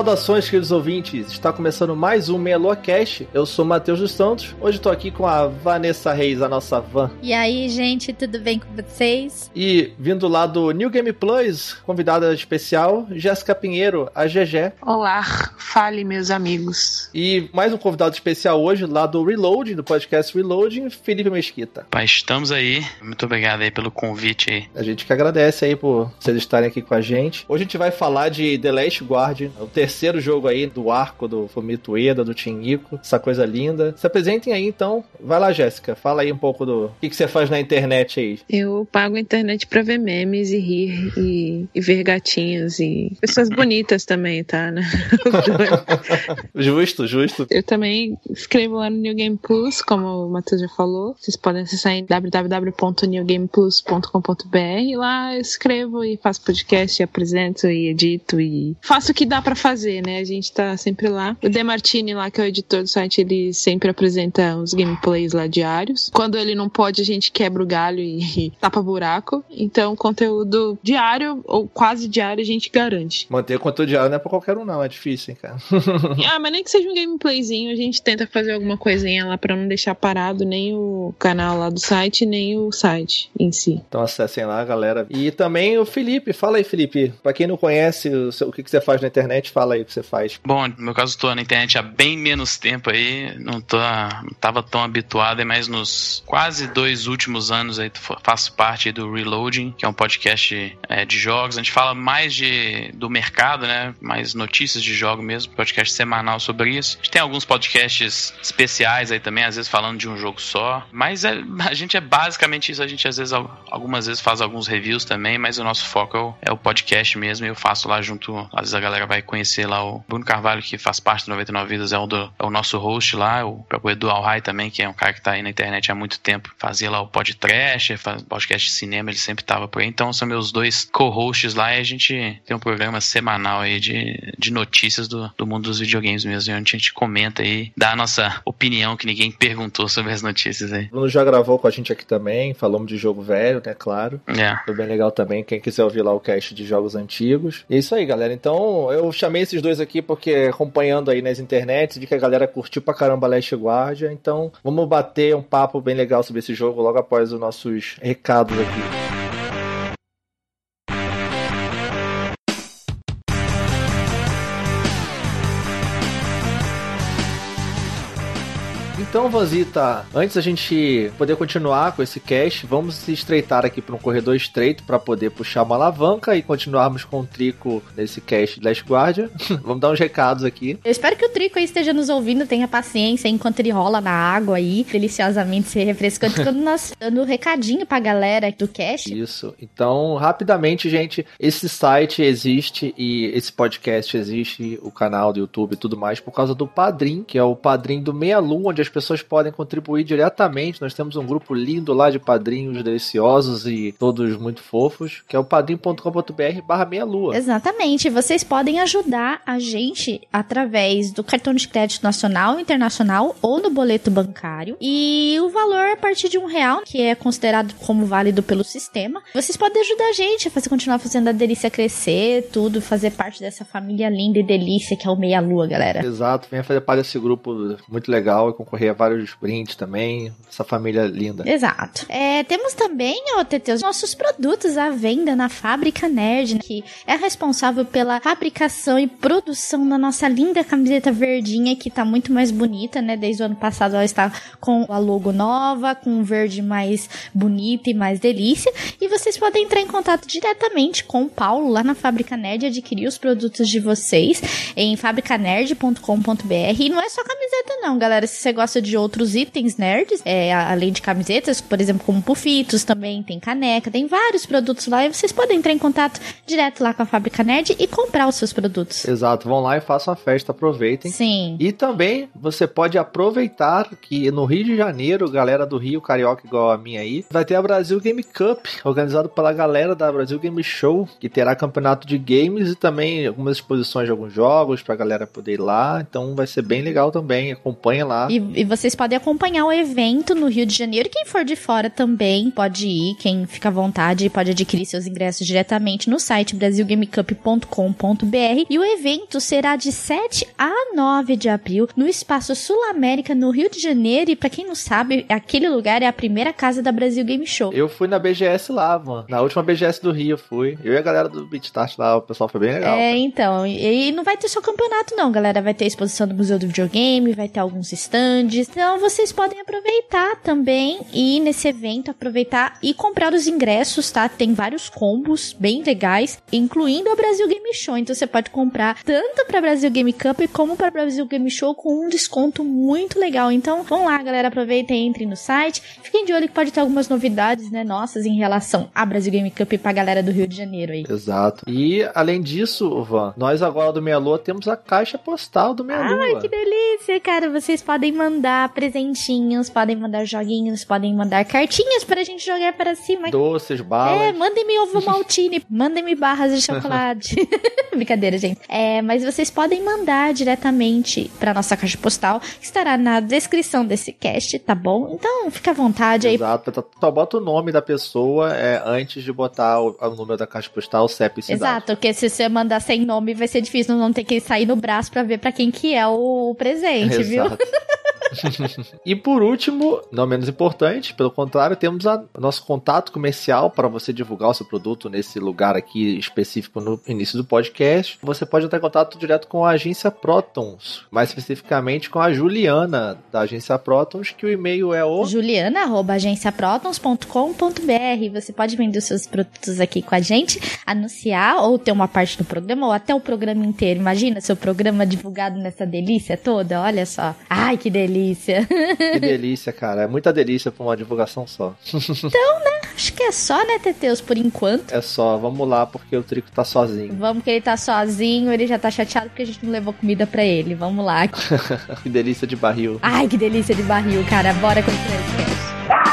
Saudações, queridos ouvintes! Está começando mais um Melua Cast. Eu sou Matheus dos Santos. Hoje estou aqui com a Vanessa Reis, a nossa van. E aí, gente, tudo bem com vocês? E vindo lá do New Game Plus, convidada especial, Jéssica Pinheiro, a GG. Olá, fale, meus amigos. E mais um convidado especial hoje, lá do Reloading, do podcast Reloading, Felipe Mesquita. Pai, estamos aí. Muito obrigado aí pelo convite aí. A gente que agradece aí por vocês estarem aqui com a gente. Hoje a gente vai falar de The Last Guard, o terceiro terceiro jogo aí do arco do Fumito Ueda, do Tingico, essa coisa linda. Se apresentem aí então. Vai lá, Jéssica, fala aí um pouco do que, que você faz na internet aí. Eu pago a internet pra ver memes e rir e, e ver gatinhos e pessoas bonitas também, tá? Né? justo, justo. Eu também escrevo lá no New Game Plus, como o Matheus já falou. Vocês podem acessar em www.newgameplus.com.br lá eu escrevo e faço podcast, e apresento e edito e faço o que dá para fazer fazer, né? A gente tá sempre lá. O Demartini lá, que é o editor do site, ele sempre apresenta os gameplays lá diários. Quando ele não pode, a gente quebra o galho e, tapa buraco. Então, conteúdo diário ou quase diário a gente garante. Manter conteúdo diário não é pra qualquer um, não. É difícil, hein, cara. ah, mas nem que seja um gameplayzinho, a gente tenta fazer alguma coisinha lá pra não deixar parado nem o canal lá do site, nem o site em si. Então acessem lá, galera. E também o Felipe. Fala aí, Felipe. Pra quem não conhece o, o que, que você faz na internet, fala aí o que você faz. Bom, no meu caso, estou na internet há bem menos tempo aí, não, tô, não tava tão habituado, mas nos quase dois últimos anos aí faço parte do Reloading, que é um podcast é, de jogos. A gente fala mais de, do mercado, né? Mais notícias de jogo mesmo, podcast semanal sobre isso. A gente tem alguns podcasts especiais aí também, às vezes falando de um jogo só. Mas é, a gente é basicamente isso. A gente às vezes, algumas vezes faz alguns reviews também, mas o nosso foco é o, é o podcast mesmo. E eu faço lá junto, às vezes a galera vai conhecer conhecer lá o Bruno Carvalho, que faz parte do 99 Vidas, é o, do, é o nosso host lá, o próprio Edu Alhai também, que é um cara que tá aí na internet há muito tempo, fazia lá o podcast, podcast de cinema, ele sempre tava por aí. Então são meus dois co-hosts lá e a gente tem um programa semanal aí de, de notícias do, do mundo dos videogames mesmo, onde a gente comenta aí, dá a nossa opinião que ninguém perguntou sobre as notícias aí. O Bruno já gravou com a gente aqui também, falamos de jogo velho, né, claro. É. Foi bem legal também, quem quiser ouvir lá o cast de jogos antigos. E é isso aí, galera. Então, eu chamei chamei esses dois aqui porque acompanhando aí nas internets, de que a galera curtiu pra caramba Last Guardia. Então, vamos bater um papo bem legal sobre esse jogo logo após os nossos recados aqui. Então, Vanzita, antes da gente poder continuar com esse cast, vamos se estreitar aqui para um corredor estreito para poder puxar uma alavanca e continuarmos com o Trico nesse cast de Last Guardian. vamos dar uns recados aqui. Eu espero que o Trico aí esteja nos ouvindo, tenha paciência enquanto ele rola na água aí, deliciosamente se refrescando, quando nós dando um recadinho pra galera do cast. Isso. Então, rapidamente, gente, esse site existe e esse podcast existe, o canal do YouTube e tudo mais, por causa do Padrim, que é o Padrim do Meia Lua, onde as pessoas pessoas podem contribuir diretamente. Nós temos um grupo lindo lá de padrinhos deliciosos e todos muito fofos, que é o padrim.com.br barra meia lua. Exatamente. Vocês podem ajudar a gente através do cartão de crédito nacional, internacional ou no boleto bancário. E o valor a partir de um real, que é considerado como válido pelo sistema. Vocês podem ajudar a gente a fazer, continuar fazendo a delícia crescer, tudo, fazer parte dessa família linda e delícia que é o Meia Lua, galera. Exato, venha fazer parte desse grupo muito legal e concorrer vários brindes também. Essa família linda. Exato. É, temos também, ô TT, os nossos produtos à venda na Fábrica Nerd, né, que é responsável pela fabricação e produção da nossa linda camiseta verdinha, que tá muito mais bonita, né? Desde o ano passado ela está com a logo nova, com um verde mais bonito e mais delícia. E vocês podem entrar em contato diretamente com o Paulo lá na Fábrica Nerd e adquirir os produtos de vocês em fabricanerd.com.br. E não é só camiseta, não, galera. Se você gosta de outros itens nerds, é, além de camisetas, por exemplo, como pufitos, também tem caneca, tem vários produtos lá. E vocês podem entrar em contato direto lá com a Fábrica Nerd e comprar os seus produtos. Exato, vão lá e façam a festa, aproveitem. Sim. E também você pode aproveitar que no Rio de Janeiro, galera do Rio, carioca igual a minha aí, vai ter a Brasil Game Cup, organizado pela galera da Brasil Game Show, que terá campeonato de games e também algumas exposições de alguns jogos pra galera poder ir lá. Então vai ser bem legal também. Acompanha lá. E, e vocês podem acompanhar o evento no Rio de Janeiro. Quem for de fora também pode ir. Quem fica à vontade pode adquirir seus ingressos diretamente no site brasilgamecup.com.br. E o evento será de 7 a 9 de abril no Espaço Sul América, no Rio de Janeiro. E pra quem não sabe, aquele lugar é a primeira casa da Brasil Game Show. Eu fui na BGS lá, mano. Na última BGS do Rio eu fui. Eu e a galera do BeatStart lá, o pessoal foi bem legal. É, cara. então. E, e não vai ter só campeonato, não, galera. Vai ter exposição do Museu do Videogame, vai ter alguns stands. Então vocês podem aproveitar também e ir nesse evento, aproveitar e comprar os ingressos, tá? Tem vários combos bem legais, incluindo a Brasil Game Show. Então você pode comprar tanto pra Brasil Game Cup como pra Brasil Game Show com um desconto muito legal. Então vão lá, galera. Aproveitem, entrem no site. Fiquem de olho que pode ter algumas novidades, né, nossas em relação à Brasil Game Cup pra galera do Rio de Janeiro aí. Exato. E além disso, Van, nós agora do Meia Lua temos a caixa postal do Meia Lua. Ai, que delícia, cara. Vocês podem mandar presentinhos, podem mandar joguinhos, podem mandar cartinhas pra gente jogar para cima. Doces, balas. É, mandem-me ovo maltine, mandem-me barras de chocolate. Brincadeira, gente. É, mas vocês podem mandar diretamente pra nossa caixa postal, que estará na descrição desse cast, tá bom? Então, fica à vontade aí. Exato, só- bota o nome da pessoa é, antes de botar o, o número da caixa postal, o CEP e cidade. Exato, porque se você mandar sem nome, vai ser difícil não ter que sair no braço pra ver pra quem que é o presente, viu? Exato. e por último, não menos importante, pelo contrário, temos a- o nosso contato comercial para você divulgar o seu produto nesse lugar aqui específico no início do podcast. Você pode entrar em contato direto com a agência Protons, mais especificamente com a Juliana da agência Protons, que o e-mail é o Juliana, arroba agenciaprotons.com.br. Você pode vender os seus produtos aqui com a gente, anunciar ou ter uma parte do programa ou até o programa inteiro. Imagina seu programa divulgado nessa delícia toda, olha só. Ai, que delícia. que delícia, cara. É muita delícia para uma divulgação só. Acho que é só, né, Teteus, por enquanto. É só, vamos lá, porque o Trico tá sozinho. Vamos que ele tá sozinho, ele já tá chateado porque a gente não levou comida pra ele. Vamos lá. que delícia de barril. Ai, que delícia de barril, cara. Bora continuar esse cast.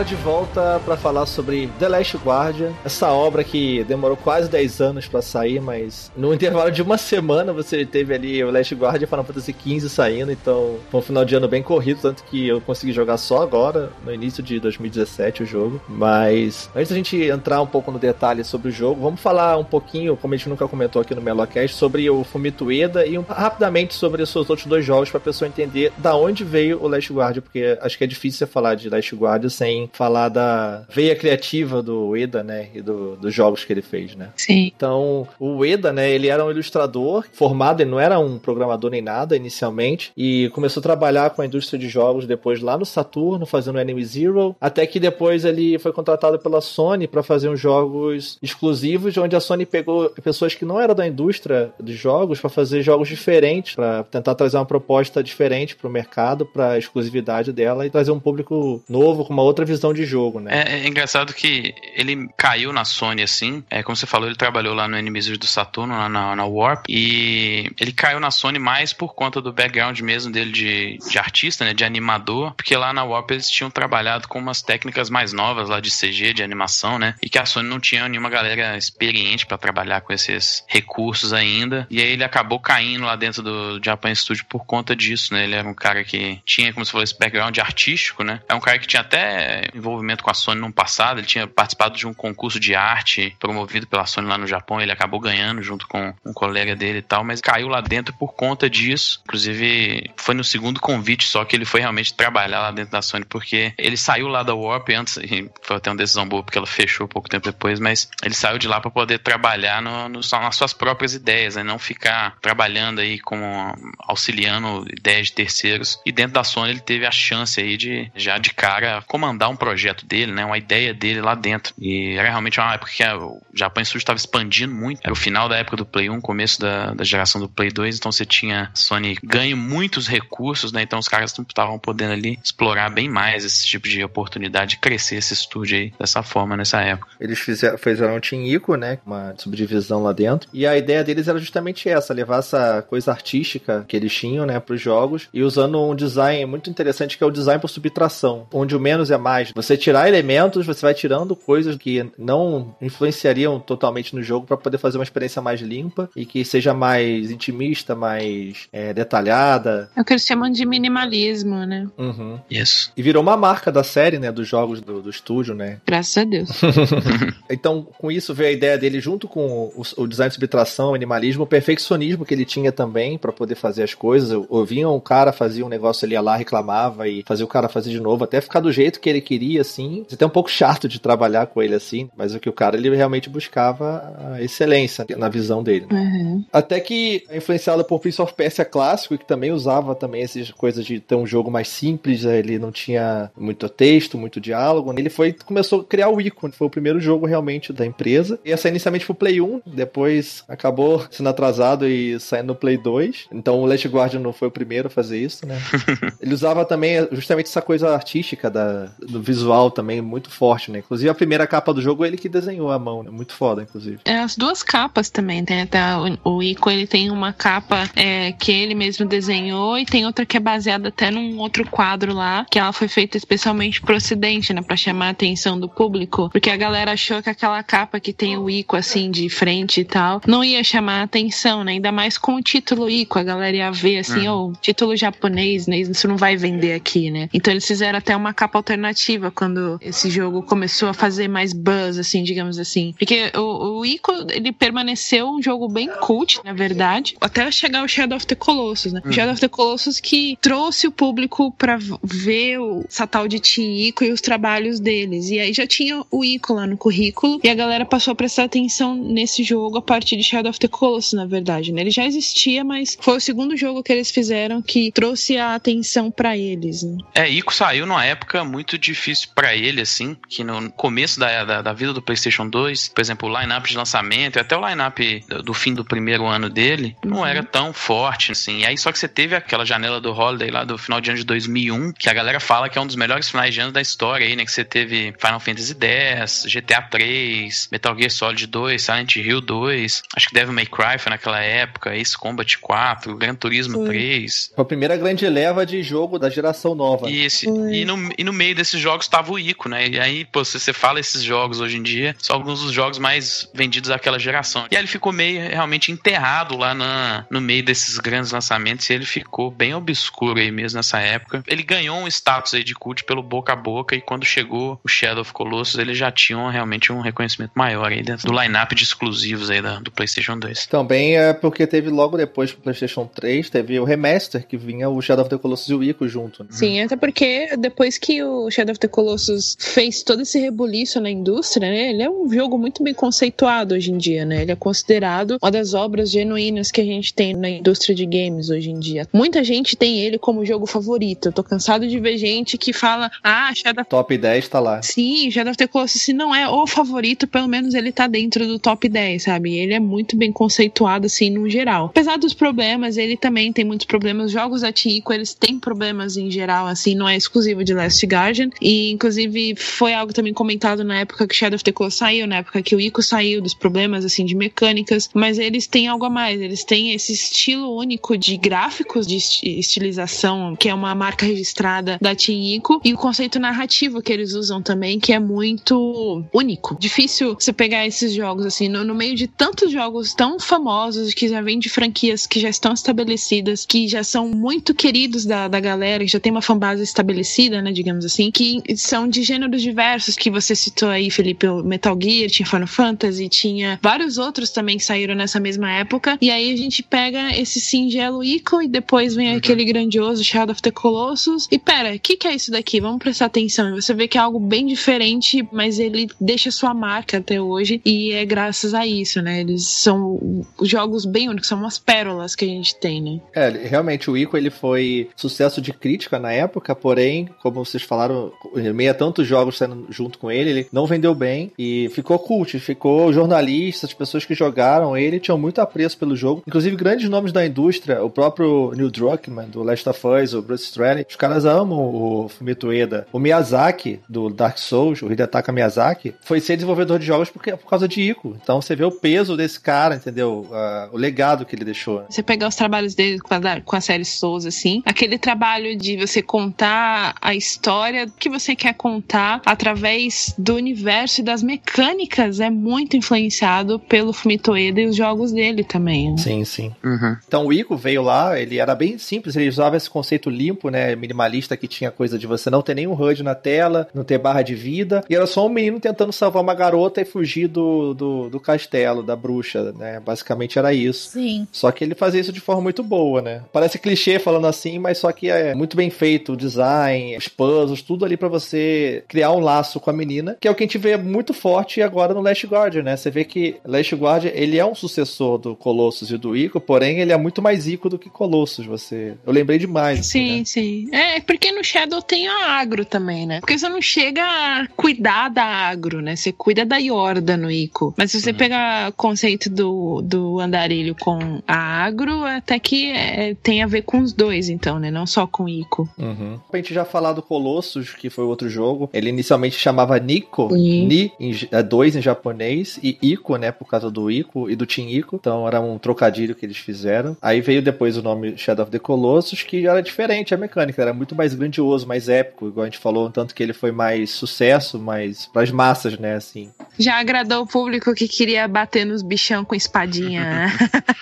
Agora de volta para falar sobre The Last Guardian, essa obra que demorou quase 10 anos para sair, mas no intervalo de uma semana você teve ali o Last Guardian Final Fantasy XV saindo, então foi um final de ano bem corrido, tanto que eu consegui jogar só agora, no início de 2017 o jogo. Mas antes da gente entrar um pouco no detalhe sobre o jogo, vamos falar um pouquinho, como a gente nunca comentou aqui no Melocast, sobre o Fumito Ueda e um, rapidamente sobre os outros dois jogos para a pessoa entender da onde veio o Last Guardian, porque acho que é difícil você falar de Last Guardian sem falar da veia criativa do Ueda, né, e do, dos jogos que ele fez, né. Sim. Então, o Ueda, né, ele era um ilustrador formado, ele não era um programador nem nada inicialmente, e começou a trabalhar com a indústria de jogos depois lá no Saturno, fazendo Enemy Zero, até que depois ele foi contratado pela Sony para fazer uns jogos exclusivos, onde a Sony pegou pessoas que não eram da indústria de jogos para fazer jogos diferentes, para tentar trazer uma proposta diferente para o mercado, para a exclusividade dela e trazer um público novo, com uma outra visão visão de jogo, né? É, é engraçado que ele caiu na Sony assim, é como você falou, ele trabalhou lá no Enemies do Saturno, lá na, na Warp, e ele caiu na Sony mais por conta do background mesmo dele de, de artista, né, de animador, porque lá na Warp eles tinham trabalhado com umas técnicas mais novas lá de CG, de animação, né, e que a Sony não tinha nenhuma galera experiente para trabalhar com esses recursos ainda, e aí ele acabou caindo lá dentro do Japan Studio por conta disso, né, ele era um cara que tinha, como falou, esse background artístico, né, é um cara que tinha até envolvimento com a Sony no passado, ele tinha participado de um concurso de arte promovido pela Sony lá no Japão, ele acabou ganhando junto com um colega dele e tal, mas caiu lá dentro por conta disso. Inclusive, foi no segundo convite só que ele foi realmente trabalhar lá dentro da Sony, porque ele saiu lá da Warp antes, e foi até uma decisão boa porque ela fechou pouco tempo depois, mas ele saiu de lá para poder trabalhar no, no, nas suas próprias ideias, né? não ficar trabalhando aí como auxiliando ideias de terceiros. E dentro da Sony ele teve a chance aí de já de cara comandar um projeto dele, né? Uma ideia dele lá dentro. E era realmente uma época que o Japão Studio estava expandindo muito. Era o final da época do Play 1, começo da, da geração do Play 2, então você tinha Sony ganho muitos recursos, né? Então os caras estavam podendo ali explorar bem mais esse tipo de oportunidade, crescer esse estúdio aí dessa forma nessa época. Eles fizeram, fizeram um Team Ico, né? Uma subdivisão lá dentro. E a ideia deles era justamente essa, levar essa coisa artística que eles tinham, né, para os jogos e usando um design muito interessante que é o design por subtração, onde o menos é mais. Você tirar elementos, você vai tirando coisas que não influenciariam totalmente no jogo para poder fazer uma experiência mais limpa e que seja mais intimista, mais é, detalhada. É o que eles chamam de minimalismo, né? Uhum. Isso. E virou uma marca da série, né, dos jogos do, do estúdio, né? Graças a Deus. então, com isso veio a ideia dele junto com o, o design de subtração, o minimalismo, o perfeccionismo que ele tinha também para poder fazer as coisas. Ouvia um cara fazia um negócio ali lá, reclamava e fazia o cara fazer de novo, até ficar do jeito que ele queria, assim. Até um pouco chato de trabalhar com ele assim, mas o que o cara ele realmente buscava a excelência na visão dele. Né? Uhum. Até que influenciado por Prince of Persia clássico, que também usava também essas coisas de ter um jogo mais simples, ele não tinha muito texto, muito diálogo. Ele foi começou a criar o ícone, foi o primeiro jogo realmente da empresa. E essa inicialmente foi o Play 1, depois acabou sendo atrasado e saindo no Play 2. Então o Last Guardian não foi o primeiro a fazer isso, né? ele usava também justamente essa coisa artística da, do visual também muito forte, né? Inclusive a primeira capa do jogo ele que desenhou a mão, né? Muito foda, inclusive. É, as duas capas também, tem até o, o Ico, ele tem uma capa é, que ele mesmo desenhou e tem outra que é baseada até num outro quadro lá, que ela foi feita especialmente pro ocidente, né, para chamar a atenção do público, porque a galera achou que aquela capa que tem o Ico assim de frente e tal, não ia chamar a atenção, né? Ainda mais com o título Ico, a galera ia ver assim, uhum. oh, título japonês, né? Isso não vai vender aqui, né? Então eles fizeram até uma capa alternativa quando esse jogo começou a fazer mais buzz, assim, digamos assim. Porque o, o Ico, ele permaneceu um jogo bem cult, na verdade, até chegar o Shadow of the Colossus, né? Uhum. Shadow of the Colossus que trouxe o público para ver o Satal de Ico e os trabalhos deles. E aí já tinha o Ico lá no currículo e a galera passou a prestar atenção nesse jogo a partir de Shadow of the Colossus, na verdade, né? Ele já existia, mas foi o segundo jogo que eles fizeram que trouxe a atenção para eles. Né? É, Ico saiu numa época muito difícil para ele, assim, que no começo da, da, da, vida do PlayStation 2, por exemplo, o line-up de lançamento e até o line-up do, do, fim do primeiro ano dele uhum. não era tão forte, assim. E aí só que você teve aquela janela do Holiday lá do final de ano de 2001, que a galera fala que é um dos melhores finais de ano da história aí, né? Que você teve Final Fantasy X, GTA 3, Metal Gear Solid 2, Silent Hill 2, acho que Devil May Cry foi naquela época, Ace Combat 4, Gran Turismo Sim. 3. Foi a primeira grande leva de jogo da geração nova. Isso. E no, e no meio desses jogos tava o Ico, né? E aí, pô, se você fala esses jogos hoje em dia, são alguns dos jogos mais vendidos daquela geração. E aí ele ficou meio realmente enterrado lá na, no meio desses grandes lançamentos e ele ficou bem obscuro aí mesmo nessa época. Ele ganhou um status aí de cult pelo boca a boca e quando chegou o Shadow of Colossus, ele já tinha realmente um reconhecimento maior aí dentro do line-up de exclusivos aí da, do PlayStation 2. Também é porque teve logo depois pro PlayStation 3, teve o remaster que vinha o Shadow of the Colossus e o Ico junto. Né? Sim, até porque depois que o Shadow of the Colossus fez todo esse rebuliço na indústria, né? Ele é um jogo muito bem conceituado hoje em dia, né? Ele é considerado uma das obras genuínas que a gente tem na indústria de games hoje em dia. Muita gente tem ele como jogo favorito. Eu tô cansado de ver gente que fala, ah, Shadow Top 10 tá lá. Sim, Shadow of the Colossus, se não é o favorito, pelo menos ele tá dentro do top 10, sabe? Ele é muito bem conceituado, assim, no geral. Apesar dos problemas, ele também tem muitos problemas. Os jogos da Tico, eles têm problemas em geral, assim, não é exclusivo de Last Guardian. E E, inclusive, foi algo também comentado na época que Shadow of the Colossus saiu, na época que o Ico saiu dos problemas, assim, de mecânicas. Mas eles têm algo a mais. Eles têm esse estilo único de gráficos, de estilização, que é uma marca registrada da Team Ico. E o conceito narrativo que eles usam também, que é muito único. Difícil você pegar esses jogos, assim, no, no meio de tantos jogos tão famosos, que já vêm de franquias que já estão estabelecidas, que já são muito queridos da, da galera, que já tem uma fanbase estabelecida, né, digamos assim, que são de gêneros diversos, que você citou aí, Felipe, o Metal Gear, tinha Final Fantasy, tinha vários outros também que saíram nessa mesma época, e aí a gente pega esse singelo Ico e depois vem uhum. aquele grandioso Shadow of the Colossus, e pera, o que, que é isso daqui? Vamos prestar atenção. E você vê que é algo bem diferente, mas ele deixa sua marca até hoje, e é graças a isso, né? Eles são jogos bem únicos, são umas pérolas que a gente tem, né? É, realmente o Ico ele foi sucesso de crítica na época, porém, como vocês falaram, em meio a tantos jogos sendo junto com ele, ele não vendeu bem e ficou cult, ficou jornalistas, pessoas que jogaram ele tinham muito apreço pelo jogo, inclusive grandes nomes da indústria, o próprio Neil Druckmann do Last of Us, o Bruce Straley, os caras amam o Fumito Ueda. O Miyazaki do Dark Souls, o Hidetaka Miyazaki, foi ser desenvolvedor de jogos porque, por causa de Ico. Então você vê o peso desse cara, entendeu? Uh, o legado que ele deixou. Você pegar os trabalhos dele com a, com a série Souls, assim, aquele trabalho de você contar a história que você quer contar através do universo e das mecânicas é muito influenciado pelo Fumito Ueda e os jogos dele também. Né? Sim, sim. Uhum. Então o Ico veio lá, ele era bem simples, ele usava esse conceito limpo, né, minimalista, que tinha coisa de você não ter nenhum HUD na tela, não ter barra de vida, e era só um menino tentando salvar uma garota e fugir do, do, do castelo, da bruxa, né, basicamente era isso. Sim. Só que ele fazia isso de forma muito boa, né. Parece clichê falando assim, mas só que é muito bem feito o design, os puzzles, tudo ali para você criar um laço com a menina, que é o que a gente vê muito forte agora no Last Guardian, né? Você vê que Last Guardian, ele é um sucessor do Colossus e do Ico, porém ele é muito mais Ico do que Colossus, você... Eu lembrei demais. Sim, né? sim. É, porque no Shadow tem a agro também, né? Porque você não chega a cuidar da agro, né? Você cuida da Yorda no Ico. Mas se você uhum. pegar o conceito do, do andarilho com a agro, até que é, tem a ver com os dois, então, né? Não só com Ico. Uhum. A gente já falar do Colossus, que foi outro jogo, ele inicialmente chamava Nico, Sim. Ni, em, é, dois em japonês, e Ico, né? Por causa do Ico e do Team Ico. Então era um trocadilho que eles fizeram. Aí veio depois o nome Shadow of the Colossus, que era diferente a mecânica, era muito mais grandioso, mais épico, igual a gente falou, tanto que ele foi mais sucesso, mais pras massas, né? Assim. Já agradou o público que queria bater nos bichão com espadinha.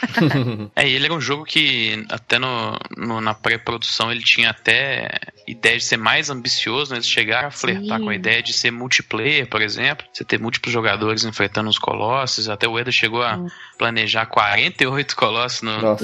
é, ele era um jogo que até no, no na pré-produção ele tinha até ideia de ser mais ambicioso, né? Eles chegaram a flertar Sim. com a ideia de ser multiplayer, por exemplo. Você ter múltiplos jogadores enfrentando os colossos. Até o Eda chegou a planejar 48 colossos no,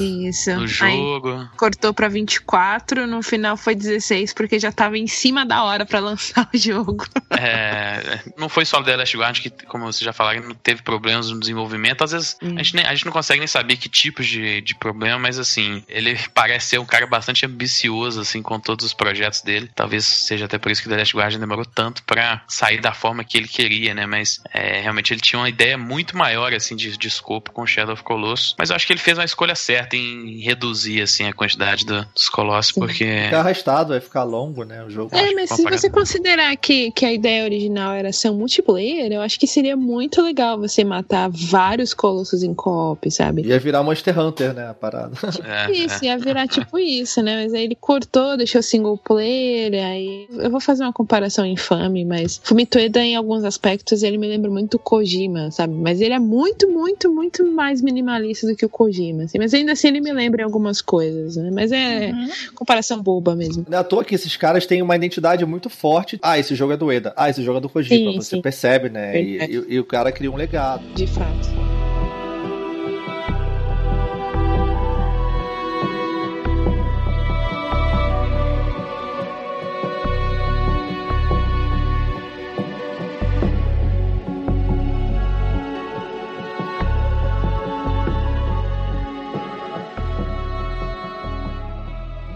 no jogo. Aí, cortou pra 24, no final foi 16, porque já tava em cima da hora para lançar o jogo. É, não foi só o The Last Guard que, como vocês já falaram, não teve problemas no desenvolvimento. Às vezes hum. a, gente nem, a gente não consegue nem saber que tipos de, de problema, mas assim, ele parece ser um cara bastante ambicioso, assim, com todos os projetos dele. Talvez seja até por isso que The Last Guardian demorou tanto para sair da forma que ele queria, né? Mas é, realmente ele tinha uma ideia muito maior, assim, de, de escopo com Shadow of Colossus. Mas eu acho que ele fez uma escolha certa em reduzir, assim, a quantidade do, dos Colossos, Sim. porque... Fica arrastado, vai ficar longo, né, o jogo. É, mas se você considerar que, que a ideia original era ser um multiplayer, eu acho que seria muito legal você matar vários Colossos em co-op, sabe? Ia virar Monster Hunter, né, a parada. É, isso, ia virar tipo isso, né? Mas aí ele cortou, deixou single player, aí... Eu vou fazer uma comparação infame, mas Fumitoeda, em alguns aspectos, ele me lembra muito Kojima, sabe? Mas ele é muito, muito, muito mais minimalista do que o Kojima, assim. Mas ainda assim ele me lembra em algumas coisas, né? Mas é uhum. comparação boba mesmo. Não é à toa que esses caras têm uma identidade muito forte. Ah, esse jogo é do Eda. Ah, esse jogo é do Kojima. Sim, Você sim. percebe, né? E, e, e o cara cria um legado. De fato.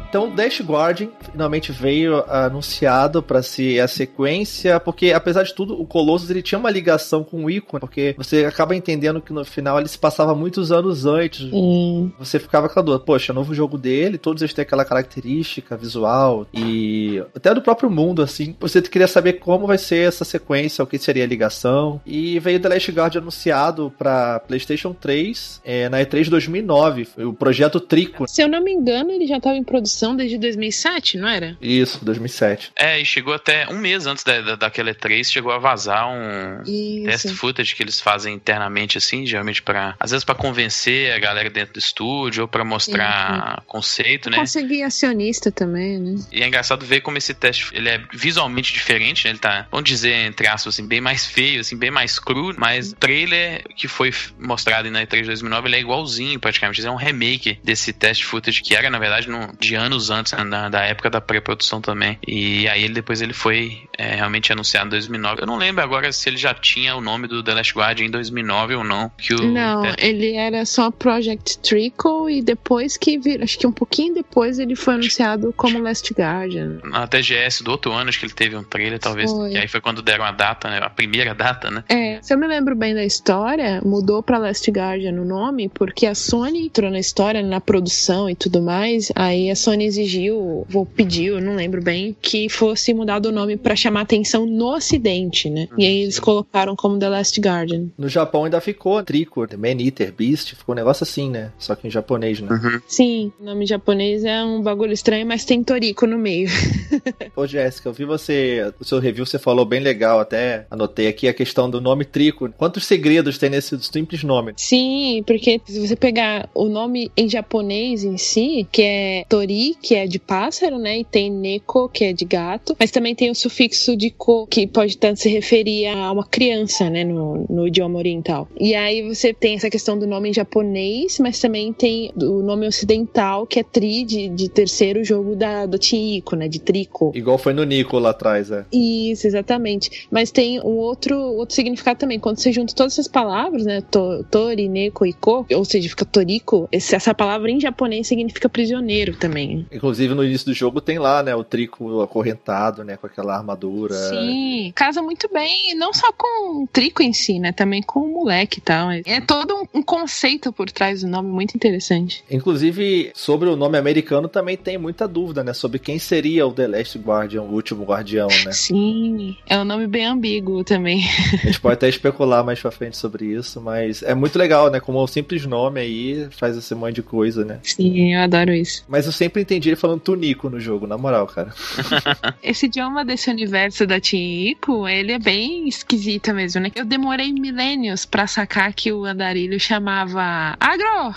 Então, Dash Guardian finalmente veio anunciado para ser a sequência, porque apesar de tudo, o Colossus ele tinha uma ligação com o Ico, porque você acaba entendendo que no final ele se passava muitos anos antes. Hum. Você ficava com a dúvida, poxa, novo jogo dele, todos eles têm aquela característica visual e até do próprio mundo, assim. Você queria saber como vai ser essa sequência, o que seria a ligação. E veio The Last Guard anunciado para PlayStation 3 é, na E3 2009, o projeto Trico. Se eu não me engano, ele já estava em produção desde 2007, não era? Isso, 2007. É, e chegou até um mês antes da, da, daquela E3, chegou a vazar um test Isso. footage que eles fazem internamente, assim, geralmente para às vezes para convencer a galera dentro do estúdio ou para mostrar conceito, né? Consegui acionista também, né? E é engraçado ver como esse teste ele é visualmente diferente, né? Ele tá, vamos dizer, entre aspas, assim, bem mais feio, assim, bem mais cru, mas o trailer que foi mostrado na E3 2009 ele é igualzinho, praticamente. É um remake desse test footage que era, na verdade, no, de anos antes, né, da, época da pré-produção também. E aí ele depois ele foi é, realmente anunciado em 2009. Eu não lembro agora se ele já tinha o nome do The Last Guard em 2009 ou não. Que o, Não, é, ele era só Project Trickle e depois que vir, acho que um pouquinho depois ele foi anunciado como Last Guardian. na TGS do outro ano, acho que ele teve um trailer, talvez. Foi. Que aí foi quando deram a data, né? A primeira data, né? É, se eu me lembro bem da história, mudou pra Last Guardian o nome porque a Sony entrou na história, na produção e tudo mais. Aí a Sony exigiu, ou pediu, eu não lembro bem, que fosse mudado o nome pra chamar atenção no ocidente, né? E aí eles colocaram como The Last Guardian. No Japão ainda ficou Trico, Man Eater, Beast, ficou um negócio assim, né? Só que em japonês, né? Uhum. Sim, o nome japonês é um bagulho estranho, mas tem Toriko no meio. Ô Jéssica, eu vi você, o seu review você falou bem legal, até anotei aqui a questão do nome Trico. Quantos segredos tem nesse simples nome? Sim, porque se você pegar o nome em japonês em si, que é Tori, que é de pássaro, né? E tem Neko, que é de gato, mas também tem o sufixo de ko, que pode tanto se referir a uma criança, né? No, no idioma oriental. E aí você tem essa questão do nome em japonês, mas também tem o nome ocidental, que é Tri, de, de terceiro jogo da, do Tiiko, né? De Trico. Igual foi no Nico lá atrás, é. Isso, exatamente. Mas tem um outro, outro significado também. Quando você junta todas essas palavras, né? To, tori, neko e ko, ou seja, fica toriko, essa palavra em japonês significa prisioneiro também. Inclusive no início do jogo tem lá, né, o Trico acorrentado, né, com aquela armadura. Sim, casa muito bem, não só com o trico em si, né? Também com o moleque e tal. É todo um, um conceito por trás do nome muito interessante. Inclusive, sobre o nome americano também tem muita dúvida, né, sobre quem seria o The Last Guardian, o último guardião, né? Sim, é um nome bem ambíguo também. A gente pode até especular mais pra frente sobre isso, mas é muito legal, né, como o simples nome aí faz esse monte de coisa, né? Sim, eu adoro isso. Mas eu sempre entendi ele falando Tunico no jogo, na moral, cara. Esse idioma desse universo da Tico, ele é bem esquisito mesmo, né? Eu demorei milênios pra sacar que o andarilho chamava agro.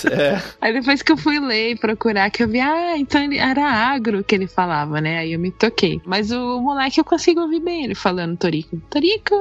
É, Aí depois que eu fui ler e procurar, que eu vi, ah, então ele era agro que ele falava, né? Aí eu me toquei. Mas o moleque eu consigo ouvir bem ele falando Torico. Torico!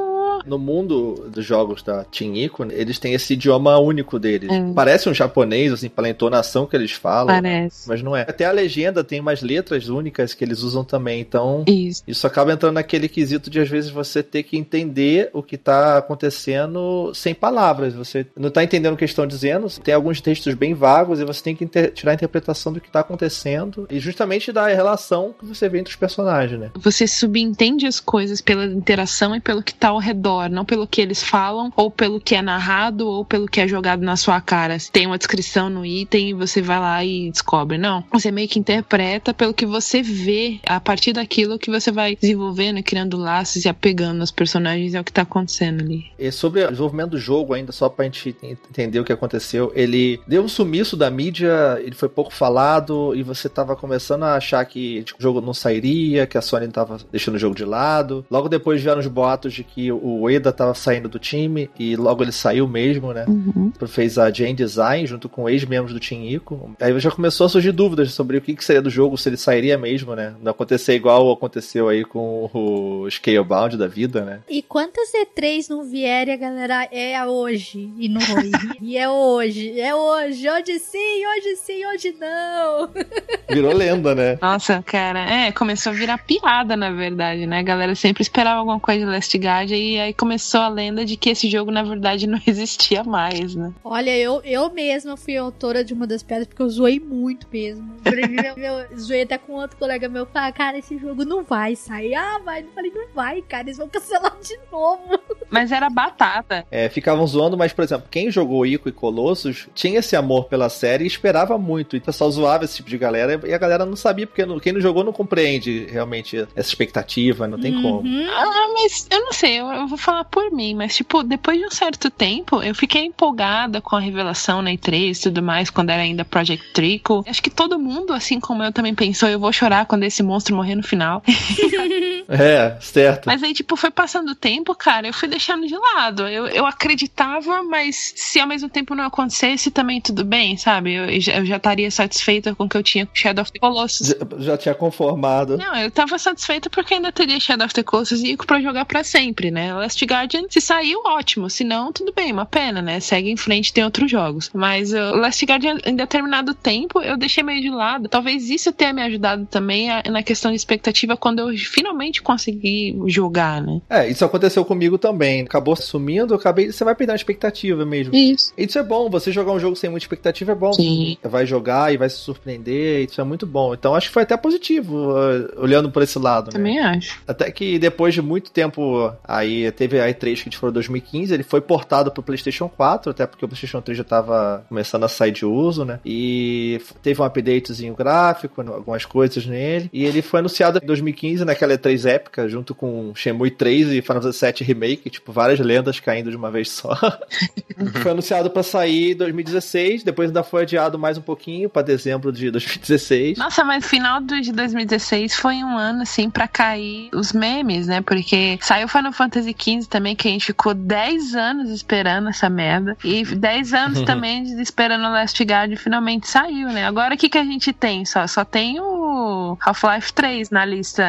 no mundo dos jogos da Team Ico, eles têm esse idioma único deles. É. Parece um japonês, assim, pela entonação que eles falam. Parece. Mas não é. Até a legenda tem umas letras únicas que eles usam também. Então, Isso. isso acaba entrando naquele quesito de, às vezes, você ter que entender o que tá acontecendo sem palavras. Você não tá entendendo o que estão dizendo. Tem alguns textos bem vagos e você tem que tirar a interpretação do que tá acontecendo. E justamente da relação que você vê entre os personagens, né? Você subentende as coisas pela interação e pelo que tá ao redor, não pelo que eles falam, ou pelo que é narrado, ou pelo que é jogado na sua cara. Tem uma descrição no item e você vai lá e descobre. Não. Você meio que interpreta pelo que você vê, a partir daquilo que você vai desenvolvendo, criando laços e apegando aos personagens, é o que tá acontecendo ali. E sobre o desenvolvimento do jogo, ainda só pra gente entender o que aconteceu, ele deu um sumiço da mídia, ele foi pouco falado, e você tava começando a achar que tipo, o jogo não sairia, que a Sony tava deixando o jogo de lado. Logo depois vieram os boatos de que o Eda tava saindo do time, e logo ele saiu mesmo, né? Uhum. Fez a Jane Design junto com ex-membros do Team Ico. Aí já começou a surgir dúvidas sobre o que, que seria do jogo, se ele sairia mesmo, né? Não acontecer igual aconteceu aí com o Scalebound da vida, né? E quantas E3 não vierem, a galera é hoje e não foi. e é hoje, é hoje, hoje sim, hoje sim, hoje não. Virou lenda, né? Nossa, cara, é, começou a virar piada, na verdade, né? A galera sempre esperava alguma coisa de Last Guard e aí começou a lenda de que esse jogo, na verdade, não existia mais, né? Olha, eu, eu mesma fui autora de uma das pedras porque eu zoei muito mesmo. Eu, eu zoei até com outro colega meu. Falei, cara, esse jogo não vai sair. Ah, vai. Eu falei, não vai, cara. Eles vão cancelar de novo. Mas era batata. É, ficavam zoando, mas, por exemplo, quem jogou Ico e Colossus tinha esse amor pela série e esperava muito. E o pessoal zoava esse tipo de galera e a galera não sabia, porque quem não jogou não compreende realmente essa expectativa, não tem Uhum. como. Ah, mas eu não sei, eu, eu vou falar por mim, mas tipo, depois de um certo tempo, eu fiquei empolgada com a revelação na E3 e tudo mais, quando era ainda Project Trico. Acho que todo mundo, assim como eu, também pensou, eu vou chorar quando esse monstro morrer no final. É, certo. Mas aí, tipo, foi passando o tempo, cara, eu fui deixando de lado. Eu, eu acreditava, mas se ao mesmo tempo não acontecesse, também tudo bem, sabe? Eu, já- eu já estaria satisfeita com o que eu tinha com Shadow of the Colossus. Já, já tinha conformado. Não, eu tava satisfeita porque ainda teria Shadow of the Colossus e pra jogar pra sempre, né? Last Guardian, se saiu, ótimo. Se não, tudo bem, uma pena, né? Segue em frente, tem outros jogos. Mas uh, o Last Guardian, em determinado tempo, eu deixei meio de lado. Talvez isso tenha me ajudado também a- na questão de expectativa quando eu finalmente consegui jogar, né? É, isso aconteceu comigo também. Acabou sumindo, eu acabei. Você vai perder a expectativa mesmo. Isso. Isso é bom, você jogar um jogo sem muita expectativa é bom. Sim. Vai jogar e vai se surpreender, isso é muito bom. Então acho que foi até positivo, uh, olhando por esse lado. né? Também acho. Até que depois de muito tempo, aí teve a E3 que a gente falou 2015, ele foi portado pro PlayStation 4, até porque o PlayStation 3 já tava começando a sair de uso, né? E teve um updatezinho gráfico, algumas coisas nele. E ele foi anunciado em 2015 naquela E3 épica, junto com Shenmue 3 e Final Fantasy VII Remake, tipo, várias lendas caindo de uma vez só. foi anunciado pra sair em 2016, depois ainda foi adiado mais um pouquinho pra dezembro de 2016. Nossa, mas final de 2016 foi um ano, assim, pra cair os memes, né? Porque saiu Final Fantasy XV também, que a gente ficou 10 anos esperando essa merda. E 10 anos também esperando o Last Guard e finalmente saiu, né? Agora o que, que a gente tem? Só, só tem o Half-Life 3 na lista.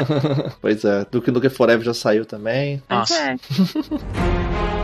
pois é, Duke Nukem Forever já saiu também. Mas Nossa. é.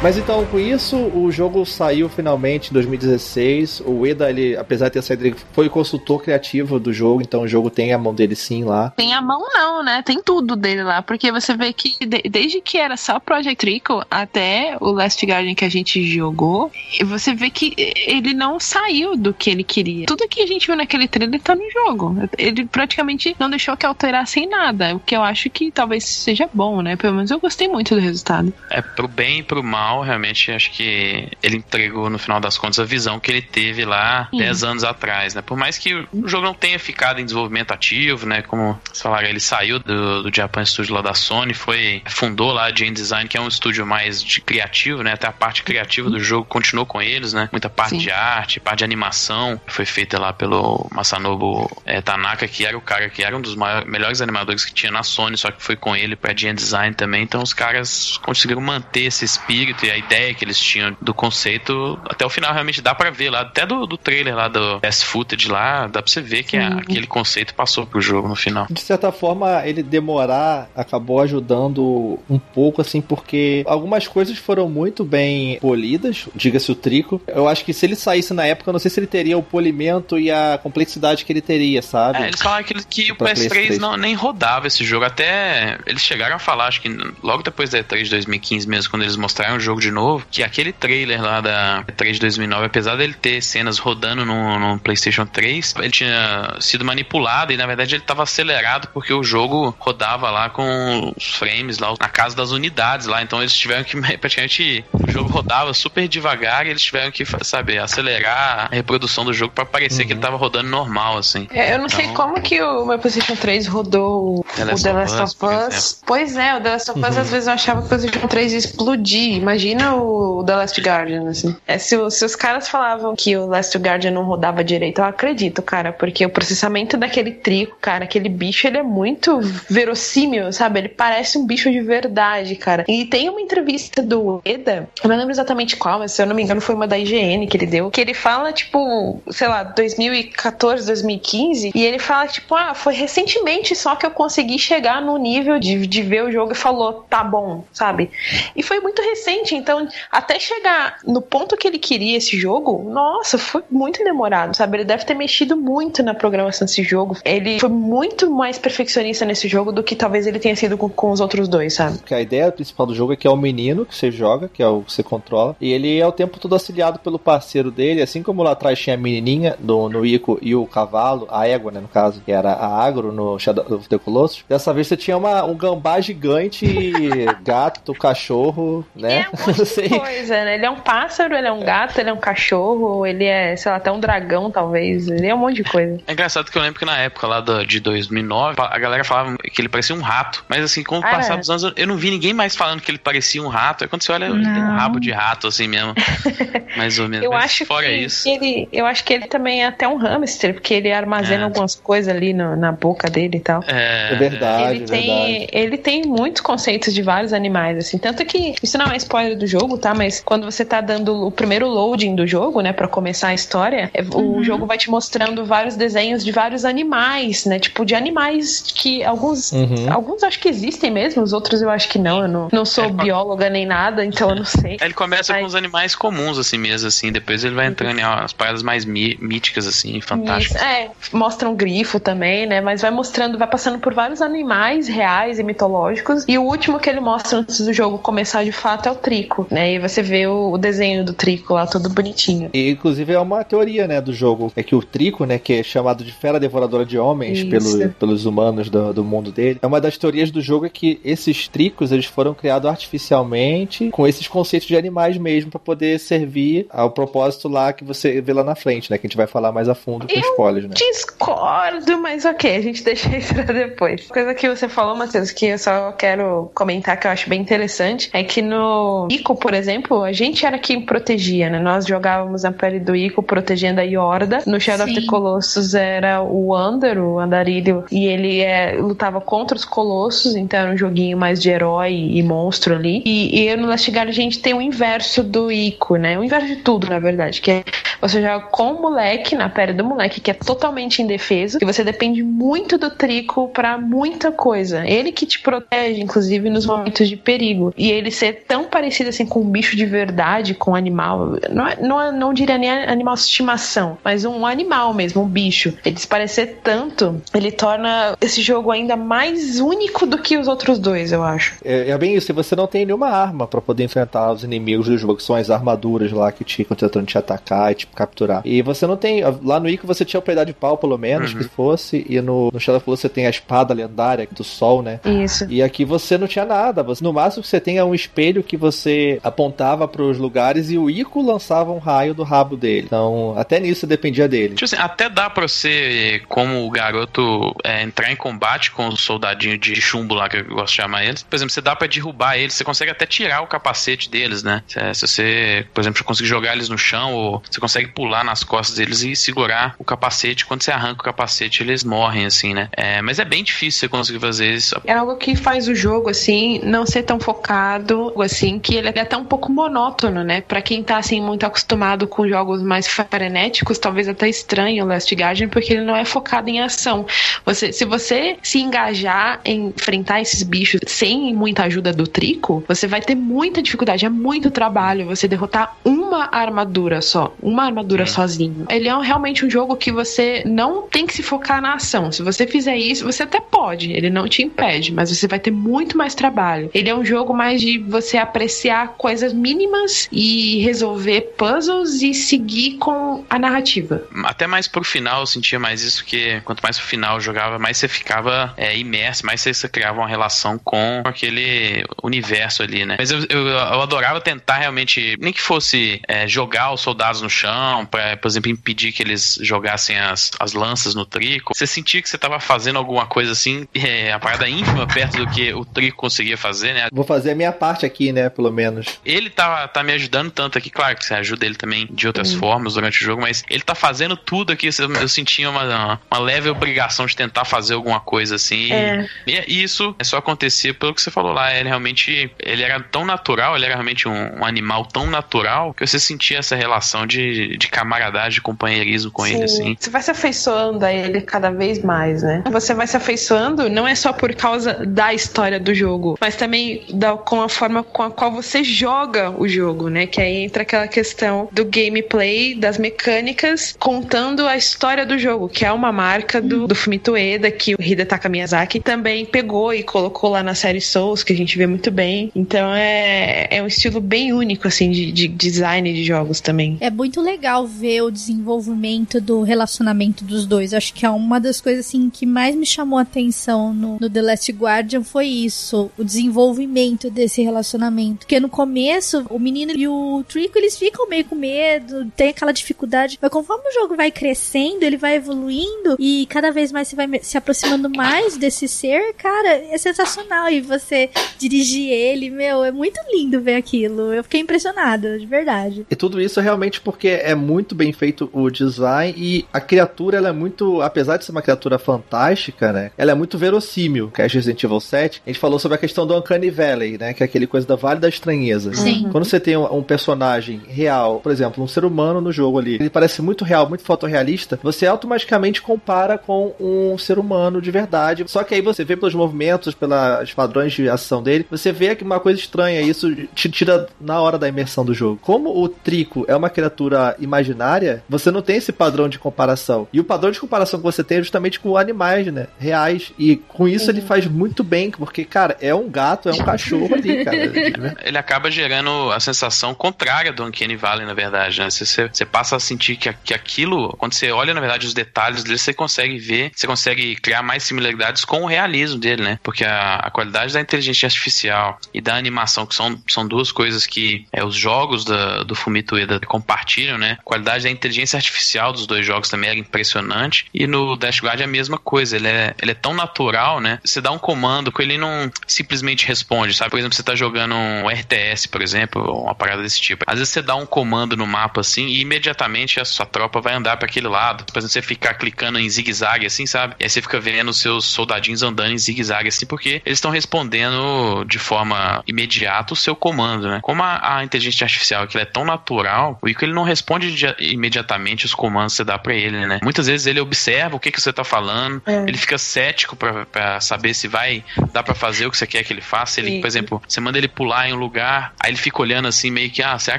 Mas então, com isso, o jogo saiu finalmente em 2016. O Eda, ele, apesar de ter saído, ele foi o consultor criativo do jogo, então o jogo tem a mão dele sim lá. Tem a mão não, né? Tem tudo dele lá, porque você vê que de- desde que era só Project Trickle até o Last Guardian que a gente jogou, e você vê que ele não saiu do que ele queria. Tudo que a gente viu naquele trailer tá no jogo. Ele praticamente não deixou que alterassem nada, o que eu acho que talvez seja bom, né? Pelo menos eu gostei muito do resultado. É, pro bem e pro mal, realmente, acho que ele entregou, no final das contas, a visão que ele teve lá Sim. 10 anos atrás, né? Por mais que o jogo não tenha ficado em desenvolvimento ativo, né? Como vocês falaram, ele saiu do, do Japan Studio lá da Sony, foi fundou lá a Game Design, que é um estúdio mais de criativo, né? Até a parte criativa do jogo continuou com eles, né? Muita parte Sim. de arte, parte de animação, foi feita lá pelo Masanobu eh, Tanaka, que era o cara que era um dos maiores, melhores animadores que tinha na Sony, só que foi com ele pra Game Design também. Então os caras conseguiram manter esse espírito e a ideia que eles tinham do conceito até o final. Realmente dá pra ver lá, até do, do trailer lá do Best Footage lá, dá pra você ver que a- aquele conceito passou pro jogo no final. De certa forma, ele demorar acabou ajudando um pouco, assim, porque algumas coisas foram muito bem polidas, diga-se o trico. Eu acho que se ele saísse na época, eu não sei se ele teria o polimento e a complexidade que ele teria, sabe? É, eles falaram que, que o Pra PS3 PS3. não, nem rodava esse jogo. Até eles chegaram a falar, acho que logo depois da E3 de 2015 mesmo, quando eles mostraram o jogo de novo, que aquele trailer lá da E3 de 2009, apesar dele ter cenas rodando no, no PlayStation 3, ele tinha sido manipulado e na verdade ele estava acelerado porque o jogo rodava lá com os frames lá na casa das unidades lá. Então eles tiveram que praticamente o jogo rodava super devagar e eles tiveram que, sabe, acelerar a reprodução do jogo para parecer que ele tava rodando normal assim. É, eu não sei Então- como que o meu PlayStation 3 rodou o The Last The of Last Us, of Us. Pois é, o The Last of Us, às vezes eu achava que o PlayStation 3 ia explodir. Imagina imagina o The Last Guardian, assim. É, se, se os caras falavam que o Last Guardian não rodava direito, eu acredito, cara, porque o processamento daquele trico, cara, aquele bicho, ele é muito verossímil, sabe? Ele parece um bicho de verdade, cara. E tem uma entrevista do Eda, eu não lembro exatamente qual, mas se eu não me engano foi uma da IGN que ele deu, que ele fala, tipo, sei lá, 2014, 2015, e ele fala, tipo, ah, foi recentemente só que eu consegui chegar no nível de, de ver o jogo e falou, tá bom, sabe? E foi muito recente, então até chegar no ponto que ele queria esse jogo, nossa, foi muito demorado, sabe? Ele deve ter mexido muito na programação desse jogo. Ele foi muito mais perfeccionista nesse jogo do que talvez ele tenha sido com, com os outros dois, sabe? Porque a ideia principal do jogo é que é o menino que você joga, que é o que você controla, e ele é o tempo todo auxiliado pelo parceiro dele, assim como lá atrás tinha a menininha do, no Ico e o cavalo, a égua, né, no caso, que era a Agro no Shadow of the Colossus. Dessa vez você tinha uma, um gambá gigante, gato, cachorro, né? É monte de coisa, né? Ele é um pássaro, ele é um gato, ele é um cachorro, ele é, sei lá, até um dragão, talvez. Ele é um monte de coisa. É engraçado que eu lembro que na época lá do, de 2009, a galera falava que ele parecia um rato. Mas assim, com o Ah, passar é. dos anos, eu não vi ninguém mais falando que ele parecia um rato. Aí quando você olha, ele tem um rabo de rato, assim mesmo. mais ou menos. Eu Mas acho fora que, isso. ele, eu acho que ele também é até um hamster, porque ele armazena É. algumas coisas ali no- na boca dele e tal. É, É verdade, ele é tem, verdade. ele tem muitos conceitos de vários animais, assim. Tanto que, isso não é spoiler do jogo, tá? Mas quando você tá dando o primeiro loading do jogo, né? Pra começar a história, é- o jogo vai te mostrando vários desenhos de vários animais, né? Tipo, de animais que alguns. Uhum. Alguns acho que existem mesmo, os outros eu acho que não. Eu não, não sou É, bióloga nem nada, então eu não sei. Ele começa Mas- com os animais comuns, assim mesmo, assim. Depois ele vai entrando em umas paradas mais mí- míticas, assim, fantásticas. Isso, é, mostra um grifo também, né? Mas vai mostrando, vai passando por vários animais reais e mitológicos. E o último que ele mostra antes do jogo começar de fato é o trico, né? E você vê o, o desenho do trico lá todo bonitinho. E, inclusive é uma teoria, né, do jogo. É que o Trico, né, que é chamado de fera devoradora de homens pelo, pelos humanos do, do mundo dele, é uma das teorias do jogo é que esses tricos eles foram criados artificialmente com esses conceitos de animais mesmo pra poder servir ao propósito lá que você vê lá na frente, né, que a gente vai falar mais a fundo com Eu spoilers, né. Discordo, mas ok, a gente deixa isso pra depois. Coisa que você falou, Matheus, que eu só quero comentar que eu acho bem interessante, é que no Ico, por exemplo, a gente era quem protegia, né? Nós jogávamos na pele do Ico protegendo a Yorda. No Shadow of Sim. the Colossus era o Wander, o Andarilho, e ele é, lutava contra os Colossos, então era um joguinho mais de herói e monstro ali. E, e no Last Guard a gente tem o inverso do Ico, né? O inverso de tudo, na verdade, que é você joga com o moleque, na pele do moleque, que é totalmente indefeso, e você depende muito do trico pra muita coisa. Ele que te protege, inclusive, nos momentos de perigo. E ele ser tão parecido assim com um bicho de verdade, com um animal, não, é- não, é- não diria nem animal de estimação, mas um animal mesmo, um bicho. Ele se parecer tanto, ele torna esse jogo ainda mais único do que os outros dois, eu acho. É, é bem isso, e você não tem nenhuma arma pra poder enfrentar os inimigos do jogo, que são as armaduras lá que te ficam tentando te atacar e te capturar. E você não tem. Lá no Ico você tinha o pedaço de pau, pelo menos, Uhum. que fosse, e no, no Shadow você tem a espada lendária do sol, né? Isso. E aqui você não tinha nada. Você, no máximo que você tem é um espelho que você apontava pros lugares e o Ico lançava um raio do rabo dele. Então, até nisso você dependia dele. Tipo assim, até dá pra você, como o garoto, é, entrar em combate com os soldadinhos de chumbo lá, que eu gosto de chamar eles. Por exemplo, você dá pra derrubar eles, você consegue até tirar o capacete deles, né? Se, se você, por exemplo, conseguir jogar eles no chão, ou você consegue pular nas costas deles e segurar o capacete. Quando você arranca o capacete, eles morrem, assim, né? É, mas é bem difícil você conseguir fazer isso. É algo que faz o jogo, assim, não ser tão focado, assim, que ele é até um pouco monótono, né? Pra quem tá, assim, muito acostumado com jogos mais frenéticos, talvez até estranho o Last Guardian, porque ele não é focado em ação. Você, se você se engajar em enfrentar esses bichos sem muita ajuda do trico, você vai ter muita dificuldade, é muito trabalho você derrotar uma armadura só, uma armadura sozinho. Ele é realmente um jogo que você não tem que se focar na ação. Se você fizer isso, você até pode, ele não te impede, mas você vai ter muito mais trabalho. Ele é um jogo mais de você apreciar coisas mínimas e resolver puzzles e seguir com a narrativa. Até mais pro final eu sentia mais isso, que quanto mais pro final eu jogava, mais você ficava é, imerso, mais você, você criava uma relação com aquele universo ali, né? Mas eu, eu, eu adorava tentar realmente, nem que fosse é, jogar os soldados no chão, chão, pra, por exemplo, impedir que eles jogassem as, as lanças no trico. Você sentia que você tava fazendo alguma coisa assim, é, a parada ínfima perto do que o trico conseguia fazer, né? Vou fazer a minha parte aqui, né, pelo menos. Ele tá, tá me ajudando tanto aqui, claro que você ajuda ele também de outras Sim. formas durante o jogo, mas ele tá fazendo tudo aqui. Eu, sentia uma, uma leve obrigação de tentar fazer alguma coisa assim. É. E isso é só acontecia pelo que você falou lá. Ele realmente ele era tão natural, ele era realmente um, um animal tão natural que você sentia essa relação de, de camaradagem, de companheirismo com ele, assim. Você vai se afeiçoando a ele cada vez mais, né? Você vai se afeiçoando não é só por causa da história do jogo, mas também da, com a forma com a qual você joga o jogo, né? Que aí entra aquela questão do gameplay, das mecânicas, contando a história do jogo, que é uma marca do, do Fumito Ueda, que o Hidetaka Miyazaki também pegou e colocou lá na série Souls, que a gente vê muito bem. Então é, é um estilo bem único, assim, de, de design de jogos também. É muito legal ver o desenvolvimento do relacionamento dos dois. Acho que é uma das coisas assim que mais me chamou a atenção no, no The Last Guardian foi isso, o desenvolvimento desse relacionamento. Porque no começo, o menino e o Trico, eles ficam meio com medo, tem aquela dificuldade, mas conforme o jogo vai crescendo, ele vai evoluindo e cada vez mais você vai se aproximando mais desse ser, cara, é sensacional. E você dirigir ele, meu, é muito lindo ver aquilo. Eu fiquei impressionada, de verdade. E tudo isso é realmente porque é muito bem feito o design e a criatura, ela é muito, apesar de ser uma criatura fantástica, né? Ela é muito verossímil. Que é Resident Evil 7, a gente falou sobre a questão do Uncanny Valley, né? Que é aquele coisa da Vale da Estranheza. Sim. Quando você tem um, um personagem real, por exemplo, um ser humano no jogo ali, ele parece muito real, muito fotorrealista, você automaticamente compara com um ser humano de verdade. Só que aí você vê pelos movimentos, pelos padrões de ação dele, você vê que uma coisa estranha, e isso te tira na hora da imersão do jogo. Como o Trico é uma criatura imaginária, você não tem esse padrão de comparação. E o padrão de comparação que você tem é justamente com animais, né? Reais. E com isso ele faz muito bem, porque, cara, é um gato, é um cachorro ali, cara. Ele acaba gerando a sensação contrária do Uncanny Valley, na verdade, né? Você, você, passa a sentir que, que aquilo, quando você olha, na verdade, os detalhes dele, você consegue ver, você consegue criar mais similaridades com o realismo dele, né? Porque a, a qualidade da inteligência artificial e da animação, que são, são duas coisas que é, os jogos da, do Fumito Ueda compartilham, né? A qualidade da inteligência artificial dos dois jogos também era impressionante. E no Dash Guard é a mesma coisa, ele é, ele é tão natural, né? Você dá um comando que ele não simplesmente responde, sabe? Por exemplo, você tá jogando um RTS, por exemplo, uma parada desse tipo. Às vezes você dá um comando no mapa assim e imediatamente a sua tropa vai andar para aquele lado. Por exemplo, você ficar clicando em zigue-zague assim, sabe? E aí você fica vendo os seus soldadinhos andando em zigue-zague assim, porque eles estão respondendo de forma imediata o seu comando, né? Como a, a inteligência artificial que é tão natural, o Ico ele não responde de- imediatamente os comandos que você dá para ele, né? Muitas vezes ele observa o que, que você tá falando, É. ele fica cético pra- pra saber se vai dar pra fazer o que você quer que ele faça. Ele, Sim. por exemplo, você manda ele pular em um lugar, aí ele fica olhando assim, meio que, ah, será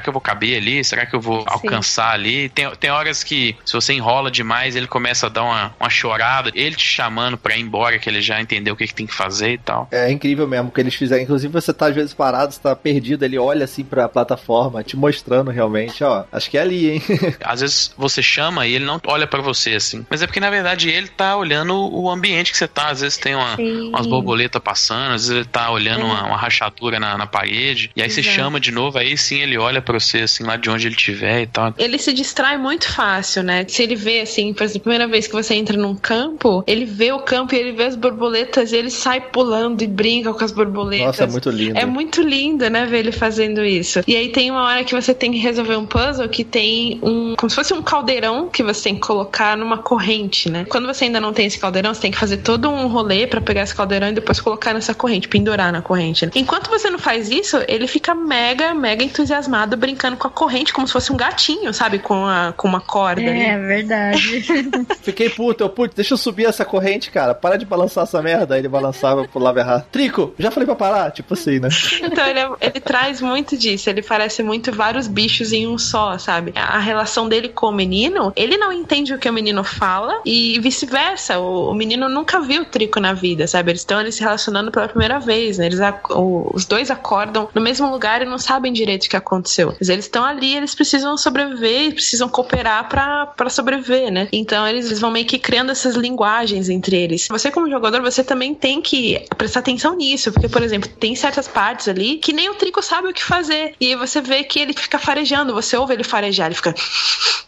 que eu vou caber ali? Será que eu vou alcançar ali? Tem, tem horas que, se você enrola demais, ele começa a dar uma, uma chorada, ele te chamando pra ir embora, que ele já entendeu o que, que tem que fazer e tal. É incrível mesmo o que eles fizeram. Inclusive, você tá às vezes parado, você tá perdido, ele olha assim pra plataforma, te mostrando realmente, ó, acho que é ali, hein? Às vezes você chama e ele não olha pra você assim. Mas é porque na verdade ele tá olhando o ambiente que você tá. Às vezes tem uma, umas borboletas passando, às vezes ele tá olhando É. uma, uma rachadura na, na parede. E aí você Exato. chama de novo, aí sim ele olha pra você assim lá de onde ele estiver e tal. Ele se distrai muito fácil, né? Se ele vê, assim, por exemplo, a primeira vez que você entra num campo, ele vê o campo e ele vê as borboletas e ele sai pulando e brinca com as borboletas. Nossa, é muito lindo. É muito lindo, né, ver ele fazendo isso. E aí tem uma hora que você tem que resolver um puzzle que tem um. como se fosse um caldeirão que você tem que colocar numa corrente, né? Quando você ainda não tem esse caldeirão, você tem que fazer todo um rolê pra pegar esse caldeirão e depois colocar nessa corrente, pendurar na corrente. né? Enquanto você não faz isso, ele fica mega, mega entusiasmado brincando com a corrente, como se fosse um gatinho, sabe? Com, a, com uma corda ali. É verdade. Fiquei puto, eu puto, deixa eu subir essa corrente, cara. Para de balançar essa merda. Aí ele balançava, pulava errado. Trico, já falei pra parar? Tipo assim, né? Então ele, é- ele traz muito disso. Ele parece muito vários bichos em um só, sabe? A relação dele com o menino, ele não entende o que o menino fala e vice-versa. O, o menino nunca viu o Trico na vida, sabe? Eles estão ali se relacionando pela primeira vez, né? Eles, o- os dois acordam no mesmo lugar e não sabem direito o que aconteceu. Mas eles estão ali, eles precisam sobreviver precisam cooperar pra sobreviver, né? Então eles, vão meio que criando essas linguagens entre eles. Você, como jogador, você também tem que prestar atenção nisso, porque, por exemplo, tem certas partes ali que nem o Trico sabe o que fazer. E você vê que ele fica farejando, você ouve ele farejar ele fica.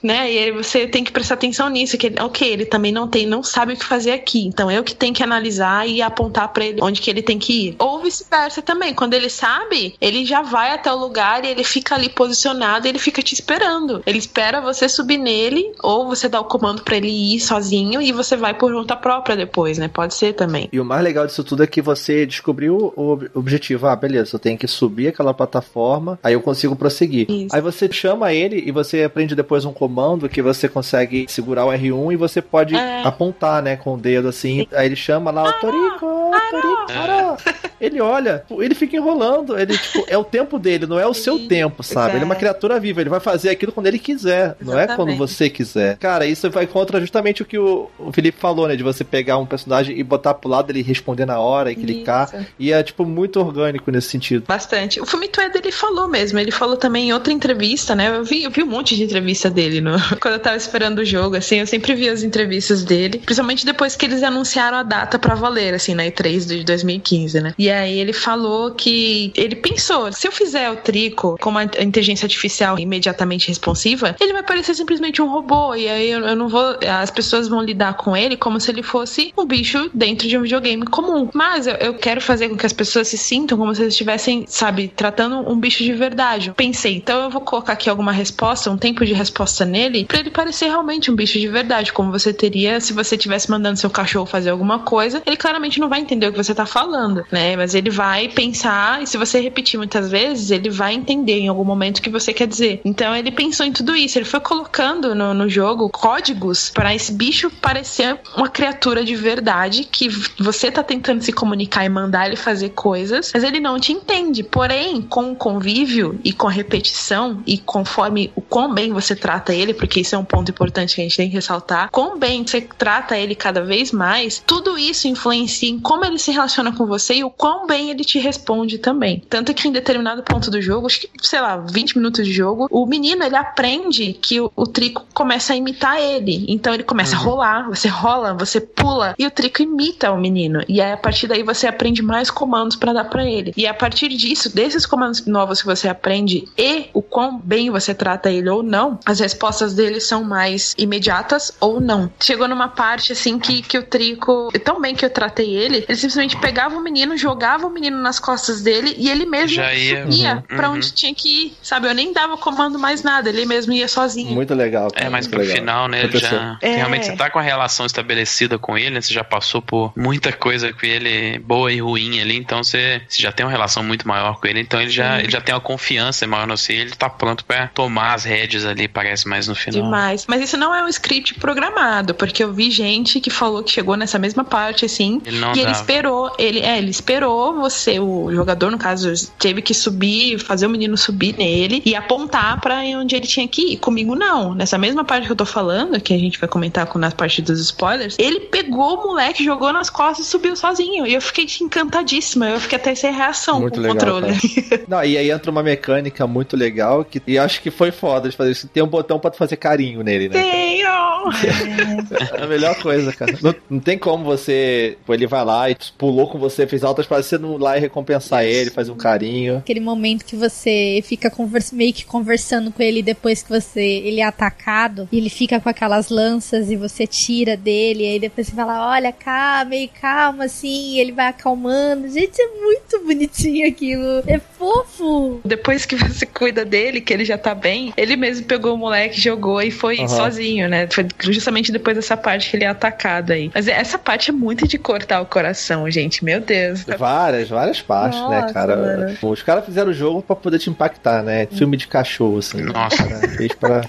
Né? E aí você tem que prestar atenção nisso, que ele, ok, ele também não tem, não sabe o que fazer aqui. Então eu que tenho que analisar e apontar para ele onde que ele tem que ir. Ou vice-versa também. Quando ele sabe, ele já vai até o lugar e ele fica ali posicionado e ele fica te esperando. Ele espera você subir nele, ou você dá o comando para ele ir sozinho e você vai por conta própria depois, né? Pode ser também. E o mais legal disso tudo é que você descobriu o objetivo. Ah, beleza, eu tenho que subir aquela plataforma, aí eu consigo prosseguir. Isso. Aí você chama ele e você aprende depois um comando que você consegue segurar o R1 e você pode é. apontar, né, com o dedo assim. Sim. Aí ele chama lá o Torico, Torico, Ele olha, ele fica enrolando. Ele, tipo, é o tempo dele, não é o seu tempo, sabe? Ele é uma criatura viva, ele vai fazer aquilo quando ele quiser, Exatamente. não é quando você quiser. Cara, isso vai contra justamente o que o, Felipe falou, né? De você pegar um personagem e botar pro lado, ele responder na hora e clicar. Isso. E é, tipo, muito orgânico nesse sentido. Bastante. O Fumito Ed, ele falou mesmo. Ele falou também em outra entrevista, né? Eu vi, eu vi um monte de entrevista dele no... quando eu tava esperando o jogo, assim. Eu sempre vi as entrevistas dele. Principalmente depois que eles anunciaram a data pra valer, assim, na E3 de 2015, né? E aí ele falou que ele pensou: se eu fizer o Trico com uma inteligência artificial imediatamente responsiva, ele vai parecer simplesmente um robô. E aí eu, não vou. As pessoas vão lidar com ele como se ele fosse um bicho dentro de um videogame comum. Mas eu, eu quero fazer com que as pessoas se sintam como se eles estivessem, sabe, tratando um bicho de verdade. Pensei, então eu vou colocar aqui alguma resposta, um tempo de resposta nele, para ele parecer realmente um bicho de verdade, como você teria se você estivesse mandando seu cachorro fazer alguma coisa. Ele claramente não vai entender o que você tá falando, né? Mas ele vai pensar, e se você repetir muitas vezes, ele vai entender em algum momento o que você quer dizer. Então ele pensou em tudo isso, ele foi colocando no, no jogo códigos para esse bicho parecer uma criatura de verdade que você tá tentando se comunicar e mandar ele fazer coisas, mas ele não te entende. Porém, com o convívio e com a repetição e conforme o quão bem você trata ele, porque isso é um ponto importante que a gente tem que ressaltar, quão bem você trata ele cada vez mais, tudo isso influencia em como ele se relaciona com você e o quão bem ele te responde também. Tanto que em determinado ponto do jogo, acho que, sei lá, 20 minutos de jogo, o menino ele aprende que o, o Trico começa a imitar ele. Então ele começa uhum. a rolar, você rola, você pula e o Trico imita o menino. E aí a partir daí você aprende mais comandos para dar para ele. E a partir disso, desses comandos novos que você aprende e o quão bem você trata ele ou não, as respostas dele são mais imediatas ou não. Chegou numa parte assim que, que o Trico, tão bem que eu tratei ele, ele simplesmente pegava o menino, jogava o menino nas costas dele e ele mesmo Já ia, ia uhum. pra onde tinha que ir, sabe? Eu nem dava comando mais nada, ele mesmo ia sozinho. Muito legal. Cara, é, mas pro legal. final, né, ele já. É. Realmente você tá com a relação estabelecida com ele, né, você já passou por muita coisa com ele, boa e ruim ali, então você, você já tem uma relação muito maior com ele, então ele já, ele já tem uma confiança maior no você, ele tá pronto para tomar as rédeas ali, parece mais no final. Demais. Mas isso não é um script programado, porque eu vi gente que falou que chegou nessa mesma parte, assim, ele e ele esperou, ele, é, ele esperou você, o jogador, no caso, teve que subir, fazer o menino subir nele e apontar para onde ele tinha que ir. Comigo não. Nessa mesma parte que eu tô falando, que a gente vai comentar com nas partes dos spoilers, ele pegou o moleque, jogou nas costas e subiu sozinho. E eu fiquei encantadíssima. Eu fiquei até sem reação muito com legal, o controle. Não, e aí entra uma mecânica muito legal que e acho que foi foda de fazer isso. Tem um botão pra tu fazer carinho nele, né? Tenho! é a melhor coisa, cara. Não, não tem como você. Ele vai lá e pulou com você, fez altas para você não ir lá e recompensar ele, faz um carinho. Aquele momento que você fica conversa, meio que conversando com ele depois que você ele é atacado e ele fica com aquelas lanças e você tira dele, e aí depois você fala, olha, calma, meio calma, assim, e ele vai acalmando. Gente, é muito bonitinho aquilo. É fofo. Depois que você cuida dele, que ele já tá bem, ele mesmo pegou o moleque, jogou e foi uhum. sozinho, né? Foi justamente depois dessa parte que ele é atacado aí. Mas essa parte é muito de cortar o coração, gente. Meu Deus. Várias, várias partes, né, Nossa, né, cara? Mano. Os caras fizeram o jogo pra poder te impactar, né? Filme de cachorro, assim. Nossa. Cara, fez pra.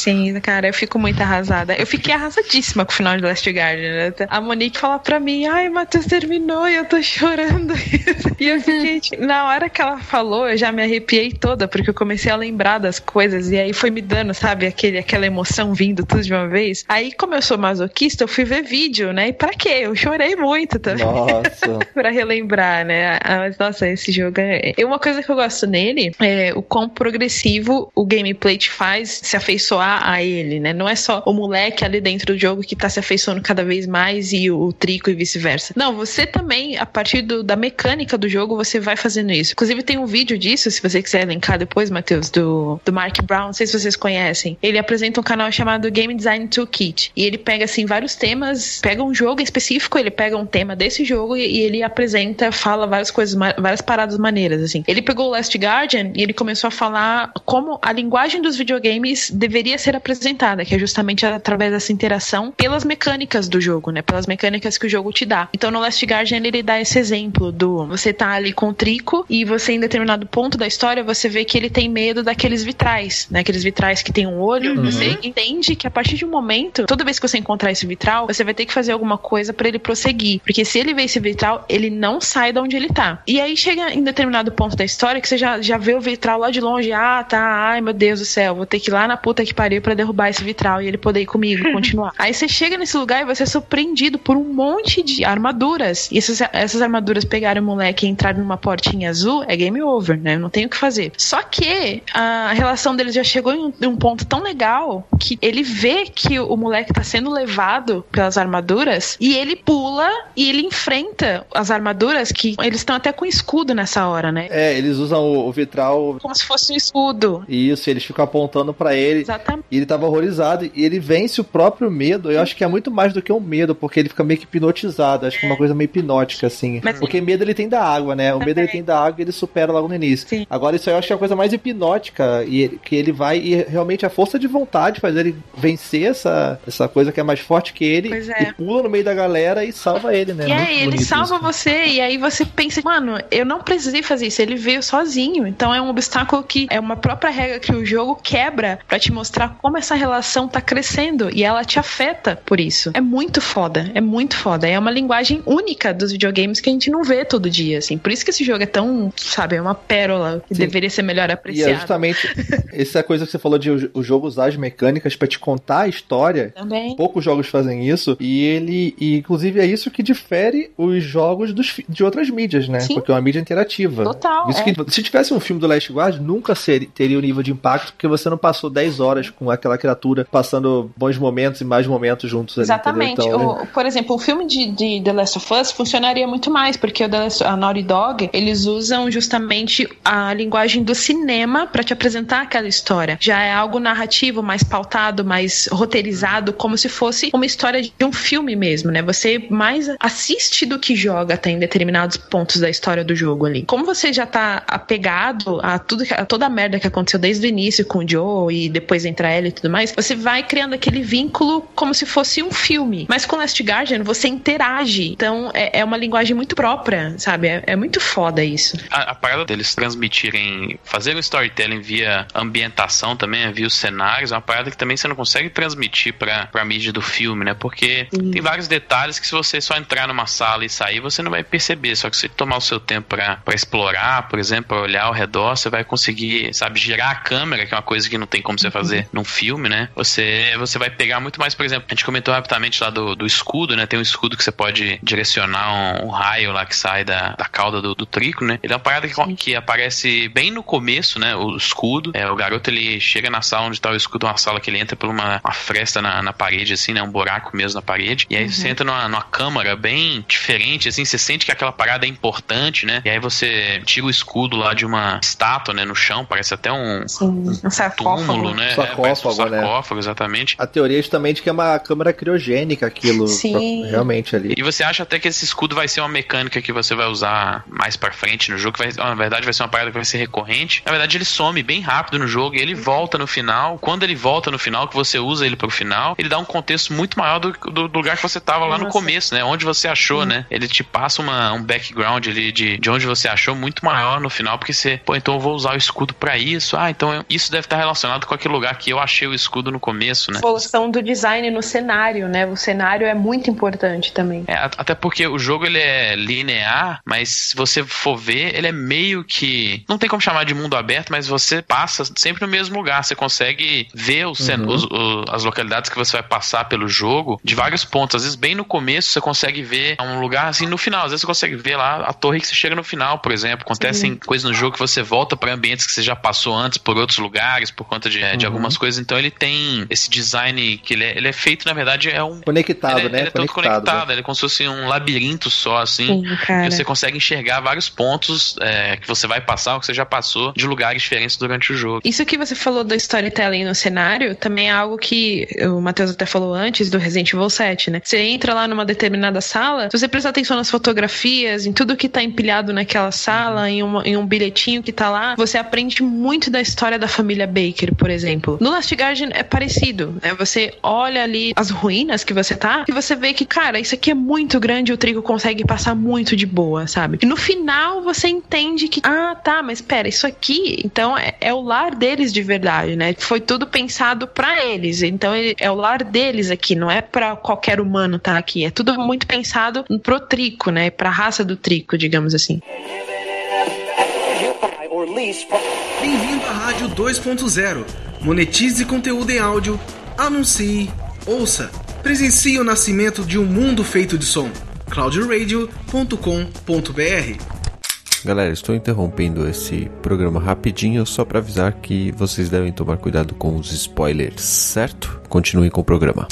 Sim, cara, eu fico muito arrasada. Eu fiquei arrasadíssima com o final de Last Guardian. Né? A Monique fala pra mim, ai, Matheus terminou e eu tô chorando. e eu fiquei, tipo, na hora que ela falou, eu já me arrepiei toda, porque eu comecei a lembrar das coisas e aí foi me dando, sabe, aquele, aquela emoção vindo tudo de uma vez. Aí, como eu sou masoquista, eu fui ver vídeo, né? E pra quê? Eu chorei muito também. Nossa. pra relembrar, né? Ah, mas, nossa, esse jogo é. E uma coisa que eu gosto nele é o quão progressivo o gameplay te faz se afeiçoar a ele, né? Não é só o moleque ali dentro do jogo que tá se afeiçoando cada vez mais e o, o Trico e vice-versa. Não, você também, a partir do, da mecânica do jogo, você vai fazendo isso. Inclusive, tem um vídeo disso, se você quiser elencar depois, Matheus, do, do Mark Brown, não sei se vocês conhecem. Ele apresenta um canal chamado Game Design Toolkit. E ele pega, assim, vários temas, pega um jogo específico, ele pega um tema desse jogo e, e ele apresenta, fala várias coisas, várias paradas maneiras, assim. Ele pegou o Last Guardian e ele começou a falar como a linguagem dos videogames deveria ser apresentada, que é justamente através dessa interação pelas mecânicas do jogo, né? Pelas mecânicas que o jogo te dá. Então no Last Guardian ele dá esse exemplo do você tá ali com o Trico e você em determinado ponto da história você vê que ele tem medo daqueles vitrais, né? Aqueles vitrais que tem um olho, uhum. você entende que a partir de um momento, toda vez que você encontrar esse vitral, você vai ter que fazer alguma coisa para ele prosseguir, porque se ele vê esse vitral, ele não sai de onde ele tá. E aí chega em determinado ponto da história que você já, já vê o vitral lá de longe, ah, tá, ai meu Deus do céu, vou ter que ir lá na puta que pariu para derrubar esse vitral e ele poder ir comigo, continuar. aí você chega nesse lugar e você é surpreendido por um monte de armaduras. E essas, essas armaduras pegaram o moleque e entraram numa portinha azul, é game over, né? Não tem o que fazer. Só que a relação deles já chegou em um, em um ponto tão legal que ele vê que o moleque tá sendo levado pelas armaduras e ele pula e ele enfrenta as armaduras que eles estão até com escudo nessa hora, né? É, eles usam o, o vitral como se fosse um escudo. Isso, eles ficam apontando para ele. Exatamente. E ele tava horrorizado e ele vence o próprio medo. Eu acho que é muito mais do que um medo, porque ele fica meio que hipnotizado. Acho que é uma coisa meio hipnótica, assim. Mas, porque medo ele tem da água, né? O medo ele tem da água e ele supera logo no início. Sim. Agora, isso aí eu acho que é a coisa mais hipnótica. E que ele vai e realmente a força de vontade faz ele vencer essa, essa coisa que é mais forte que ele. É. E pula no meio da galera e salva ele, né? E aí, ele salva isso. você. E aí você pensa, mano, eu não precisei fazer isso. Ele veio sozinho. Então é um obstáculo que é uma própria regra que o jogo quebra para te mostrar como essa relação tá crescendo e ela te afeta por isso. É muito foda, é muito foda. É uma linguagem única dos videogames que a gente não vê todo dia, assim. Por isso que esse jogo é tão, sabe, é uma pérola que Sim. deveria ser melhor apreciado. E é justamente essa coisa que você falou de o jogo usar as mecânicas para te contar a história. Também. Poucos jogos fazem isso e ele, e, inclusive, é isso que difere os jogos dos, de outras mídias, né? Sim. Porque é uma mídia interativa. Total. É. que, se tivesse um filme do Last Guard, nunca seria, teria o nível de impacto, porque você não passou 10 horas com aquela criatura passando bons momentos e mais momentos juntos ali. Exatamente. Então, o, por exemplo, o filme de, de, The Last of Us funcionaria muito mais, porque o The Last, a Naughty Dog, eles usam justamente a linguagem do cinema para te apresentar aquela história. Já é algo narrativo, mais pautado, mais roteirizado, como se fosse uma história de um filme mesmo, né? Você mais assiste do que joga até em determinados pontos da história do jogo ali. Como você já tá apegado a tudo, a toda a merda que aconteceu desde o início com o Joe e depois entra ela e tudo mais, você vai criando aquele vínculo como se fosse um filme. Mas com Last Guardian você interage. Então é, é uma linguagem muito própria, sabe? É, é muito foda isso. A, a parada deles transmitirem, fazer o storytelling via ambientação também, via os cenários, é uma parada que também você não consegue transmitir pra, pra mídia do filme, né? Porque uhum. tem vários detalhes que se você só entrar numa sala e sair, você não vai perceber. Só que se tomar o seu tempo pra, pra explorar, por exemplo, pra olhar ao redor, você vai conseguir, sabe, girar a câmera, que é uma coisa que não tem como você uhum. fazer num filme, né? Você, você vai pegar muito mais, por exemplo, a gente comentou rapidamente lá do, do escudo, né? Tem um escudo que você pode direcionar um, um raio lá que sai da, da cauda do, do trico, né? Ele é uma parada que, que aparece bem no começo, né? O escudo. É, o garoto ele chega na sala onde tá o escudo, uma sala que ele entra por uma, uma fresta na, na parede, assim, né? Um buraco mesmo na parede. E aí uhum. você entra numa, numa câmara bem diferente, assim, você sente que aquela parada é importante, né? E aí você tira o escudo lá de uma estátua, né? No chão, parece até um, Sim, um, sarcófago. túmulo, né? É, sarcófago, né? exatamente. A teoria é justamente que é uma câmara criogênica aquilo. Sim. Realmente ali. E você acha até que esse escudo vai ser uma mecânica que você vai usar mais pra frente no jogo, que vai, na verdade vai ser uma parada que vai ser recorrente. Na verdade, ele some bem rápido no jogo e ele volta no final. Quando ele volta no final, que você usa ele pro final, ele dá um contexto muito maior do, do, do lugar que você tava lá Nossa. no começo, né? Onde você achou, né? Ele te passa uma, um background ali de, de onde você achou muito maior no final, porque você, pô, então eu vou usar o escudo para isso. Ah, então eu, isso deve estar relacionado com aquele lugar que eu achei o escudo no começo, né? Evolução do design no cenário, né? O cenário é muito importante também. É, até porque o jogo ele é linear, mas se você for ver, ele é meio que. Não tem como chamar de mundo aberto, mas você passa sempre no mesmo lugar. Você consegue ver os, uhum. os, os, as localidades que você vai passar pelo jogo de vários pontos. Às vezes, bem no começo, você consegue ver um lugar assim no final. Às vezes, você consegue ver lá a torre que você chega no final, por exemplo. Acontecem Sim. coisas no jogo que você volta para ambientes que você já passou antes por outros lugares, por conta de, uhum. de alguma algumas coisas. Então ele tem esse design que ele é, ele é feito, na verdade, é um. Conectado, ele, é- né? Ele é todo conectado. conectado, ele é como se fosse um labirinto só, assim. Sim. E você consegue enxergar vários pontos é, que você vai passar, ou que você já passou, de lugares diferentes durante o jogo. Isso que você falou do storytelling no cenário também é algo que o Matheus até falou antes do Resident Evil 7, né? Você entra lá numa determinada sala, se você prestar atenção nas fotografias, em tudo que tá empilhado naquela sala, em, uma- em um bilhetinho que tá lá, você aprende muito da história da família Baker, por exemplo. No Last Guardian é parecido, né? Você olha ali as ruínas que você tá e você vê que, cara, isso aqui é muito grande e o Trigo consegue passar muito de boa, sabe? E no final você entende que, ah, tá, mas pera, isso aqui, então é, é o lar deles de verdade, né? Foi tudo pensado pra eles. Então ele, é o lar deles aqui, não é pra qualquer humano tá aqui. É tudo muito pensado pro Trico, né? Pra raça do Trico, digamos assim. Bem-vindo à Rádio 2.0. Monetize conteúdo em áudio, anuncie, ouça, presencie o nascimento de um mundo feito de som. cloudradio.com.br Galera, estou interrompendo esse programa rapidinho só para avisar que vocês devem tomar cuidado com os spoilers, certo? Continuem com o programa.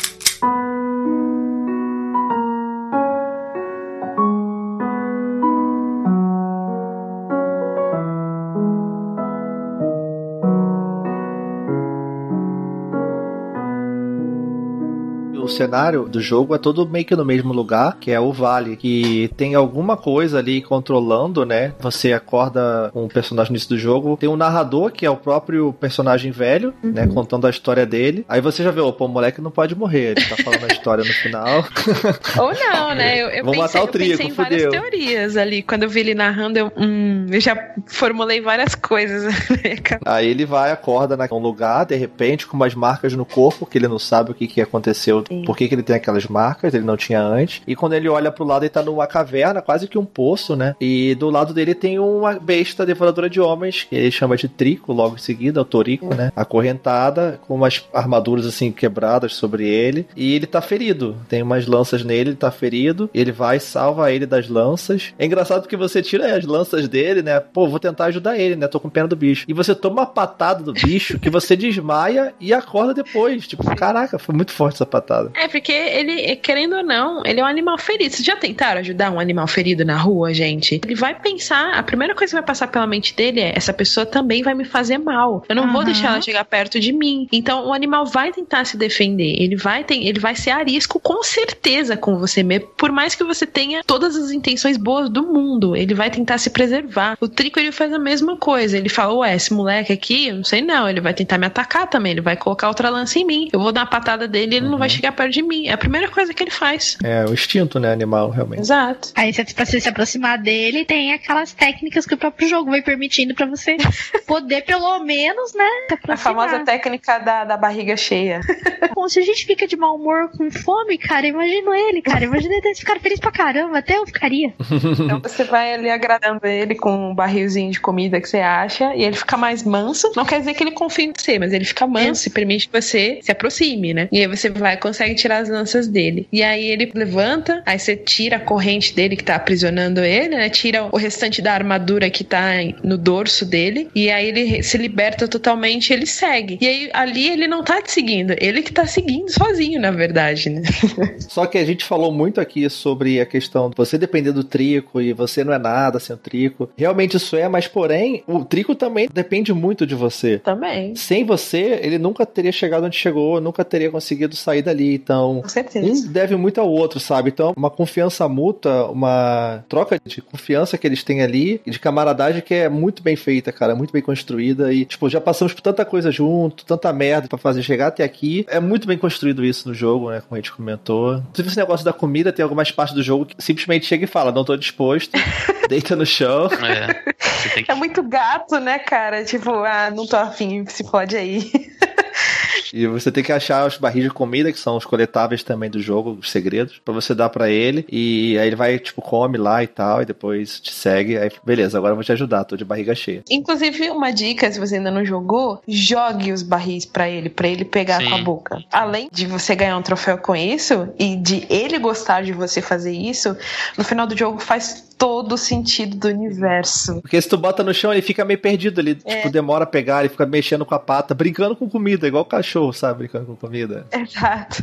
O cenário do jogo é todo meio que no mesmo lugar, que é o vale, que tem alguma coisa ali controlando, né? Você acorda um personagem no início do jogo, tem um narrador, que é o próprio personagem velho, né? Contando a história dele. Aí você já vê, opa, o moleque não pode morrer, ele tá falando a história no final. Ou não, né? Eu, eu Vou pensei, matar o eu pensei em várias fudeu. teorias ali. Quando eu vi ele narrando, eu, hum, eu já formulei várias coisas. né, cara? Aí ele vai, acorda num lugar, de repente, com umas marcas no corpo, que ele não sabe o que, que aconteceu, por que, que ele tem aquelas marcas, ele não tinha antes. E quando ele olha pro lado, ele tá numa caverna, quase que um poço, né? E do lado dele tem uma besta devoradora de homens, que ele chama de Trico, logo em seguida, o Torico, né? Acorrentada, com umas armaduras assim quebradas sobre ele. E ele tá ferido. Tem umas lanças nele, ele tá ferido. Ele vai e salva ele das lanças. É engraçado que você tira as lanças dele, né? Pô, vou tentar ajudar ele, né? Tô com pena do bicho. E você toma uma patada do bicho que você desmaia e acorda depois. Tipo, caraca, foi muito forte essa patada. É, porque ele, querendo ou não, ele é um animal ferido. Vocês já tentaram ajudar um animal ferido na rua, gente? Ele vai pensar, a primeira coisa que vai passar pela mente dele é: essa pessoa também vai me fazer mal. Eu não vou Aham. deixar ela chegar perto de mim. Então o animal vai tentar se defender. Ele vai, ter, ele vai ser arisco com certeza com você mesmo. Por mais que você tenha todas as intenções boas do mundo, ele vai tentar se preservar. O Trico ele faz a mesma coisa. Ele fala: Ué, esse moleque aqui, eu não sei não. Ele vai tentar me atacar também. Ele vai colocar outra lança em mim. Eu vou dar uma patada dele e ele não vai chegar perto de mim. É a primeira coisa que ele faz. É o instinto, né? Animal, realmente. Exato. Aí você, pra você se aproximar dele, tem aquelas técnicas que o próprio jogo vai permitindo pra você poder, pelo menos, né? Se A aproximar. famosa técnica da, da barriga cheia. Bom, se a gente fica de mau humor com fome, cara, imagino ele, cara. Imagina ele ficar feliz pra caramba, até eu ficaria. Então você vai ali agradando ele com um barrilzinho de comida que você acha e ele fica mais manso. Não quer dizer que ele confie em você, mas ele fica manso e permite que você se aproxime, né? E aí você vai consegue tirar as lanças dele. E aí ele levanta, aí você tira a corrente dele que tá aprisionando ele, né? Tira o restante da armadura que tá no dorso dele e aí ele se liberta totalmente, e ele segue. E aí ali ele não tá te seguindo, ele que tá seguindo sozinho, na verdade, né? Só que a gente falou muito aqui sobre a questão de você depender do trico e você não é nada sem o trico. Realmente isso é, mas porém, o trico também depende muito de você. Também. Sem você, ele nunca teria chegado onde chegou, nunca teria conseguido sair dali. Então, um deve muito ao outro, sabe? Então, uma confiança mútua, uma troca de confiança que eles têm ali, de camaradagem que é muito bem feita, cara, muito bem construída. E, tipo, já passamos por tanta coisa junto, tanta merda pra fazer chegar até aqui. É muito bem construído isso no jogo, né? Como a gente comentou. Inclusive, esse negócio da comida, tem algumas partes do jogo que simplesmente chega e fala: não tô disposto, deita no chão. É, tem que É muito gato, né, cara? Tipo, ah, não tô afim, se pode aí. E você tem que achar os barris de comida, que são os coletáveis também do jogo, os segredos, pra você dar pra ele. E aí ele vai, tipo, come lá e tal, e depois te segue. Aí, beleza, agora eu vou te ajudar, tô de barriga cheia. Inclusive, uma dica, se você ainda não jogou, jogue os barris pra ele, pra ele pegar Sim. com a boca. Além de você ganhar um troféu com isso, e de ele gostar de você fazer isso, no final do jogo faz todo o sentido do universo. Porque se tu bota no chão, ele fica meio perdido. Ele, É. tipo, demora a pegar, ele fica mexendo com a pata, brincando com comida, igual o cachorro, sabe? Brincando com comida. Exato.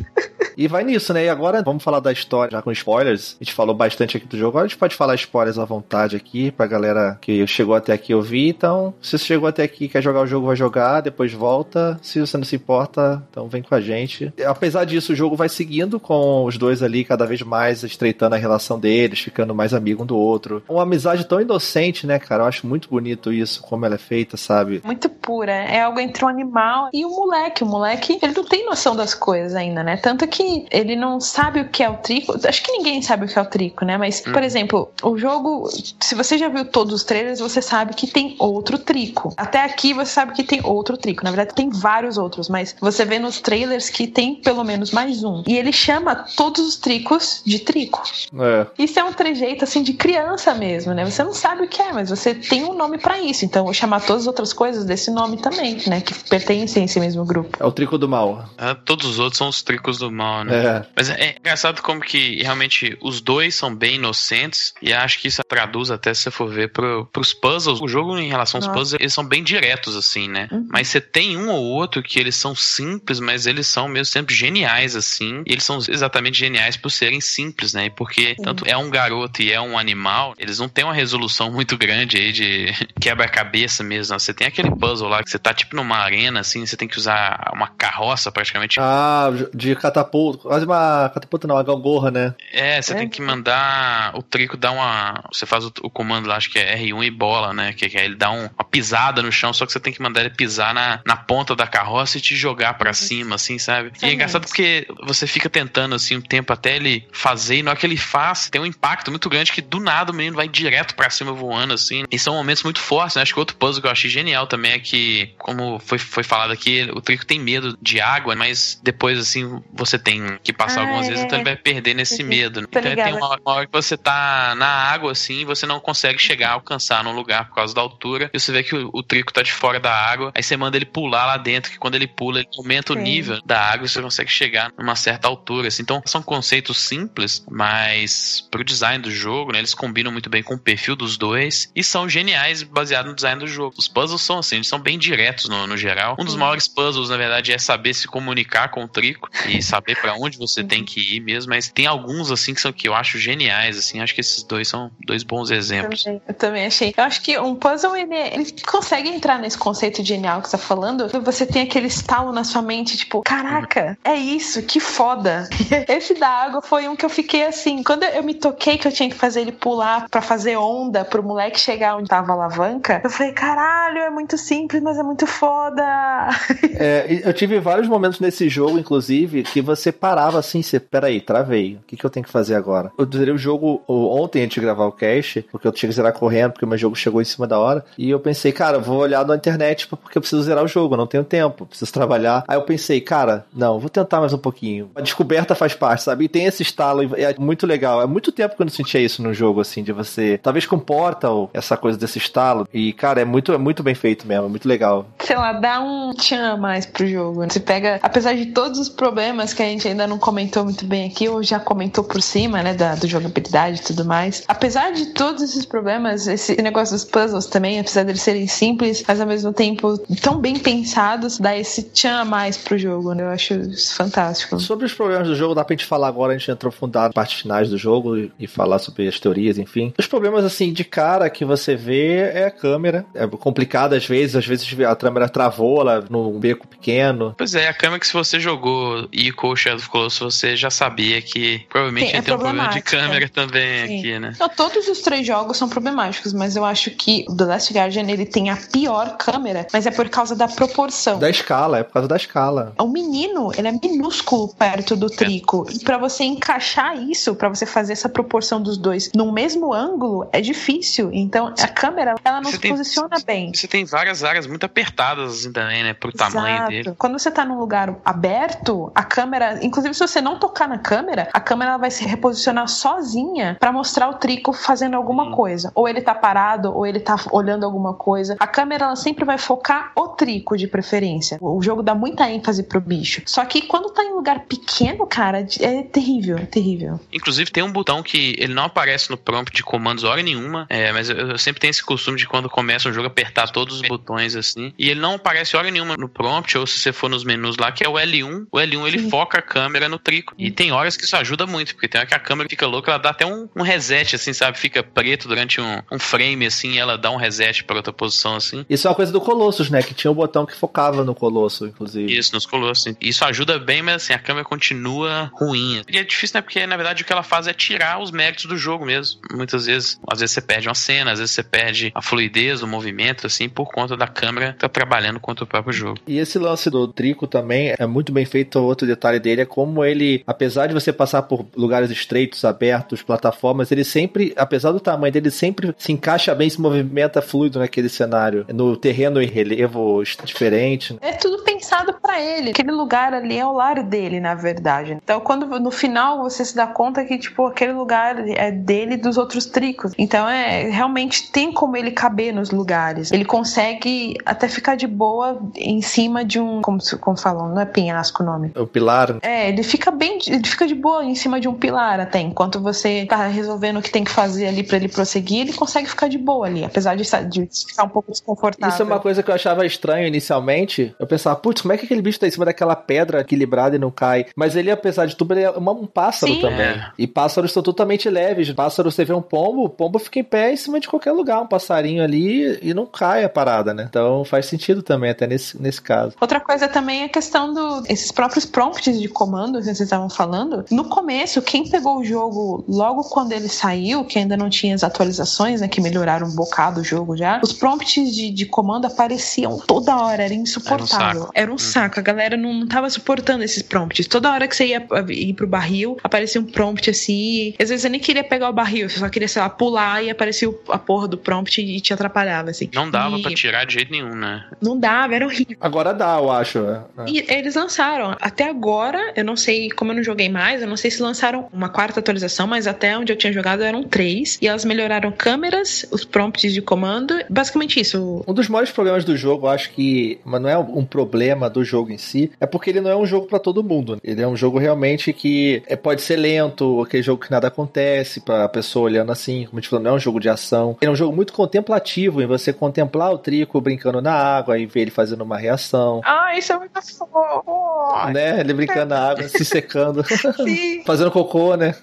E vai nisso, né? E agora vamos falar da história já com spoilers. A gente falou bastante aqui do jogo. Agora a gente pode falar spoilers à vontade aqui pra galera que chegou até aqui ouvir. Então, se você chegou até aqui e quer jogar o jogo, vai jogar, depois volta. Se você não se importa, então vem com a gente. Apesar disso, o jogo vai seguindo com os dois ali cada vez mais estreitando a relação deles, ficando mais amigo um do outro. Uma amizade tão inocente, né, cara? Eu acho muito bonito isso, como ela é feita, sabe? Muito pura. É algo entre um animal e o moleque. O moleque, ele não tem noção das coisas ainda, né? Tanto que ele não sabe o que é o trico. Acho que ninguém sabe o que é o trico, né? Mas, por exemplo, o jogo, se você já viu todos os trailers, você sabe que tem outro trico. Até aqui você sabe que tem outro trico. Na verdade, tem vários outros, mas você vê nos trailers que tem pelo menos mais um. E ele chama todos os tricos de trico. É. Isso é um trejeito assim de criança mesmo, né? Você não sabe o que é, mas você tem um nome pra isso. Então eu vou chamar todas as outras coisas desse nome também, né? Que pertencem a esse mesmo grupo. É o trico do mal. Ah, todos os outros são os tricos do mal, né? É. Mas é é engraçado como que realmente os dois são bem inocentes e acho que isso traduz até se você for ver pro, pros puzzles. O jogo em relação aos Nossa. puzzles, eles são bem diretos assim, né? Uhum. Mas você tem um ou outro que eles são simples, mas eles são mesmo sempre geniais assim. E eles são exatamente geniais por serem simples, né? E porque tanto é um garoto e é um animal, eles não têm uma resolução muito grande aí de quebra-cabeça mesmo. Você tem aquele puzzle lá que você tá tipo numa arena assim, você tem que usar uma carroça praticamente Ah, de catapulta. Quase uma catapulta, não, uma gangorra, né? É, você É. tem que mandar o trico dar uma. Você faz o, o comando lá, acho que é R1 e bola, né? Que, que é ele dá um- uma pisada no chão, só que você tem que mandar ele pisar na, na ponta da carroça e te jogar pra cima, assim, sabe? E é engraçado porque você fica tentando, assim, um tempo até ele fazer, e na hora que ele faz, tem um impacto muito grande que do nada o menino vai direto pra cima voando, assim. E são momentos muito fortes, né? Acho que outro puzzle que eu achei genial também é que, como foi, foi falado aqui, o trico tem medo de água, mas depois, assim, você tem que passar Ah, algumas vezes, é. então ele vai perder nesse Uhum. medo. né? Então tem uma, uma hora que você tá na água, assim, e você não consegue chegar, alcançar num lugar por causa da altura, e você vê que o, o trico tá de fora da água, aí você manda ele pular lá dentro, que quando ele pula, ele aumenta o Sim. nível da água e você consegue chegar numa certa altura. assim. Então são conceitos simples, mas pro design do jogo, né, eles combinam muito bem com o perfil dos dois e são geniais baseado no design do jogo. Os puzzles são assim, eles são bem diretos no, no geral. Um dos maiores puzzles, na verdade, é saber se comunicar com o trico e saber pra onde você tem que ir mesmo, mas tem alguns assim que são que eu acho geniais, assim, acho que esses dois são dois bons exemplos. Também, eu também achei. Eu acho que um puzzle, ele, ele consegue entrar nesse conceito genial que você tá falando. Você tem aquele estalo na sua mente, tipo, caraca, é isso, que foda. Esse da água foi um que eu fiquei assim. Quando eu me toquei que eu tinha que fazer ele pular pra fazer onda pro moleque chegar onde tava a alavanca, eu falei, caralho, é muito simples, mas é muito foda. É, eu tive vários momentos nesse jogo, inclusive, que você parava assim, você, peraí, travei. O que, que eu tenho que fazer agora? Eu zerei o jogo ontem antes de gravar o cast, porque eu tinha que zerar correndo, porque o meu jogo chegou em cima da hora. E eu pensei, cara, vou olhar na internet porque eu preciso zerar o jogo, não tenho tempo, preciso trabalhar. Aí eu pensei, cara, não, vou tentar mais um pouquinho. A descoberta faz parte, sabe? E tem esse estalo, é muito legal. É muito tempo que eu não sentia isso no jogo, assim, de você. Talvez com Portal, essa coisa desse estalo. E, cara, é muito, é muito bem feito mesmo, é muito legal. sei lá, dá um tchan a mais pro jogo. né? Você pega, apesar de todos os problemas que a gente ainda não comentou muito bem aqui, ou já comentou por cima, né, da do jogabilidade e tudo mais. Apesar de todos esses problemas, esse negócio dos puzzles também, apesar deles serem simples, mas ao mesmo tempo tão bem pensados, dá esse tchan a mais pro jogo, né? Eu acho isso fantástico. Sobre os problemas do jogo, dá pra gente falar agora, a gente entrou fundado nas partes finais do jogo e, e falar sobre as teorias, enfim. Os problemas, assim, de cara que você vê é a câmera. É complicado às vezes, às vezes a câmera travou ela num beco pequeno. Pois é, a câmera que se você jogou Ico ou Shadow of Colossus, você já sabia que provavelmente Sim, é ia ter um problema de câmera também Sim. aqui, né? Não, todos os três jogos são problemáticos, mas eu acho que o The Last Guardian ele tem a pior câmera, mas é por causa da proporção. Da escala, é por causa da escala. O menino, ele é minúsculo perto do trico. E pra você encaixar isso, pra você fazer essa proporção dos dois num mesmo ângulo, é difícil. Então, a câmera, ela não Você se tem- posiciona bem. Você tem várias áreas muito apertadas assim também, né? Pro tamanho Exato. dele. Quando você tá num lugar aberto, a câmera inclusive se você não tocar na câmera, a câmera vai se reposicionar sozinha para mostrar o Trico fazendo alguma coisa. Ou ele tá parado, ou ele tá olhando alguma coisa. A câmera ela sempre vai focar o Trico de preferência. O jogo dá muita ênfase pro bicho. Só que quando tá em lugar pequeno, cara, é terrível, é terrível. Inclusive tem um botão que ele não aparece no prompt de comandos hora nenhuma, é, mas eu, eu sempre tenho esse costume de quando começa o jogo apertar todos os botões assim. E ele não aparece hora nenhuma no prompt, ou se você for nos menus lá, que é o L1. O L1 ele Sim. foca a câmera no trico. E tem horas que isso ajuda muito, porque tem hora que a câmera fica louca, ela dá até um, um reset, assim, sabe? Fica preto durante um, um frame, assim, e ela dá um reset para outra posição, assim. Isso é uma coisa do Colossus, né? Que tinha um botão que focava no Colosso, inclusive. Isso, nos Colossos. Isso ajuda bem, mas assim, a câmera continua ruim. E é difícil, né? Porque na verdade o que ela faz é tirar os méritos do jogo mesmo. Muitas vezes, às vezes você perde uma cena, às vezes você perde a fluidez do movimento, assim, por conta da câmera tá trabalhando contra o próprio jogo. E esse lance do Trico também é muito bem feito. Outro detalhe dele é como ele, apesar de você passar por lugares estreitos, abertos, plataformas, ele sempre, apesar do tamanho dele, sempre se encaixa bem, se movimenta fluido naquele cenário. No terreno em relevo diferente. É tudo pensado para ele. Aquele lugar ali é o lar dele, na verdade. Então, quando no final você se dá conta que, tipo, aquele lugar é dele dos outros tricos. Então, é realmente tem como ele caber nos lugares. Ele consegue até ficar de boa em cima de um. Como, como falam, não é penhasco o nome? É o pilar. É, ele fica bem. Ele fica de boa em cima de um pilar até. Enquanto você tá resolvendo o que tem que fazer ali para ele prosseguir, ele consegue ficar de boa ali, apesar de, de ficar um pouco desconfortável. Isso é uma coisa que eu achava estranho inicialmente. Eu pensava, putz, como é que aquele bicho tá em cima daquela pedra equilibrada e não cai? Mas ele, apesar de tudo, ele é um pássaro Sim. também. É. E pássaros são totalmente leves. Pássaro, você vê um pombo, o pombo fica em pé em cima de qualquer lugar, um passarinho ali e não cai a parada, né? Então faz sentido também, até nesse, nesse caso. Outra coisa também é a questão do esses próprios prompts de comando que vocês estavam falando. No começo, quem pegou o jogo logo quando ele saiu, que ainda não tinha as atualizações, né? Que melhoraram um bocado o jogo já, os prompts de, de comando apareciam toda hora, era insuportável. Era um saco. Era um hum. saco. A galera não, não tava suportando esses prompts. Toda hora que você ia ir pro barril, aparecia um prompt assim. Às vezes eu nem queria pegar o barril, você só queria, sei lá, pular e aparecia a porra do prompt e te atrapalhava, assim. Não dava e... pra tirar de jeito nenhum, né? Não dava, era horrível. Agora dá, eu acho. É. E eles lançaram. Até agora, eu não sei, como eu não joguei mais, eu não sei se lançaram uma quarta atualização, mas até onde eu tinha jogado eram três. E elas melhoraram câmeras, os prompts de comando. Basicamente isso. Um dos maiores problemas do jogo, eu acho que. Mas não é um problema do jogo em si, é porque ele não é um jogo para todo mundo. Ele é um jogo realmente que é, pode ser lento, aquele jogo que nada acontece, pra pessoa olhando assim, como a gente falou, não é um jogo de ação. Ele é um jogo muito contemplativo, em você contemplar o trico brincando na água e ver ele fazendo uma reação. Ah, isso é muito fofo! Né? Ele brincando na água, se secando, fazendo cocô, né?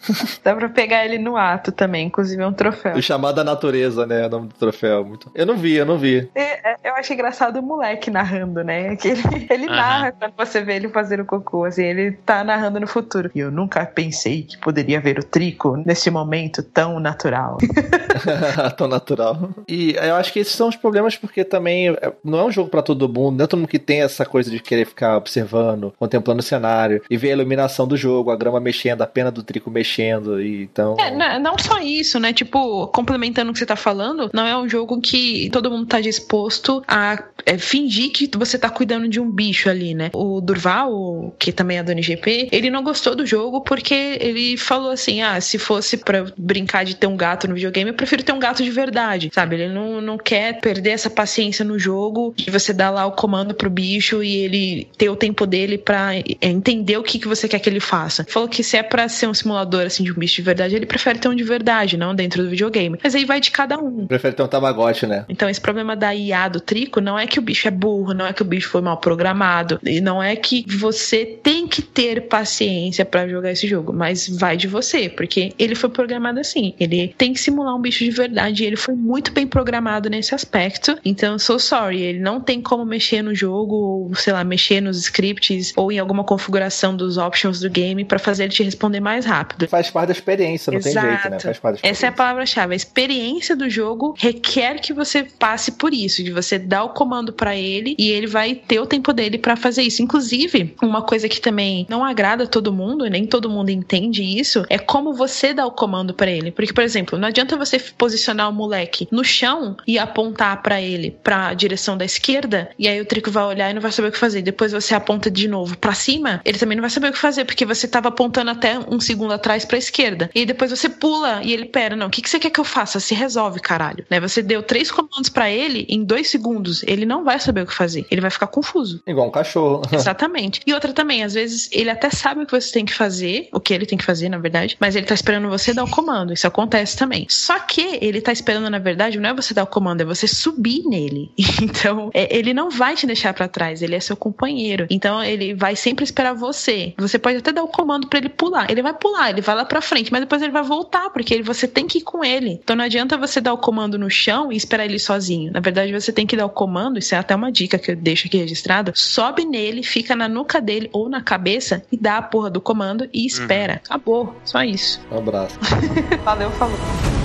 Dá pra pegar ele no ato também, inclusive é um troféu. O chamado da natureza, né? O nome do troféu. Muito... Eu não vi, eu não vi. É, é, eu acho engraçado o moleque narrando, né? Que ele, ele uhum. narra quando você vê ele fazer o cocô, assim, ele tá narrando no futuro. E eu nunca pensei que poderia ver o trico nesse momento tão natural. tão natural. E eu acho que esses são os problemas porque também é, não é um jogo para todo mundo, não é todo mundo que tem essa coisa de querer ficar observando, contemplando o cenário e ver a iluminação do jogo, a grama mexendo, a pena do trico mexendo, e então... É, não só isso, né? Tipo, complementando o que você tá falando, não é um jogo que todo mundo tá disposto a é, fingir que você tá cuidando de um bicho ali, né? O Durval, que também é do NGP, ele não gostou do jogo porque ele falou assim: ah, se fosse para brincar de ter um gato no videogame, eu prefiro ter um gato de verdade, sabe? Ele não, não quer perder essa paciência no jogo de você dar lá o comando pro bicho e ele ter o tempo dele para é, entender o que, que você quer que ele faça. Falou que se é para ser um simulador assim de um bicho de verdade, ele prefere ter um de verdade, não dentro do videogame. Mas aí vai de cada um. Prefere ter um Tamagotchi, né? Então esse problema da IA do Trico não é que o bicho é burro, não é que o bicho foi mal programado, e não é que você tem que ter paciência para jogar esse jogo, mas vai de você, porque ele foi programado assim. Ele tem que simular um bicho de verdade e ele foi muito bem programado nesse aspecto. Então, sou sorry, ele não tem como mexer no jogo, ou, sei lá, mexer nos scripts ou em alguma configuração dos options do game para fazer ele te responder mais rápido. Faz parte da experiência, não Exato. tem jeito, né? Faz parte da Essa é a palavra-chave. A experiência do jogo requer que você passe por isso, de você dar o comando para ele e ele vai ter o tempo dele para fazer isso. Inclusive, uma coisa que também não agrada todo mundo, nem todo mundo entende isso, é como você dá o comando para ele. Porque, por exemplo, não adianta você posicionar o moleque no chão e apontar para ele para a direção da esquerda, e aí o Trico vai olhar e não vai saber o que fazer. Depois você aponta de novo para cima, ele também não vai saber o que fazer, porque você tava apontando até um segundo atrás pra esquerda. E depois você pula e ele, pera, não, o que, que você quer que eu faça? Se resolve, caralho. Né? Você deu três comandos para ele em dois segundos. Ele não vai saber o que fazer. Ele vai ficar confuso. Igual um cachorro. Exatamente. E outra também, às vezes ele até sabe o que você tem que fazer, o que ele tem que fazer, na verdade, mas ele tá esperando você dar o comando. Isso acontece também. Só que ele tá esperando, na verdade, não é você dar o comando, é você subir nele. Então, é, ele não vai te deixar para trás, ele é seu companheiro. Então, ele vai sempre esperar você. Você pode até dar o comando para ele pular. Ele vai pular, ele vai lá pra frente, mas depois ele vai voltar, porque ele, você tem que ir com ele. Então, não adianta você dar o comando no chão e esperar ele sozinho. Na verdade, você tem que dar o comando, isso é até uma dica que eu deixo aqui registrada. Sobe nele, fica na nuca dele ou na cabeça e dá a porra do comando e espera. Uhum. Acabou. Só isso. Um abraço. Valeu, falou.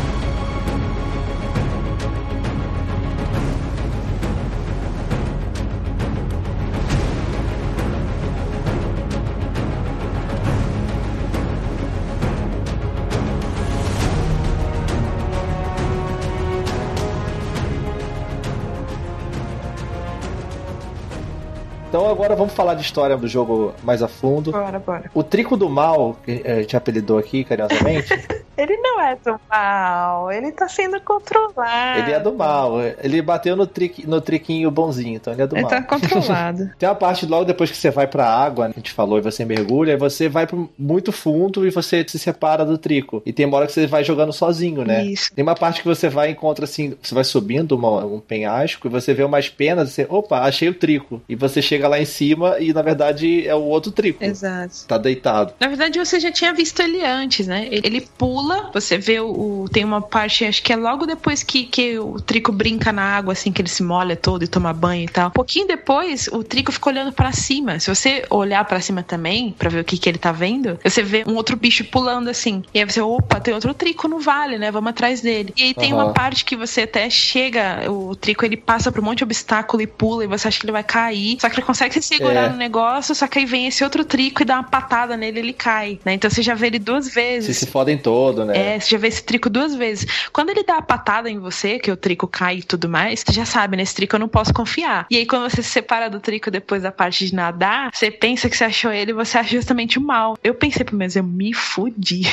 Então agora vamos falar de história do jogo mais a fundo. Bora, bora. O Trico do Mal, que a gente apelidou aqui carinhosamente. Ele não é do mal, ele tá sendo controlado. Ele é do mal. Ele bateu no, triqui, no triquinho bonzinho, então ele é do ele mal. Ele tá controlado. Tem uma parte logo depois que você vai pra água, né, a gente falou, e você mergulha, e você vai pro muito fundo e você se separa do trico. E tem uma hora que você vai jogando sozinho, né? Isso. Tem uma parte que você vai e encontra assim, você vai subindo uma, um penhasco e você vê umas penas e você, opa, achei o trico. E você chega lá em cima e na verdade é o outro trico. Exato. Tá deitado. Na verdade você já tinha visto ele antes, né? Ele pula você vê o, o, Tem uma parte, acho que é logo depois que, que o Trico brinca na água, assim, que ele se molha todo e toma banho e tal. Um pouquinho depois, o Trico fica olhando para cima. Se você olhar para cima também, para ver o que, que ele tá vendo, você vê um outro bicho pulando assim. E aí você, opa, tem outro Trico no vale, né? Vamos atrás dele. E aí tem uhum. uma parte que você até chega, o Trico ele passa por um monte de obstáculo e pula, e você acha que ele vai cair. Só que ele consegue se segurar é. no negócio, só que aí vem esse outro Trico e dá uma patada nele ele cai. Né? Então você já vê ele duas vezes. Se se fodem todo todo, né? É, você já vê esse trico duas vezes. Quando ele dá a patada em você, que o trico cai e tudo mais, você já sabe, nesse trico eu não posso confiar. E aí, quando você se separa do trico depois da parte de nadar, você pensa que você achou ele e você acha justamente o mal. Eu pensei pro menos, eu me fudi.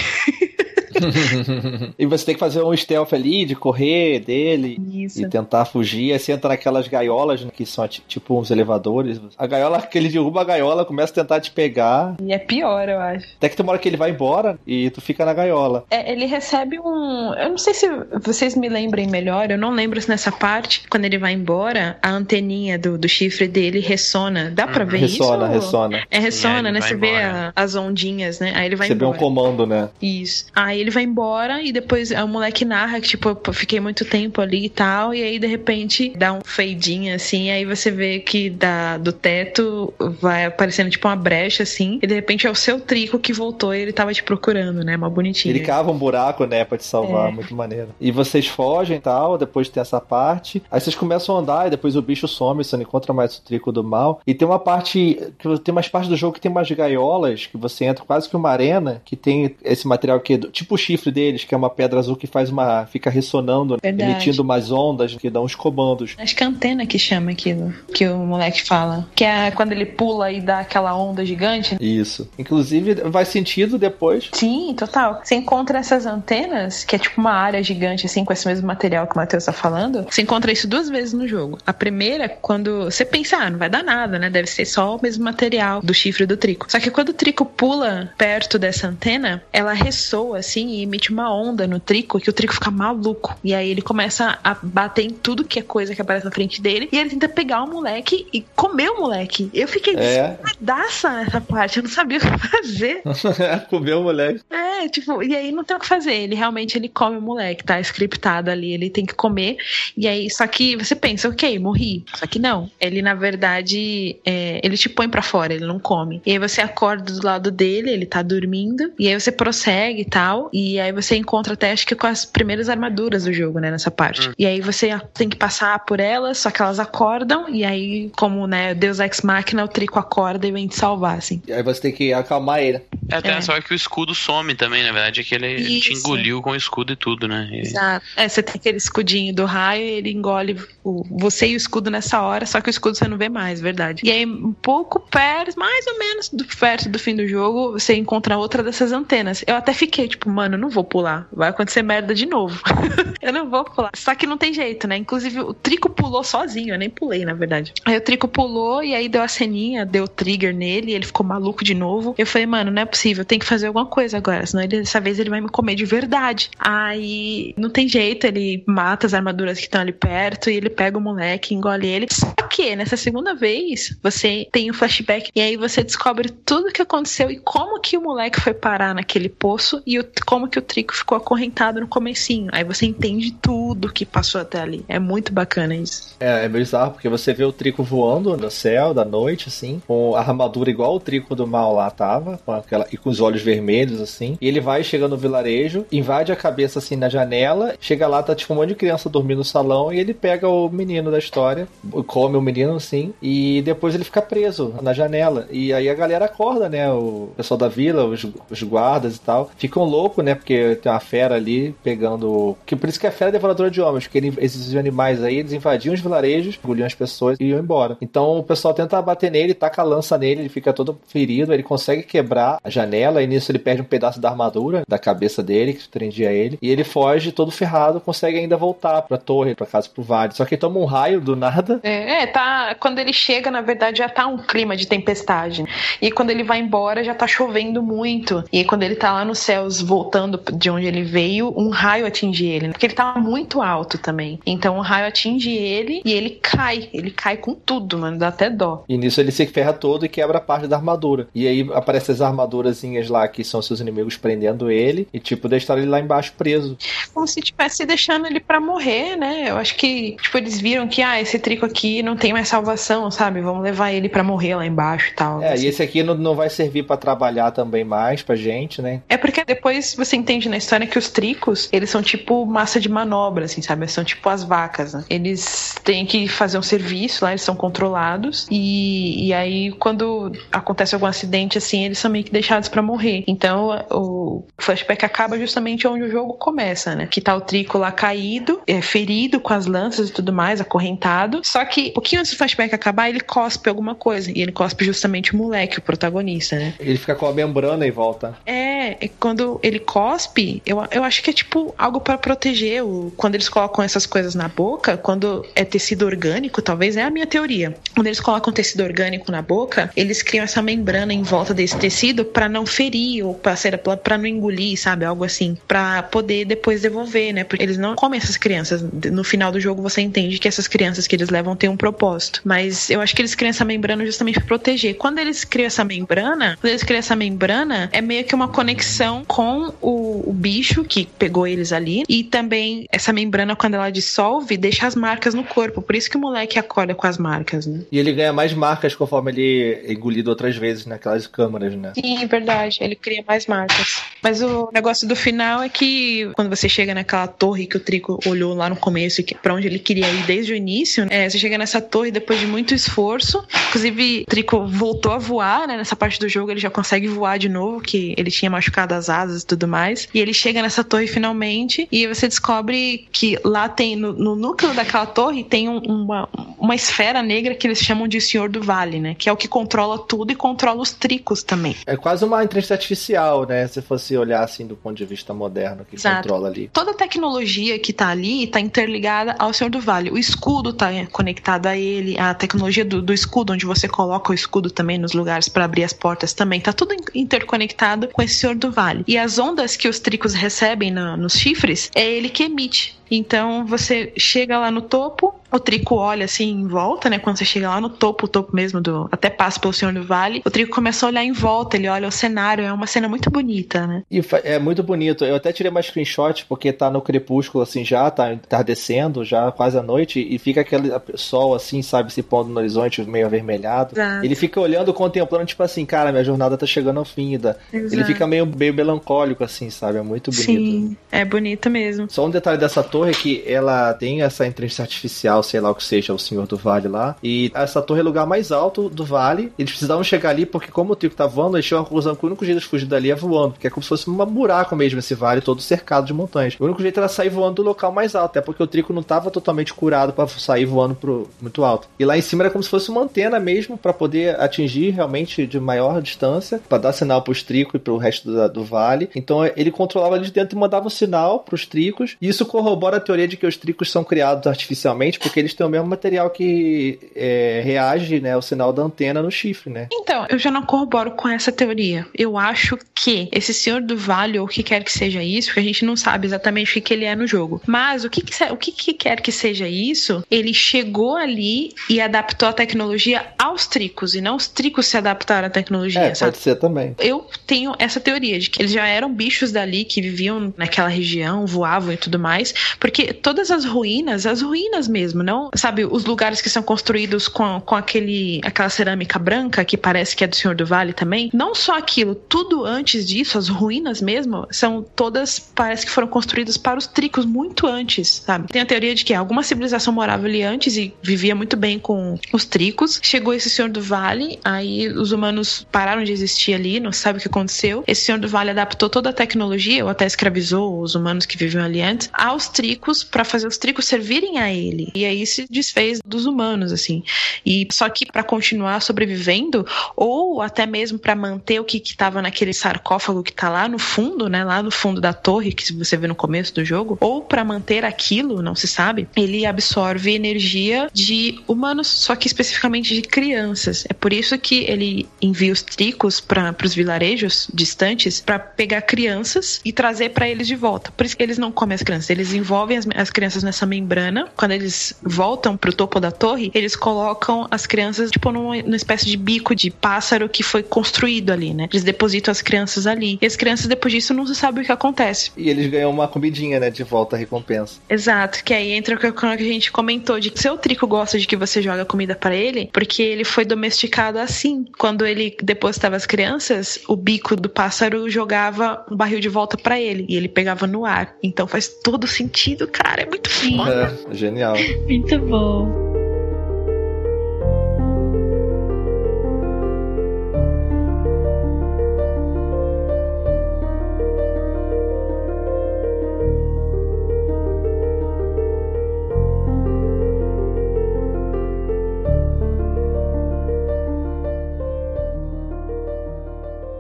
e você tem que fazer um stealth ali, de correr dele Isso. e tentar fugir. Aí você entra naquelas gaiolas, né, que são tipo uns elevadores. A gaiola, que ele derruba a gaiola, começa a tentar te pegar. E é pior, eu acho. Até que tem uma hora que ele vai embora e tu fica na gaiola. É, ele recebe um. Eu não sei se vocês me lembrem melhor, eu não lembro se nessa parte, quando ele vai embora, a anteninha do, do chifre dele ressona. Dá pra ver ressona, isso? Ressona, É, ressona, né? Você embora. vê a, as ondinhas, né? Aí ele vai você embora. Você vê um comando, né? Isso. Aí ele vai embora e depois o moleque narra que, tipo, eu fiquei muito tempo ali e tal, e aí de repente dá um feidinho assim, aí você vê que da, do teto vai aparecendo tipo uma brecha assim, e de repente é o seu trico que voltou e ele tava te procurando, né? Uma bonitinha. Ele cava um buraco, né, pra te salvar, é. muito maneiro. E vocês fogem e tal, depois tem essa parte, aí vocês começam a andar e depois o bicho some, você não encontra mais o trico do mal. E tem uma parte, que tem umas partes do jogo que tem umas gaiolas, que você entra quase que uma arena, que tem esse material que é do, tipo o chifre deles, que que é uma pedra azul que faz uma. fica ressonando, Verdade. emitindo umas ondas que dão uns comandos. Acho que é antena que chama aquilo, que o moleque fala. Que é quando ele pula e dá aquela onda gigante. Isso. Inclusive, faz sentido depois. Sim, total. Você encontra essas antenas, que é tipo uma área gigante, assim, com esse mesmo material que o Matheus tá falando. Você encontra isso duas vezes no jogo. A primeira, quando você pensa, ah, não vai dar nada, né? Deve ser só o mesmo material do chifre do trico. Só que quando o trico pula perto dessa antena, ela ressoa, assim, e emite uma onda onda no Trico que o Trico fica maluco. E aí ele começa a bater em tudo que é coisa que aparece na frente dele. E ele tenta pegar o moleque e comer moleque. Eu fiquei é. nessa parte. Eu não sabia o que fazer. comer o moleque. É, tipo, e aí não tem o que fazer. Ele realmente ele come o moleque, tá scriptado ali. Ele tem que comer. E aí, só que você pensa, ok, morri. Só que não. Ele, na verdade, é, ele te põe para fora, ele não come. E aí você acorda do lado dele, ele tá dormindo. E aí você prossegue e tal. e aí você encontra até acho que com as primeiras armaduras do jogo, né, nessa parte. E aí você tem que passar por elas, só que elas acordam, e aí, como, né, Deus Ex Machina, o Trico acorda e vem te salvar, assim. E aí você tem que acalmar ele. É, tem É. sorte que o escudo some também, na verdade, é que ele ele te engoliu com o escudo e tudo, né? E- Exato. É, você tem aquele escudinho do raio e ele engole o, você e o escudo nessa hora, só que o escudo você não vê mais, verdade. E aí, um pouco perto, mais ou menos do, perto do fim do jogo, você encontra outra dessas antenas. Eu até fiquei, tipo, mano, eu não vou pular. Vai acontecer merda de novo. eu não vou pular. Só que não tem jeito, né? Inclusive, o Trico pulou sozinho, eu nem pulei, na verdade. Aí o Trico pulou e aí deu a ceninha, deu trigger nele, ele ficou maluco de novo. Eu falei, mano, não é possível, tem que fazer alguma coisa agora, senão ele, dessa vez ele vai me comer de verdade. Aí não tem jeito, ele mata as armaduras que estão ali perto e ele pega o moleque, engole ele. Só que nessa segunda vez você tem o flashback e aí você descobre tudo o que aconteceu e como que o moleque foi parar naquele poço e o- como que o Trico ficou acorrentado no comecinho. Aí você entende tudo que passou até ali. É muito bacana isso. É, é bizarro, porque você vê o Trico voando no céu da noite, assim, com a armadura igual o Trico do mal lá tava, com aquela, e com os olhos vermelhos, assim. E ele vai chegando no vilarejo, invade a cabeça assim na janela, chega lá, tá tipo um monte de criança dormindo no salão, e ele pega o menino da história, come o menino, assim, e depois ele fica preso na janela. E aí a galera acorda, né? O pessoal da vila, os, os guardas e tal, ficam loucos, né? Porque tem uma fera ali pegando. Que por isso que a fera é devoradora de homens, porque ele- esses animais aí, eles invadiam os vilarejos, engoliam as pessoas e iam embora. Então o pessoal tenta bater nele, taca a lança nele, ele fica todo ferido, ele consegue quebrar a janela, e nisso ele perde um pedaço da armadura da cabeça dele, que prendia ele, e ele foge todo ferrado, consegue ainda voltar pra torre, pra casa, pro vale. Só que ele toma um raio do nada. É, é, tá. Quando ele chega, na verdade, já tá um clima de tempestade. E quando ele vai embora, já tá chovendo muito. E quando ele tá lá nos céus, voltando de onde ele veio, um raio atinge ele. Porque ele tá muito alto também. Então o raio atinge ele e ele cai. Ele cai com tudo, mano. Dá até dó. E nisso ele se ferra todo e quebra parte da armadura. E aí aparecem as armadurazinhas lá que são seus inimigos prendendo ele e tipo deixaram ele lá embaixo preso. Como se tivesse deixando ele pra morrer, né? Eu acho que, tipo, eles viram que, ah, esse trico aqui não tem mais salvação, sabe? Vamos levar ele pra morrer lá embaixo e tal. É, assim. e esse aqui não, não vai servir pra trabalhar também mais pra gente, né? É porque depois você entende na história que os tricos, eles são tipo massa de manobra, assim, sabe? São tipo as vacas, né? Eles têm que fazer um serviço lá, eles são controlados. E, e aí, quando acontece algum acidente, assim, eles são meio que deixados pra morrer. Então, o flashback acaba justamente onde o jogo começa, né? Que tá o trico lá caído, é, ferido com as lanças e tudo mais, acorrentado. Só que, um pouquinho antes do flashback acabar, ele cospe alguma coisa. E ele cospe justamente o moleque, o protagonista, né? Ele fica com a membrana e volta. É, é quando ele cospe, eu, eu acho que é tipo algo pra proteger. O, quando eles colocam essas coisas na boca, quando é tecido orgânico, talvez é a minha teoria. Quando eles colocam tecido orgânico na boca, eles criam essa membrana em volta desse tecido pra não ferir ou pra não engolir, sabe? Algo assim. Pra poder depois devolver, né? Porque eles não comem essas crianças. No final do jogo você entende que essas crianças que eles levam têm um propósito. Mas eu acho que eles criam essa membrana justamente pra proteger. Quando eles criam essa membrana, quando eles criam essa membrana, é meio que uma conexão com o, o bicho que pegou eles ali. E também essa membrana, quando ela dissolve, deixa as marcas no corpo. Por isso que o moleque acorda com as marcas, né? E ele ganha mais marcas conforme ele é engolido outras vezes naquelas câmaras, né? Sim, é verdade. Ele cria mais marcas. Mas o negócio do final é que quando você chega naquela torre que o Trico olhou lá no começo, que para onde ele queria ir desde o início, é, você chega nessa torre depois de muito esforço. Inclusive, o Trico voltou a voar, né? Nessa parte do jogo ele já consegue voar de novo, que ele tinha machucado as asas e tudo mais. E ele chega nessa torre finalmente e você descobre que lá tem, no, no núcleo daquela torre, tem um- uma, uma esfera negra que eles chamam de Senhor do Vale, né? Que é o que controla tudo e controla os tricos também. É quase uma inteligência artificial, né? Se fosse olhar assim do ponto de vista moderno que Exato. controla ali. Toda a tecnologia que tá ali tá interligada ao Senhor do Vale. O escudo tá conectado a ele, a tecnologia do, do escudo, onde você coloca o escudo também nos lugares para abrir as portas também, tá tudo in- interconectado com esse Senhor do Vale. E as ondas que os tricos recebem na- nos chifres, é ele que emite. Então você chega lá no topo, O Trico olha assim em volta, né? Quando você chega lá no topo, o topo mesmo do. Até passa pelo Senhor do Vale. O Trico começa a olhar em volta, ele olha o cenário, é uma cena muito bonita, né? E é muito bonito. Eu até tirei uma screenshot porque tá no crepúsculo assim já, tá entardecendo, já quase a noite, e fica aquele sol assim, sabe, se pondo no horizonte meio avermelhado. Exato. Ele fica olhando, contemplando, tipo assim, cara, minha jornada tá chegando ao fim. Da... Ele fica meio, meio melancólico, assim, sabe? É muito bonito. Sim, é bonito mesmo. Só um detalhe dessa torre é que ela tem essa inteligência artificial, sei lá o que seja, o Senhor do Vale lá. E essa torre é o lugar mais alto do vale. Eles precisavam chegar ali porque, como o Tico tá voando, eles tinham a conclusão que o único jeito de fugir dali é voando. Porque é como se fosse um buraco mesmo esse vale todo cercado de montanhas. O único jeito era sair voando do local mais alto, até porque o Trico não tava totalmente curado para sair voando pro muito alto. E lá em cima era como se fosse uma antena mesmo para poder atingir realmente de maior distância, para dar sinal pros Tricos e pro resto do, do vale. Então ele controlava ali de dentro e mandava o sinal pros Tricos. E isso corrobora a teoria de que os Tricos são criados artificialmente porque eles têm o mesmo material que é, reage, né, ao sinal da antena no chifre, né? Então, eu já não corroboro com essa teoria. Eu acho que esse Senhor do Vale, ou o que quer que seja isso, porque a gente não sabe exatamente o que, que ele é no jogo. Mas o que, que, o que, que quer que seja isso, ele chegou ali e adaptou a tecnologia aos tricos, e não os tricos se adaptaram à tecnologia. É, sabe? pode ser também. Eu tenho essa teoria de que eles já eram bichos dali que viviam naquela região, voavam e tudo mais, porque todas as ruínas, as ruínas mesmo, não, sabe, os lugares que são construídos com, com aquele, aquela cerâmica branca que parece que é do Senhor do Vale também, não só aquilo, tudo antes disso, as ruínas mesmo, são todas, parece que foram construídas para os tricos muito antes, sabe? Tem a teoria de que alguma civilização morava ali antes e vivia muito bem com os tricos. Chegou esse Senhor do Vale, aí os humanos pararam de existir ali, não sabe o que aconteceu. Esse Senhor do Vale adaptou toda a tecnologia, ou até escravizou os humanos que viviam ali antes, aos tricos para fazer os tricos servirem a ele. E aí se desfez dos humanos, assim. E só que para continuar sobrevivendo, ou até mesmo para manter o que estava naquele sarcófago que tá lá no fundo, né, lá no fundo da torre que você vê no começo do jogo, ou para manter aquilo, não se sabe, ele absorve energia de humanos, só que especificamente de crianças. É por isso que ele envia os tricos para os vilarejos distantes para pegar crianças e trazer para eles de volta. Por isso que eles não comem as crianças, eles envolvem as, as crianças nessa membrana. Quando eles voltam pro topo da torre, eles colocam as crianças tipo numa, numa espécie de bico de pássaro que foi construído ali, né? Eles depositam as crianças ali. E as crianças depois disso não se sabe o que acontece. E eles ganham uma comidinha, né, de volta a recompensa. Exato, que aí entra o que a gente comentou de que seu trico gosta de que você joga comida para ele, porque ele foi domesticado assim. Quando ele depositava as crianças, o bico do pássaro jogava um barril de volta para ele e ele pegava no ar. Então faz todo sentido, cara. É muito foda. É, genial. Muito bom.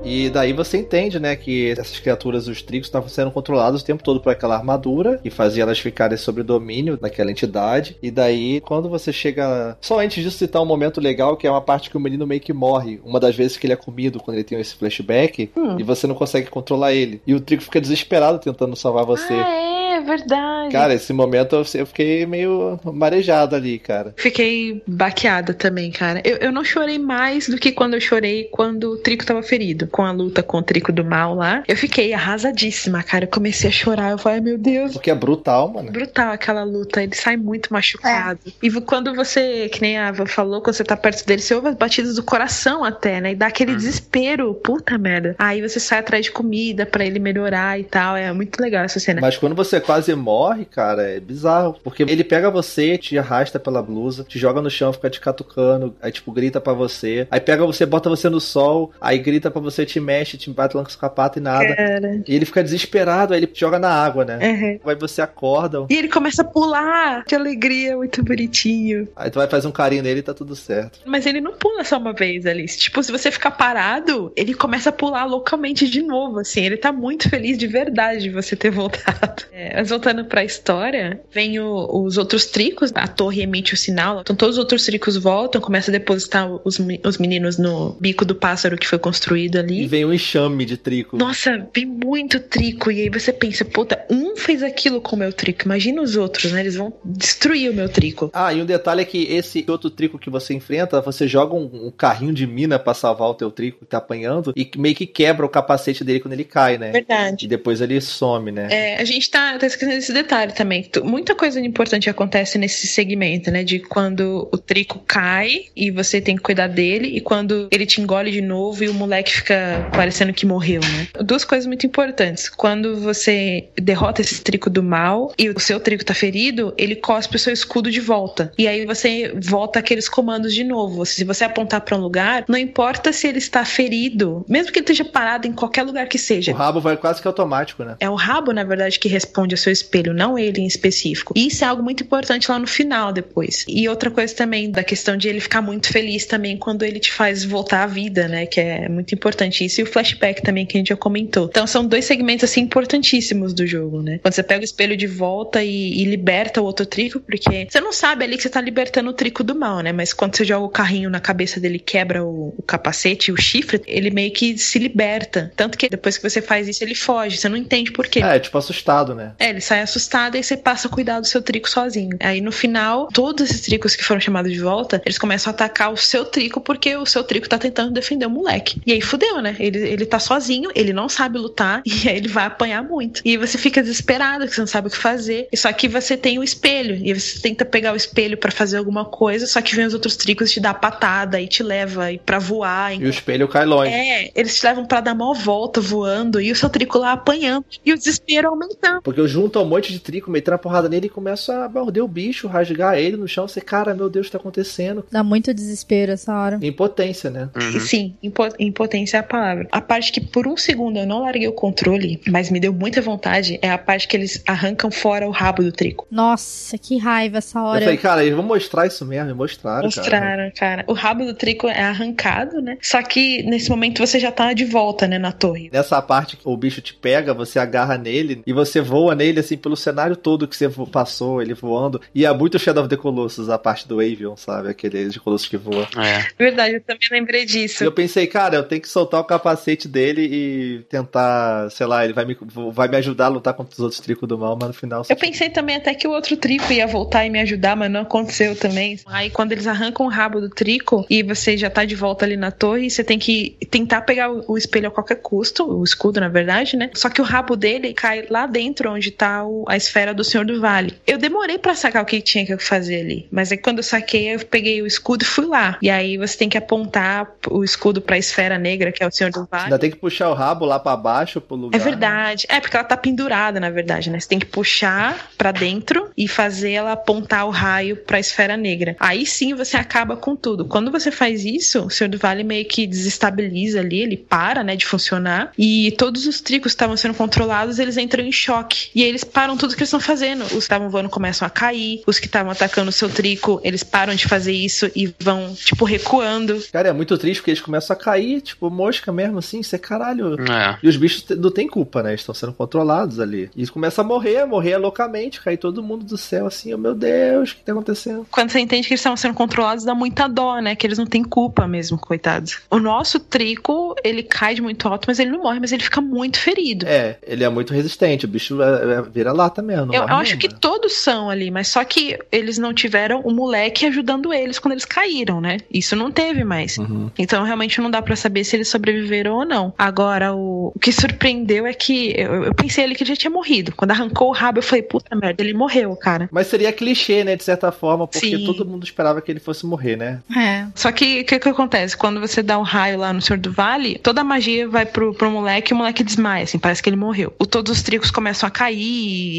E daí você entende, né, que essas criaturas, os trigos, estavam sendo controlados o tempo todo por aquela armadura e fazia elas ficarem sob domínio daquela entidade. E daí, quando você chega. Só antes disso, citar um momento legal, que é uma parte que o menino meio que morre. Uma das vezes que ele é comido, quando ele tem esse flashback, hum. e você não consegue controlar ele. E o trigo fica desesperado tentando salvar você. Ah, é? É verdade. Cara, esse momento eu fiquei meio marejado ali, cara. Fiquei baqueada também, cara. Eu, eu não chorei mais do que quando eu chorei quando o Trico tava ferido. Com a luta com o Trico do Mal lá. Eu fiquei arrasadíssima, cara. Eu comecei a chorar. Eu falei, meu Deus. Porque é brutal, mano. Brutal aquela luta. Ele sai muito machucado. É. E quando você, que nem a Ava falou, quando você tá perto dele, você ouve as batidas do coração até, né? E dá aquele hum. desespero. Puta merda. Aí você sai atrás de comida para ele melhorar e tal. É muito legal essa cena. Mas quando você quase morre, cara, é bizarro. Porque ele pega você, te arrasta pela blusa, te joga no chão, fica te catucando, aí tipo, grita para você. Aí pega você, bota você no sol, aí grita para você, te mexe, te bate lá com o pata e nada. Cara. E ele fica desesperado, aí ele te joga na água, né? Uhum. Aí você acorda. E ele começa a pular, que alegria, muito bonitinho. Aí tu vai fazer um carinho nele e tá tudo certo. Mas ele não pula só uma vez, Alice. Tipo, se você ficar parado, ele começa a pular loucamente de novo, assim. Ele tá muito feliz de verdade de você ter voltado. É, Mas voltando pra história, vem o- os outros tricos, a torre emite o sinal, então todos os outros tricos voltam, começa a depositar os, os meninos no bico do pássaro que foi construído E ali. vem um enxame de trico. Nossa, vem muito trico. E aí você pensa, puta, um fez aquilo com o meu trico. Imagina os outros, né? Eles vão destruir o meu trico. Ah, e um detalhe é que esse outro trico que você enfrenta, você joga um, um carrinho de mina pra salvar o teu trico que tá apanhando e meio que quebra o capacete dele quando ele cai, né? Verdade. E depois ele some, né? É, a gente tá, tá esquecendo desse detalhe também. Muita coisa importante acontece nesse segmento, né? De quando o trico cai e você tem que cuidar dele, e quando ele te engole de novo e o moleque fica parecendo que morreu, né? Duas coisas muito importantes. Quando você derrota esse trico do mal e o seu trico tá ferido, ele cospe o seu escudo de volta. E aí você volta aqueles comandos de novo. Se você apontar pra um lugar, não importa se ele está ferido, mesmo que ele esteja parado em qualquer lugar que seja. O rabo vai quase que automático, né? É o rabo, na verdade, que responde ao seu espelho, não ele em específico. E isso é algo muito importante lá no final, depois. E outra coisa também, da questão de ele ficar muito feliz também quando ele te faz voltar à vida, né? Que é muito importante isso. E o flashback também, que a gente já comentou. Então são dois segmentos, assim, importantíssimos do jogo, né? Quando você pega o espelho de volta e, e liberta o outro trico, porque você não sabe ali que você tá libertando o trico do mal, né? Mas quando você joga o carrinho na cabeça dele e quebra o, o capacete, o chifre, ele meio que se liberta. Tanto que depois que você faz isso, ele foge. Você não entende por quê. É, tipo assustado, né? É, ele sai assustado e você passa a cuidar do seu trico sozinho. Aí no final, todos esses tricos que foram chamados de volta, eles começam a atacar o seu trico porque o seu trico tá tentando defender o moleque. E aí fudeu, né? Ele, ele tá sozinho, ele não sabe lutar e aí ele vai apanhar muito. E você fica desesperado, que você não sabe o que fazer. E só que você tem o espelho e você tenta pegar o espelho pra fazer alguma coisa, só que vem os outros tricos te dá patada e te leva e para voar. E o espelho cai longe. É, eles te levam pra dar mó volta voando e o seu trico lá apanhando e o desespero aumentando. Porque eu junto um monte de trico, metendo a porrada nele e começo a morder o bicho, rasgar ele no chão. Você, cara, meu Deus, o que tá acontecendo? Dá muito desespero essa hora. Impotência, né? Uhum. Sim, impo- impotência é a palavra. A parte que por um segundo eu não larguei o controle, mas me deu muita vontade, é a parte que eles arrancam fora o rabo do trico. Nossa, que raiva essa Eu hora. falei, cara, eles vão mostrar isso mesmo, e mostraram, cara. Mostraram, cara. O rabo do trico é arrancado, né? Só que nesse momento você já tá de volta, né, na torre. Nessa parte que o bicho te pega, você agarra nele e você voa nele, assim, pelo cenário todo que você vo- passou, ele voando. E é muito Shadow of the Colossus, a parte do Avion, sabe? Aquele de Colossus que voa. É. Verdade, eu também lembrei E disso. eu pensei, cara, eu tenho que soltar o capacete dele e tentar, sei lá, ele vai me, vai me ajudar a lutar contra os outros tricos do mal, mas no final. Eu pensei também até que o outro trico ia voltar e me ajudar, mas não aconteceu também. Aí quando eles arrancam o rabo do trico e você já tá de volta ali na torre, você tem que tentar pegar o o espelho a qualquer custo, o escudo na verdade, né? Só que o rabo dele cai lá dentro onde tá o- a esfera do Senhor do Vale. Eu demorei pra sacar o que tinha que fazer ali, mas aí quando eu saquei, eu peguei o escudo e fui lá. E aí você tem que apontar o escudo pra esfera negra, que é o Senhor do Vale. Ainda tem que puxar o rabo lá pra baixo, pro lugar. É verdade. É, porque ela tá pendurada, na verdade, né? Você tem que puxar pra dentro e fazer ela apontar o raio pra esfera negra. Aí sim você acaba com tudo. Quando você faz isso, o Senhor do Vale meio que desestabiliza ali, ele para, né, de funcionar. E todos os tricos que estavam sendo controlados, eles entram em choque. E eles param tudo que eles estão fazendo. Os que estavam voando começam a cair. Os que estavam atacando o seu trico, eles param de fazer isso e vão, tipo, recuando. Cara, é muito triste porque eles começam a cair, tipo, mosca mesmo, assim, você caralho. É. E os bichos não têm culpa, né? Eles estão sendo controlados ali. E eles começam a morrer, morrer loucamente, cair todo mundo do céu assim, oh meu Deus, o que tá acontecendo? quando você entende que eles estavam sendo controlados, dá muita dó, né? Que eles não têm culpa mesmo, coitados. O nosso trico, ele cai de muito alto, mas ele não morre, mas ele fica muito ferido. É, ele é muito resistente, o bicho é, vira lata mesmo. Eu, eu acho que todos são ali, mas só que eles não tiveram o moleque ajudando eles quando eles caíram, né? Isso não teve mais. Uhum. Então realmente não dá pra saber se eles sobreviveram ou não. Agora, o, o que surpreendeu é que eu, eu pensei ali que ele já tinha morrido. Quando arrancou o rabo, eu falei, puta merda, ele morreu, cara. Mas seria clichê, né, de certa forma, porque Sim. todo mundo esperava que ele fosse morrer, né? É. Só que o que, que acontece? Quando você dá um raio lá no Senhor do Vale, toda a magia vai pro, pro moleque e o moleque desmaia, assim, parece que ele morreu. O, todos os tricos começam a cair,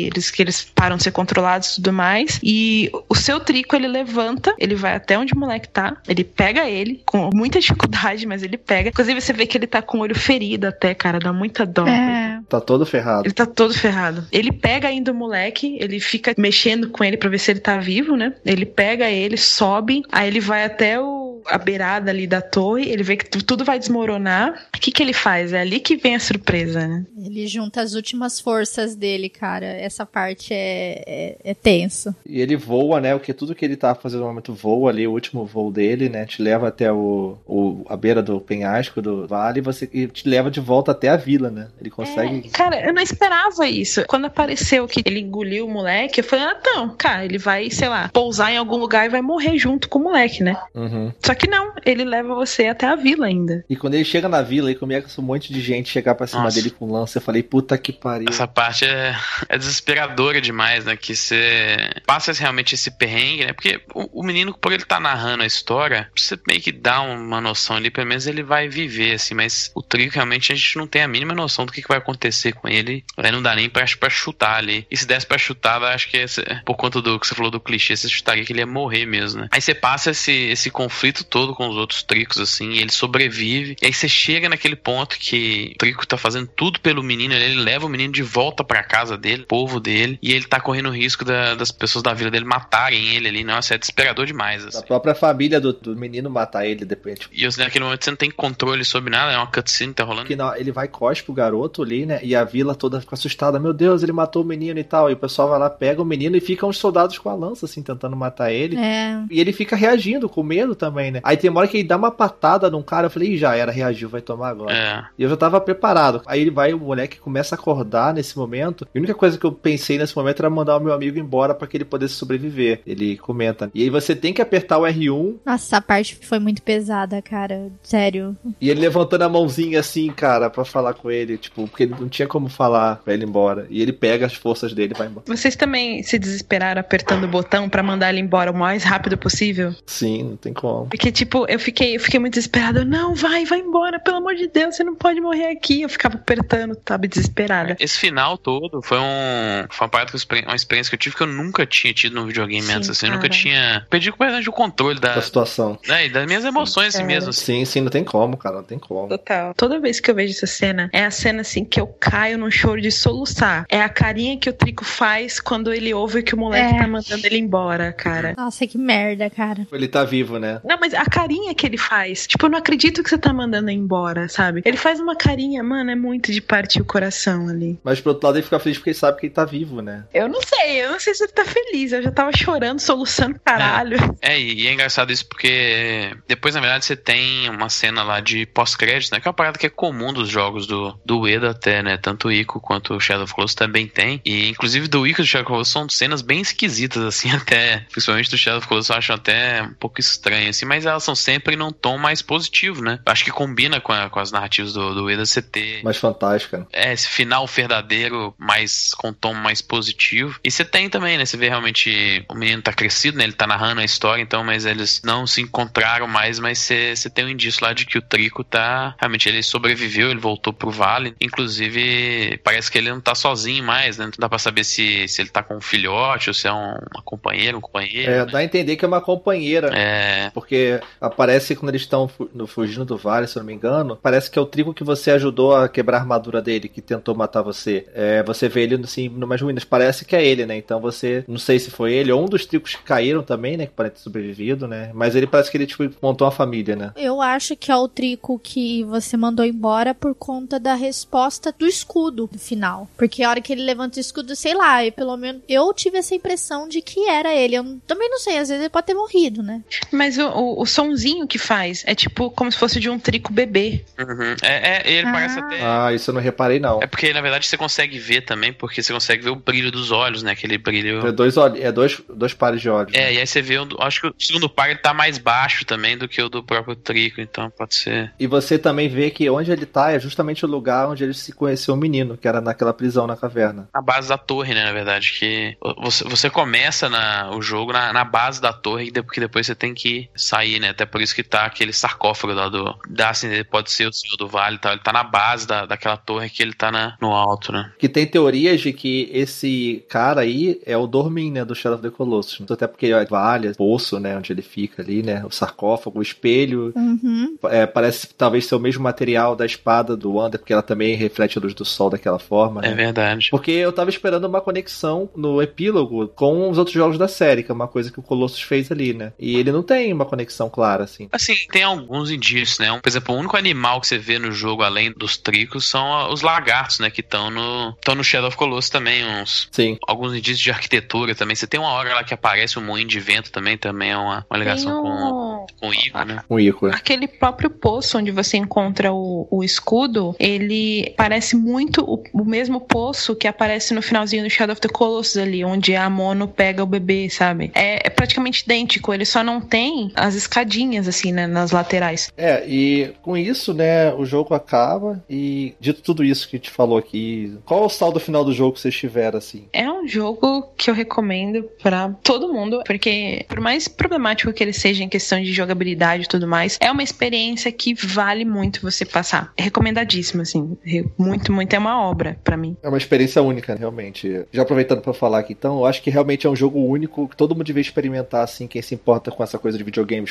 eles, que eles param de ser controlados e tudo mais. E o seu trico, ele levanta, ele vai até onde o moleque tá, ele pega ele, com muita dificuldade, mas ele pega. Inclusive, você vê que ele tá com o olho ferido até, cara, dá muita dó. É. Tá todo ferrado. Ele tá todo ferrado. Ele pega ainda o moleque, ele fica mexendo com ele pra ver se ele tá vivo, né? Ele pega ele, sobe, aí ele vai até o, a beirada ali da torre, ele vê que tudo vai desmoronar. O que, que ele faz? É ali que vem a surpresa, né? Ele junta as últimas forças dele, cara. Essa parte é, é, é tenso. E ele voa, né? Porque tudo que ele tá fazendo no momento voa ali, o último voo dele, né? Te leva até o, o a beira do penhasco do vale e você e te leva de volta até a vila, né? Ele consegue. É, cara, eu não esperava isso. Quando apareceu que ele engoliu o moleque, eu falei, ah, não, cara, ele vai, sei lá, pousar em algum lugar e vai morrer junto com o moleque, né? Uhum. Só que não, ele leva você até a vila ainda. E quando ele chega na vila e começa um monte de gente chegar pra cima Nossa. dele com lança, eu falei, puta que pariu. Essa parte é, é desesperadora demais, né? Que você passa realmente esse perrengue, né? Porque o, o menino, por ele estar narrando a história, você meio que dá uma noção ali, pelo menos ele vai viver, assim, mas o Trico realmente a gente não tem a mínima noção do que, que vai acontecer com ele. Aí não dá nem pra, pra chutar ali. E se desse pra chutar, eu acho que esse- por conta do que você falou do clichê, você chutaria que ele ia morrer mesmo, né? Aí você passa esse, esse conflito todo com os outros Tricos, assim, e ele sobrevive. E aí você chega naquele ponto que o Trico tá fazendo tudo pelo menino, ele leva o menino de volta pra casa dele, povo dele, e ele tá correndo o risco da- das pessoas da vila dele matarem ele ali. Nossa, é desesperador demais, Da assim. própria família do, do menino matar ele depois. Tipo, E assim, naquele momento você não tem controle sobre nada, é uma cutscene que tá rolando. que não, ele vai cospe o garoto ali, né? E a vila toda fica assustada. Meu Deus, ele matou o menino e tal. E o pessoal vai lá, pega o menino e ficam os soldados com a lança, assim, tentando matar ele. É. E ele fica reagindo com medo também, né? Aí tem uma hora que ele dá uma patada num cara. Eu falei, já era, reagiu, vai tomar agora. É. E eu já tava preparado. Aí ele vai, o moleque começa a acordar nesse momento. E a única coisa que eu pensei nesse momento era mandar o meu amigo embora pra que ele pudesse sobreviver. Ele comenta. E aí você tem que apertar o R1 Nossa, essa parte foi muito pesada, cara. Sério. e ele levantando a mãozinha assim, cara, pra falar com ele, tipo, porque ele não tinha como falar pra ele ir embora. E ele pega as forças dele e vai embora. Vocês também se desesperaram apertando o botão pra mandar ele embora o mais rápido possível? Sim, não tem como. Porque, tipo, eu fiquei, eu fiquei muito desesperada. Eu, Não, vai, vai embora, pelo amor de Deus, você não pode morrer aqui. Eu ficava apertando, sabe, desesperada. Esse final todo foi um. Foi uma, parada que eu experi- uma experiência que eu tive que eu nunca tinha tido num videogame Sim, antes, assim. Eu nunca cara. tinha. Perdi completamente o controle da. A situação. né, e das minhas emoções assim cara. mesmo. Assim. Sim, sim, não tem como, cara, não tem como. Total. Toda vez que eu vejo essa cena, é a cena assim que eu caio num choro de soluçar. É a carinha que o Trico faz quando ele ouve que o moleque É. tá mandando ele embora, cara. Nossa, que merda, cara. Ele tá vivo, né? Não, mas a carinha que ele faz, tipo, eu não acredito que você tá mandando embora, sabe? Ele faz uma carinha, mano, é muito de partir o coração ali. Mas por outro lado ele fica feliz porque ele sabe que ele tá vivo, né? Eu não sei, eu não sei se ele tá feliz. Eu já tava chorando, soluçando, caralho. É, e e é engraçado isso porque depois, na verdade, você tem uma cena lá de pós-crédito, né? Que é uma parada que é comum dos jogos do, do Ueda até, né? Tanto o Ico quanto o Shadow of Colossus também tem. E inclusive do Ico e do Shadow of Colossus são cenas bem esquisitas, assim, até. Principalmente do Shadow of Colossus eu acho até um pouco estranho, assim, mas elas são sempre num tom mais positivo, né? Acho que combina com, a- com as narrativas do, do Ueda você ter Mas fantástica. né? é, esse final verdadeiro, mais com um tom mais positivo. E você tem também, né? Você vê realmente o menino tá crescido, né? Ele tá narrando a história, então, mas eles não se encontraram mais, mas você, você tem um indício lá de que o Trico tá. Realmente ele sobreviveu, ele voltou pro vale. Inclusive, parece que ele não tá sozinho mais, né? Não dá pra saber se, se ele tá com um filhote ou se é um, uma companheira, um companheiro. É, né? dá a entender que é uma companheira. É, Porque aparece quando eles estão fugindo do vale, se eu não me engano. Parece que é o trigo que você ajudou a quebrar a armadura dele, que tentou matar você. É, você vê ele assim, numas ruínas. Parece que é ele, né? Então você. Não sei se foi ele, ou um dos trigos que caíram também, né? Que parece ter sobrevivido, né? Mas ele parece que ele, tipo, montou uma família, né? Eu acho que é o trico que você mandou embora por conta da resposta do escudo no final. Porque a hora que ele levanta o escudo, sei lá, e pelo menos eu tive essa impressão de que era ele. Eu também não sei, às vezes ele pode ter morrido, né? Mas o, o, o sonzinho que faz é tipo como se fosse de um trico bebê. uhum. é, é, ele Ah. parece até. Ah, isso eu não reparei, não. É porque, na verdade, você consegue ver também, porque você consegue ver o brilho dos olhos, né? Aquele brilho. É dois, olhos- é dois, dois pares de olhos. É, e aí você vê, o do- acho que o segundo par ele tá mais baixo também do que o do próprio Trico, então pode ser. E você também vê que onde ele tá é justamente o lugar onde ele se conheceu o menino, que era naquela prisão na caverna. A base da torre, né, na verdade, que você, você começa na, o jogo na, na base da torre, e porque depois você tem que sair, né, até por isso que tá aquele sarcófago lá do, da, assim, ele pode ser o Senhor do Vale e tal, ele tá na base da, daquela torre que ele tá na, no alto, né. Que tem teorias de que esse cara, aí é o Dormin, né, do Shadow of the Colossus. Até porque é valha, poço, né, onde ele fica ali, né, o sarcófago, o espelho. Uhum. É, parece talvez ser o mesmo material da espada do Wander, porque ela também reflete a luz do sol daquela forma. É né? verdade. Porque eu tava esperando uma conexão no epílogo com os outros jogos da série, que é uma coisa que o Colossus fez ali, né? E ele não tem uma conexão clara, assim. Assim, tem alguns indícios, né? Por exemplo, o único animal que você vê no jogo, além dos tricos, são ah, os lagartos, né? Que estão no, estão no Shadow of Colossus também, uns Sim. alguns indícios de arquitetura também. Você tem uma hora lá que aparece um moinho de vento também, também é uma, uma ligação Tem com, o- com o Igor, né? Um ícone. Aquele próprio poço onde você encontra o, o escudo, ele parece muito o, o mesmo poço que aparece no finalzinho do Shadow of the Colossus ali, onde a Mono pega o bebê, sabe? É, é praticamente idêntico, ele só não tem as escadinhas, assim, né, nas laterais. É, e com isso, né, o jogo acaba e dito tudo isso que te falou aqui, qual é o saldo final do jogo que vocês tiveram, assim? É um jogo que eu recomendo pra todo mundo, porque por mais problemático que ele seja em questão de jogabilidade e tudo mais, é uma experiência que vale muito você passar. É recomendadíssimo, assim. Muito, muito. É uma obra pra mim. É uma experiência única, realmente. Já aproveitando pra falar aqui, então, eu acho que realmente é um jogo único que todo mundo devia experimentar, assim, quem se importa com essa coisa de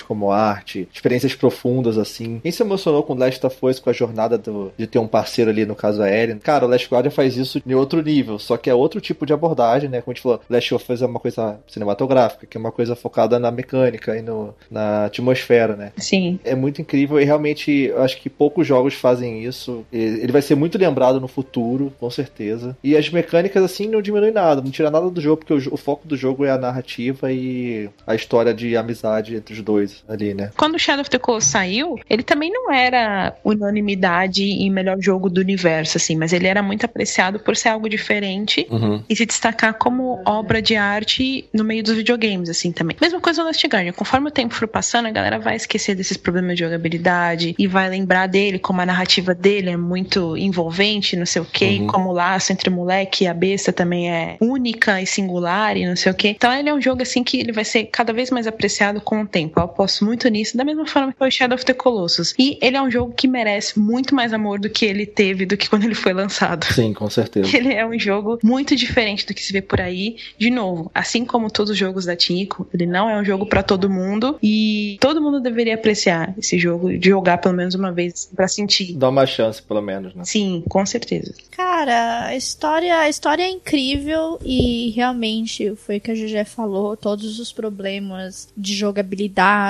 como arte, experiências profundas, assim. Quem se emocionou com Last of Us, com a jornada do- de ter um parceiro ali, no caso a Eren. Cara, o Last Guardian faz isso em outro nível, só que é outro tipo de abordagem, né? Como a gente falou, Last of Us é uma coisa cinematográfica, que é uma coisa focada na mecânica e no, na atmosfera, né? Sim. É muito incrível e realmente eu acho que poucos jogos fazem isso. Ele vai ser muito lembrado no futuro, com certeza. E as mecânicas, assim, não diminuem nada, não tira nada do jogo, porque o, o foco do jogo é a narrativa e a história de amizade entre os dois ali, né? Quando o Shadow of the Colossus saiu, ele também não era unanimidade em melhor jogo do universo, assim, mas ele era muito apreciado por ser algo diferente e se destacar como obra de arte no meio dos videogames, assim, também. Mesma coisa no Last Guardian. Conforme o tempo for passando, a galera vai esquecer desses problemas de jogabilidade e vai lembrar dele, como a narrativa dele é muito envolvente, não sei o quê, Uhum. como o laço entre o moleque e a besta também é única e singular e não sei o quê. Então ele é um jogo, assim, que ele vai ser cada vez mais apreciado com o tempo. Aposto muito nisso, da mesma forma que foi o Shadow of the Colossus. E ele é um jogo que merece muito mais amor do que ele teve do que quando ele foi lançado. Sim, com certeza. Ele é um jogo muito diferente do que se vê por aí. De novo, assim como todos os jogos da Tico, ele não é um jogo pra todo mundo e todo mundo deveria apreciar esse jogo, de jogar pelo menos uma vez pra sentir. Dá uma chance, pelo menos, né? Sim, com certeza. Cara, a história, a história é incrível e realmente foi o que a GG falou, todos os problemas de jogabilidade,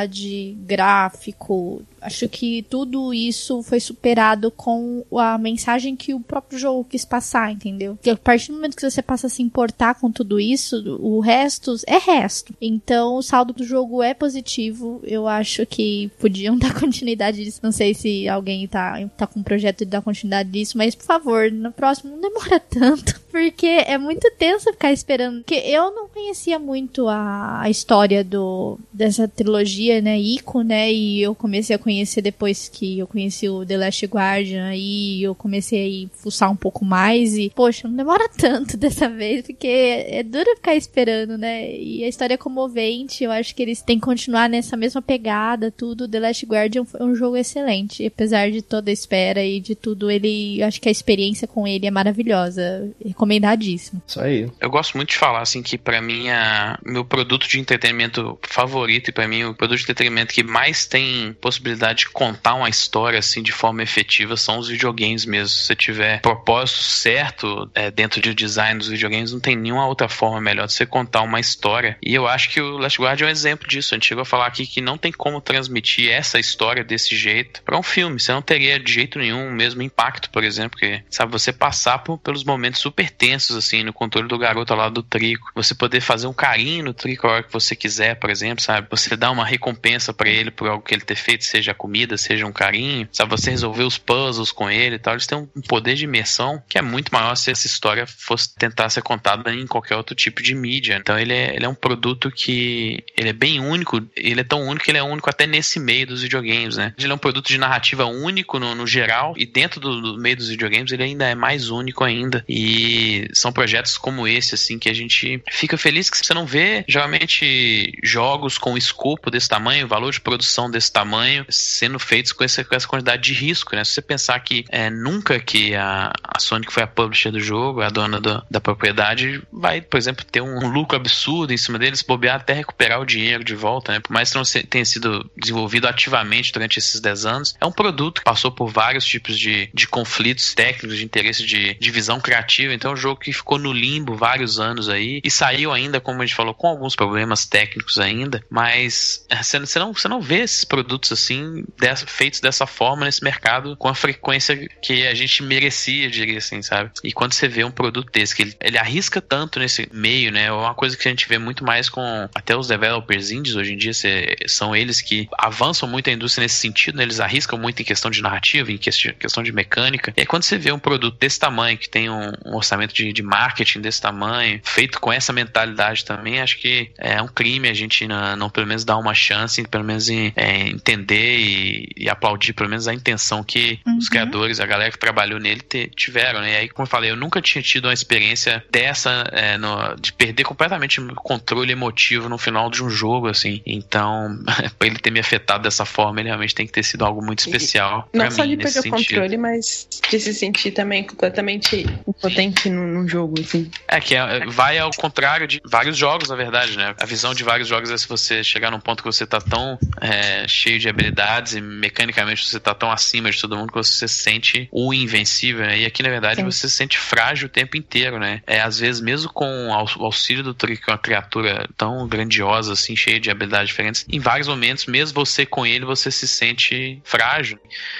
gráfico, acho que tudo isso foi superado com a mensagem que o próprio jogo quis passar, entendeu? Que a partir do momento que você passa a se importar com tudo isso, o resto é resto. Então, o saldo do jogo é positivo. Eu acho que podiam dar continuidade disso. Não sei se alguém tá, tá com um projeto de dar continuidade disso, mas por favor, no próximo não demora tanto. Porque é muito tenso ficar esperando. Porque eu não conhecia muito a, a história do, dessa trilogia, né? Ico, né? E eu comecei a conhecer depois que eu conheci o The Last Guardian. Aí eu comecei a fuçar um pouco mais. E, poxa, não demora tanto dessa vez. Porque é duro ficar esperando, né? E a história é comovente. Eu acho que eles têm que continuar nessa mesma pegada, tudo. The Last Guardian foi um jogo excelente. Apesar de toda a espera e de tudo, ele. Acho que a experiência com ele é maravilhosa. Recomendadíssimo. Isso aí. Eu gosto muito de falar assim que pra mim a meu produto de entretenimento favorito e pra mim o produto de entretenimento que mais tem possibilidade de contar uma história assim de forma efetiva são os videogames mesmo. Se você tiver propósito certo é, dentro de design dos videogames, não tem nenhuma outra forma melhor de você contar uma história. E eu acho que o Last Guard é um exemplo disso. A gente chegou a falar aqui que não tem como transmitir essa história desse jeito pra um filme. Você não teria de jeito nenhum o mesmo impacto, por exemplo, que sabe você passar por, pelos momentos super tensos assim no controle do garoto ao lado do Trico, você poder fazer um carinho no Trico a hora que você quiser, por exemplo, sabe? Você dar uma recompensa pra ele por algo que ele ter feito, seja comida, seja um carinho, sabe? Você resolver os puzzles com ele e tal. Eles têm um poder de imersão que é muito maior se essa história fosse tentar ser contada em qualquer outro tipo de mídia. Então ele é, ele é um produto que ele é bem único, ele é tão único que ele é único até nesse meio dos videogames, né? Ele é um produto de narrativa único no, no geral e dentro do, do meio dos videogames ele ainda é mais único ainda. E São projetos como esse, assim, que a gente fica feliz que você não vê, geralmente, jogos com escopo desse tamanho, valor de produção desse tamanho, sendo feitos com essa, com essa quantidade de risco, né? Se você pensar que é, nunca que a, a Sony, que foi a publisher do jogo, a dona do, da propriedade, vai, por exemplo, ter um lucro absurdo em cima deles, bobear até recuperar o dinheiro de volta, né? Por mais que não tenha sido desenvolvido ativamente durante esses 10 anos, é um produto que passou por vários tipos de, de conflitos técnicos, de interesse de divisão criativa, então um jogo que ficou no limbo vários anos aí e saiu ainda, como a gente falou, com alguns problemas técnicos ainda, mas você, você, não, você não vê esses produtos assim, dessa, feitos dessa forma nesse mercado com a frequência que a gente merecia, diria assim, sabe? E quando você vê um produto desse, que ele, ele arrisca tanto nesse meio, né? É uma coisa que a gente vê muito mais com até os developers indies hoje em dia, cê, são eles que avançam muito a indústria nesse sentido, né? Eles arriscam muito em questão de narrativa, em questão de mecânica. E aí quando você vê um produto desse tamanho, que tem um, um orçamento de, de, marketing desse tamanho, feito com essa mentalidade também, acho que é um crime a gente não, não pelo menos dar uma chance, pelo menos é, entender e, e, aplaudir pelo menos a intenção que uhum. os criadores, a galera que trabalhou nele te, tiveram, né? E aí, como eu falei, eu nunca tinha tido uma experiência dessa, é, no, de perder completamente o controle emotivo no final de um jogo, assim. Então, pra ele ter me afetado dessa forma, ele realmente tem que ter sido algo muito especial. Não só de perder o controle, mas de se sentir também completamente impotente num, num jogo, assim. É, que é, vai ao contrário de vários jogos, na verdade, né? A visão de vários jogos é se você chegar num ponto que você tá tão é, cheio de habilidades e mecanicamente você tá tão acima de todo mundo que você se sente o invencível, né? E aqui, na verdade, Sim. você se sente frágil o tempo inteiro, né? É, às vezes, mesmo com o auxílio do Trick, uma criatura tão grandiosa, assim, cheia de habilidades diferentes, em vários momentos, mesmo você com ele, você se sente frágil.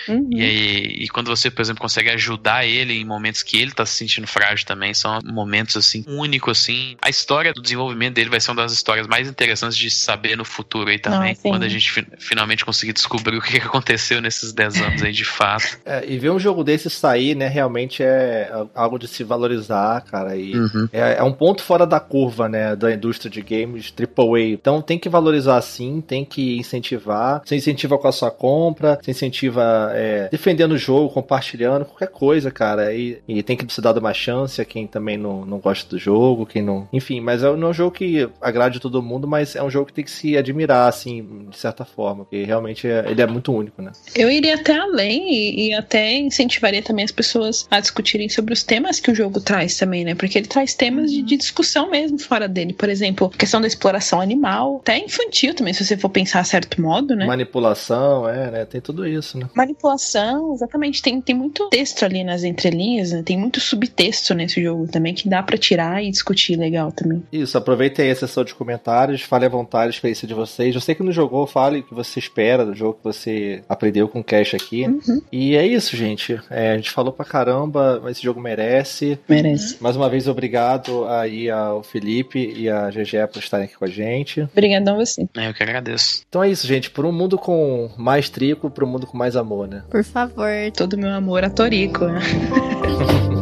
Uhum. E, aí, e quando você, por exemplo, consegue ajudar ele em momentos que ele tá se sentindo frágil também, são momentos, assim, únicos, assim. A história do desenvolvimento dele vai ser uma das histórias mais interessantes de saber no futuro aí também, ah, quando a gente fi finalmente conseguir descobrir o que aconteceu nesses 10 anos aí de fato. É, e ver um jogo desse sair, né, realmente é algo de se valorizar, cara, e uhum. é, é, um ponto fora da curva, né, da indústria de games AAA. Então tem que valorizar sim, tem que incentivar, você incentiva com a sua compra, você incentiva é, defendendo o jogo, compartilhando, qualquer coisa, cara, e, e tem que se dar uma chance a quem também não, não gosta do jogo, quem não... Enfim, mas é, não é um jogo que agrade todo mundo, mas é um jogo que tem que se admirar, assim, de certa forma, porque realmente é, ele é muito único, né? Eu iria até além e, e até incentivaria também as pessoas a discutirem sobre os temas que o jogo traz também, né? Porque ele traz temas de, de discussão mesmo fora dele. Por exemplo, questão da exploração animal, até infantil também, se você for pensar a certo modo, né? Manipulação, é, né? Tem tudo isso, né? Manipulação, exatamente. Tem, tem muito texto ali nas entrelinhas, né? Tem muito subtexto nesse jogo também que dá para tirar e discutir legal também. Isso, aproveite aí a sessão de comentários, fale à vontade a experiência de vocês. Eu sei que não jogou, fale o que você espera do jogo que você aprendeu com o Cash aqui. Uhum. E é isso, gente. É, a gente falou pra caramba, esse jogo merece. Merece. Mais uma vez, obrigado aí ao Felipe e a GG por estarem aqui com a gente. Obrigadão a você. É, eu que agradeço. Então é isso, gente. Por um mundo com mais trico, por um mundo com mais amor, né? Por favor. Todo meu amor a Torico.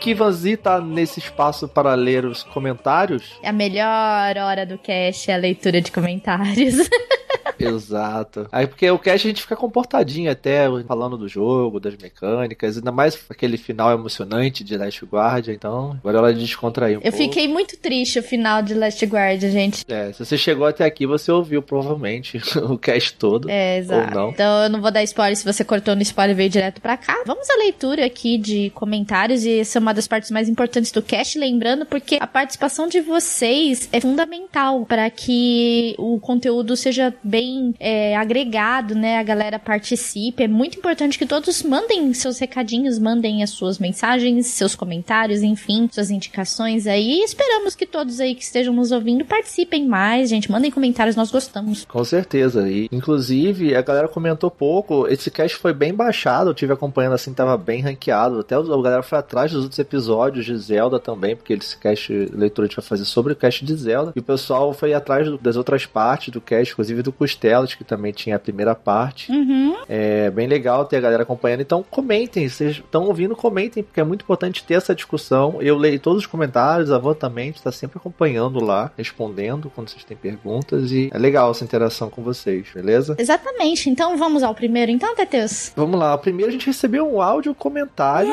Volta aqui, Vanzita, nesse espaço para ler os comentários. A melhor hora do cast é a leitura de comentários. Exato. Aí porque o cast a gente fica comportadinho até, falando do jogo, das mecânicas, ainda mais aquele final emocionante de Last Guardian, então agora é hora de descontrair um Eu pouco. fiquei muito triste o final de Last Guardian, gente. É, se você chegou até aqui, você ouviu provavelmente o cast todo. É, exato. Então eu não vou dar spoiler se você cortou no spoiler e veio direto pra cá. Vamos à leitura aqui de comentários e essa é uma das partes mais importantes do cast, lembrando porque a participação de vocês é fundamental para que o conteúdo seja bem é, agregado, né? A galera participe. É muito importante que todos mandem seus recadinhos, mandem as suas mensagens, seus comentários, enfim, suas indicações aí. E esperamos que todos aí que estejam nos ouvindo participem mais, gente. Mandem comentários, nós gostamos. Com certeza. E, inclusive, a galera comentou pouco. Esse cast foi bem baixado. Eu tive acompanhando assim, tava bem ranqueado. Até a galera foi atrás dos outros episódios de Zelda também, porque esse cast leitura a gente vai fazer sobre o cast de Zelda. E o pessoal foi atrás do, das outras partes do cast, inclusive do Costelas, que também tinha a primeira parte. Uhum. É bem legal ter a galera acompanhando. Então comentem, vocês estão ouvindo, comentem, porque é muito importante ter essa discussão. Eu leio todos os comentários, a Van também está sempre acompanhando lá, respondendo quando vocês têm perguntas. E é legal essa interação com vocês, beleza? Exatamente. Então vamos ao primeiro, então, Teteus? Vamos lá. Primeiro a gente recebeu um áudio comentário.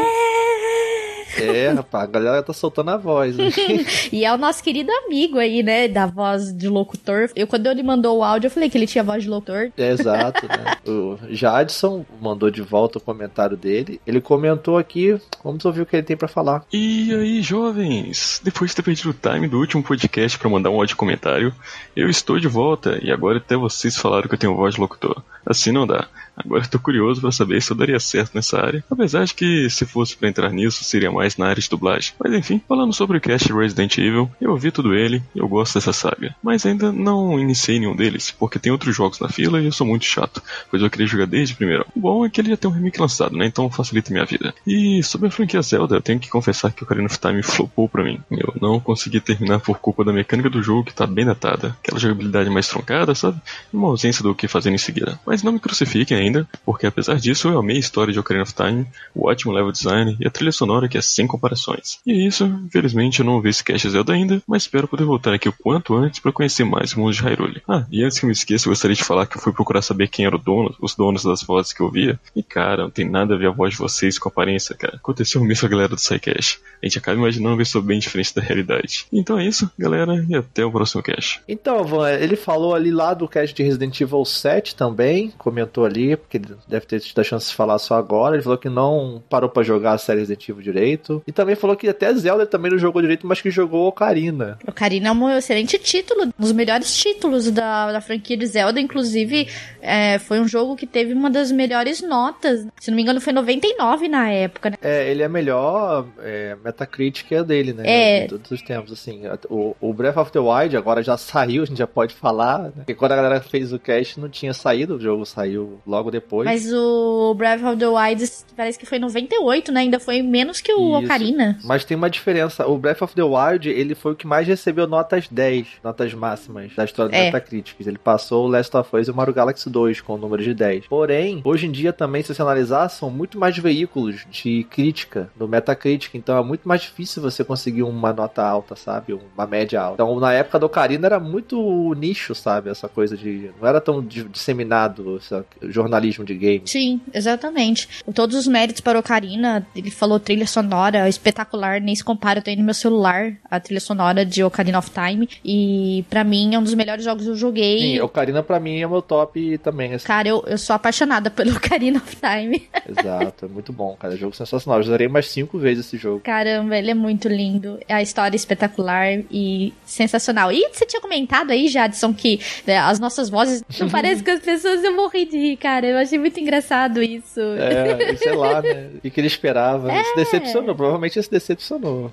É, rapaz, a galera tá soltando a voz. Né? e é o nosso querido amigo aí, né? Da voz de locutor. Eu, quando ele mandou o áudio, eu falei que ele tinha voz de locutor. É, exato, né? O Jadson mandou de volta o comentário dele. Ele comentou aqui, vamos ouvir o que ele tem para falar. E aí, jovens? Depois de ter perdido o time do último podcast para mandar um áudio comentário, eu estou de volta e agora até vocês falaram que eu tenho voz de locutor. Assim não dá. Agora estou curioso para saber se eu daria certo nessa área. Apesar de que, se fosse para entrar nisso, seria mais na área de dublagem. Mas enfim, falando sobre o cast Resident Evil, eu ouvi tudo ele eu gosto dessa saga. Mas ainda não iniciei nenhum deles, porque tem outros jogos na fila e eu sou muito chato, pois eu queria jogar desde o primeiro. O bom é que ele já tem um remake lançado, né? Então facilita minha vida. E sobre a franquia Zelda, eu tenho que confessar que o Ocarina of Time flopou pra mim. Eu não consegui terminar por culpa da mecânica do jogo que tá bem datada. Aquela jogabilidade mais truncada, sabe? Uma ausência do que fazer em seguida. Mas não me crucifiquem ainda, porque apesar disso eu amei a história de Ocarina of Time, o ótimo level design e a trilha sonora que é sem comparações. E é isso, infelizmente eu não vi esse cast Zelda ainda, mas espero poder voltar aqui o quanto antes para conhecer mais o mundo de Hyrule. Ah, e antes que eu me esqueça, eu gostaria de falar que eu fui procurar saber quem eram dono, os donos das vozes que eu via, e cara, não tem nada a ver a voz de vocês com a aparência, cara. Aconteceu mesmo a galera do SciCast. A gente acaba imaginando ver sou bem diferente da realidade. Então é isso, galera, e até o próximo cast. Então, Van, ele falou ali lá do cast de Resident Evil 7 também, comentou ali, porque ele deve ter tido a chance de falar só agora. Ele falou que não parou para jogar a série Resident Evil direito. E também falou que até Zelda também não jogou direito, mas que jogou Ocarina. Ocarina é um excelente título, um dos melhores títulos da, da franquia de Zelda. Inclusive, é, foi um jogo que teve uma das melhores notas. Se não me engano, foi 99 na época, né? É, ele é melhor é, Metacritic é dele, né? É. De todos os tempos, assim. O, o, Breath of the Wild agora já saiu, a gente já pode falar, né? Porque quando a galera fez o cast não tinha saído, o jogo saiu logo depois. Mas o Breath of the Wild parece que foi 98, né? Ainda foi menos que o Isso. Ocarina. Mas tem uma diferença. O Breath of the Wild, ele foi o que mais recebeu notas 10, notas máximas da história do É. Metacritic. Ele passou o Last of Us e o Mario Galaxy 2 com o número de 10. Porém, hoje em dia também, se você analisar, são muito mais veículos de crítica do Metacritic. Então é muito mais difícil você conseguir uma nota alta, sabe? Uma média alta. Então na época do Ocarina era muito nicho, sabe? Essa coisa de. Não era tão di- disseminado esse jornalismo de game. Sim, exatamente. Todos os méritos para Ocarina, ele falou trilha sonora espetacular, nem se compara, eu tenho no meu celular a trilha sonora de Ocarina of Time, e pra mim é um dos melhores jogos que eu joguei. Sim, Ocarina pra mim é meu top também. Assim. Cara, eu, eu sou apaixonada pelo Ocarina of Time. Exato, é muito bom, cara. É um jogo sensacional. Eu jogarei mais cinco vezes esse jogo. Caramba, ele é muito lindo. A história é espetacular e sensacional. E você tinha comentado aí, Jadson, que né, as nossas vozes não parecem com as pessoas. Eu morri de rir, cara. Eu achei muito engraçado isso. É, sei lá, né? O que, que ele esperava? É. Se decepcionou, provavelmente ele se decepcionou.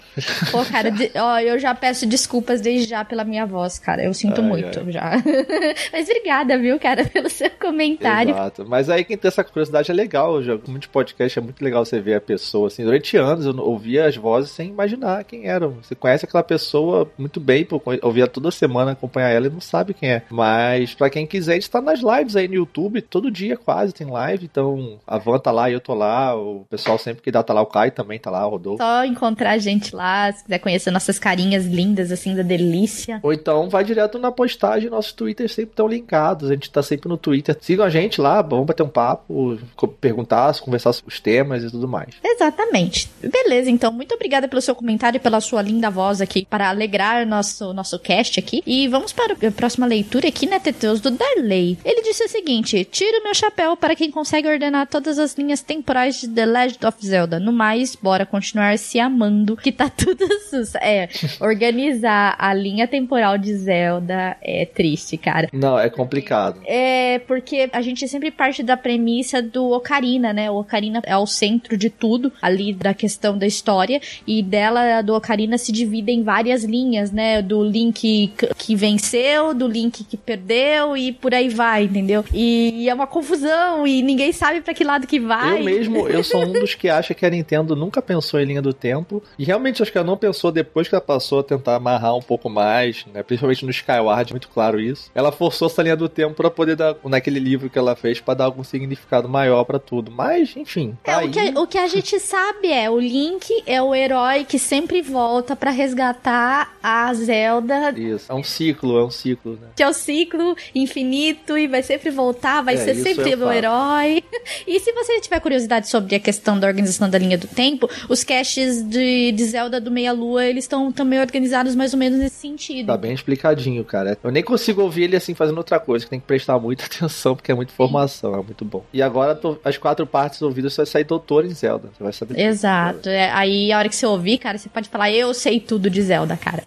Pô, cara, de- ó, eu já peço desculpas desde já pela minha voz, cara. Eu sinto Ai, muito ai. já. Mas obrigada, viu, cara, pelo seu comentário. Exato. Mas aí quem tem essa curiosidade é legal. Muito podcast, é muito legal você ver a pessoa. Assim, durante anos eu ouvia as vozes sem imaginar quem eram. Você conhece aquela pessoa muito bem, pô, ouvia toda semana, acompanhar ela e não sabe quem é. Mas pra quem quiser, a gente tá nas lives aí no YouTube, todo dia quase tem live. Então a Van tá lá, eu tô lá, o pessoal sempre que dá tá lá, o Kai também tá lá, o Rodolfo. Só encontrar a gente lá, se quiser conhecer nossas carinhas lindas, assim, da delícia. Ou então vai direto na postagem, nossos twitters sempre estão linkados. A gente tá sempre no Twitter. Sigam a gente lá, vamos bater um papo, perguntar, conversar sobre os temas e tudo mais. Exatamente. Beleza, então, muito obrigada pelo seu comentário e pela sua linda voz aqui para alegrar nosso, nosso cast aqui. E vamos para a próxima leitura aqui, né, Teteus, do Darley. Ele disse o seguinte. seguinte: tiro meu chapéu para quem consegue ordenar todas as linhas temporais de The Legend of Zelda. No mais, bora continuar se amando, que tá tudo sus. É, organizar a linha temporal de Zelda é triste, cara. Não, é complicado. É, porque a gente sempre parte da premissa do Ocarina, né? O Ocarina é o centro de tudo, ali da questão da história, e dela, do Ocarina, se divide em várias linhas, né? Do Link que venceu, do Link que perdeu, e por aí vai, entendeu? E é uma confusão, e ninguém sabe para que lado que vai. Eu mesmo, eu sou um dos que acha que a Nintendo nunca pensou em linha do tempo, e realmente acho que ela não pensou depois que ela passou a tentar amarrar um pouco mais, né? Principalmente no Skyward, muito claro isso. Ela forçou essa linha do tempo para poder dar, naquele livro que ela fez, para dar algum significado maior para tudo. Mas, enfim. Tá é, o, que, o que a gente sabe é, o Link é o herói que sempre volta para resgatar a Zelda. Isso, é um ciclo, é um ciclo, né? Que é o ciclo infinito e vai sempre voltar, vai é, ser sempre o herói. E se você tiver curiosidade sobre a questão da organização da linha do tempo, os caches de, de Zelda do Meia Lua, eles estão também organizados mais ou menos nesse sentido. Tá bem explicadinho, cara. Eu nem consigo ouvir ele assim fazendo outra coisa, que tem que prestar muita atenção, porque é muita informação, é muito bom. E agora tô, as quatro partes ouvidas você vai sair doutor em Zelda. Você vai saber. Exato. É, aí a hora que você ouvir, cara, você pode falar, eu sei tudo de Zelda, cara.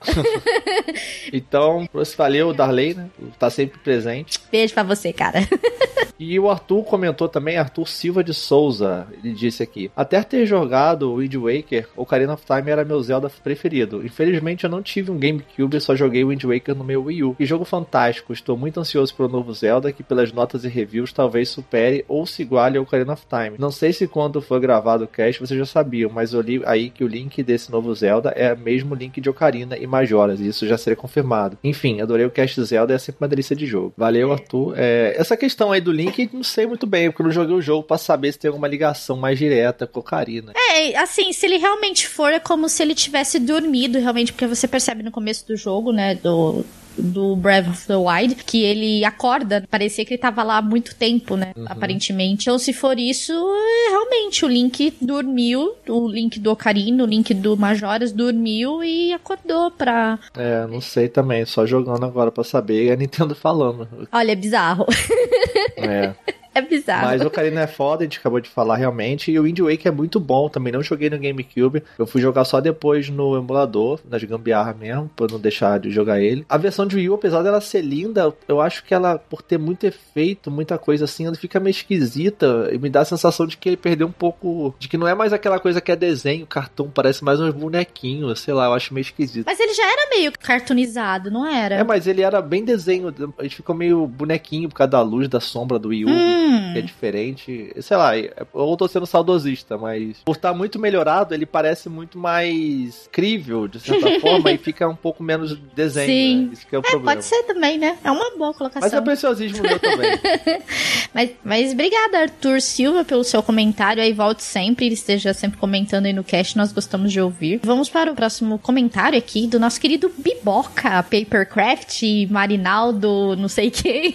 então, valeu, Darley, né? Tá sempre presente. Beijo pra você, cara. E o Arthur comentou também, Arthur Silva de Souza, ele disse aqui: Até ter jogado o Wind Waker, Ocarina of Time era meu Zelda preferido. Infelizmente eu não tive um GameCube, só joguei o Wind Waker no meu Wii U. Que jogo fantástico, estou muito ansioso para o novo Zelda, que pelas notas e reviews talvez supere ou se iguale ao Ocarina of Time. Não sei se quando foi gravado o cast vocês já sabiam, mas eu li aí que o link desse novo Zelda é o mesmo link de Ocarina e Majoras, e isso já seria confirmado. Enfim, adorei o cast Zelda, é sempre uma delícia de jogo. Valeu, Arthur. É, essa questão aí do link não sei muito bem, porque eu não joguei o jogo para saber se tem alguma ligação mais direta com a Karina. É, assim, se ele realmente for, é como se ele tivesse dormido, realmente, porque você percebe no começo do jogo, né, do do Breath of the Wild, que ele acorda, parecia que ele tava lá há muito tempo, né? Uhum. Aparentemente. Ou se for isso, é, realmente o Link dormiu, o Link do Ocarina, o Link do Majoras dormiu e acordou pra. É, não sei também, só jogando agora pra saber e a Nintendo falando. Olha, é bizarro. É. É bizarro. Mas o Ocarina é foda, a gente acabou de falar realmente. E o Wind Waker é muito bom também. Não joguei no GameCube. Eu fui jogar só depois no emulador, nas gambiarra mesmo, pra não deixar de jogar ele. A versão de Wii U, apesar dela ser linda, eu acho que ela, por ter muito efeito, muita coisa assim, ela fica meio esquisita. E me dá a sensação de que ele perdeu um pouco. De que não é mais aquela coisa que é desenho, cartão, parece mais uns bonequinhos, sei lá, eu acho meio esquisito. Mas ele já era meio cartoonizado, não era? É, mas ele era bem desenho. A gente ficou meio bonequinho por causa da luz, da sombra do Wii U. Hum hum. que é diferente. Sei lá, eu tô sendo saudosista, mas por estar muito melhorado, ele parece muito mais crível, de certa forma, e fica um pouco menos desenho. Sim. Né? Isso que é o é, problema. Pode ser também, né? É uma boa colocação. Mas é preciosismo meu também. mas, mas obrigada, Arthur Silva, pelo seu comentário. Aí volte sempre, ele esteja sempre comentando aí no cast, nós gostamos de ouvir. Vamos para o próximo comentário aqui do nosso querido Biboca, Papercraft, Marinaldo, não sei quem,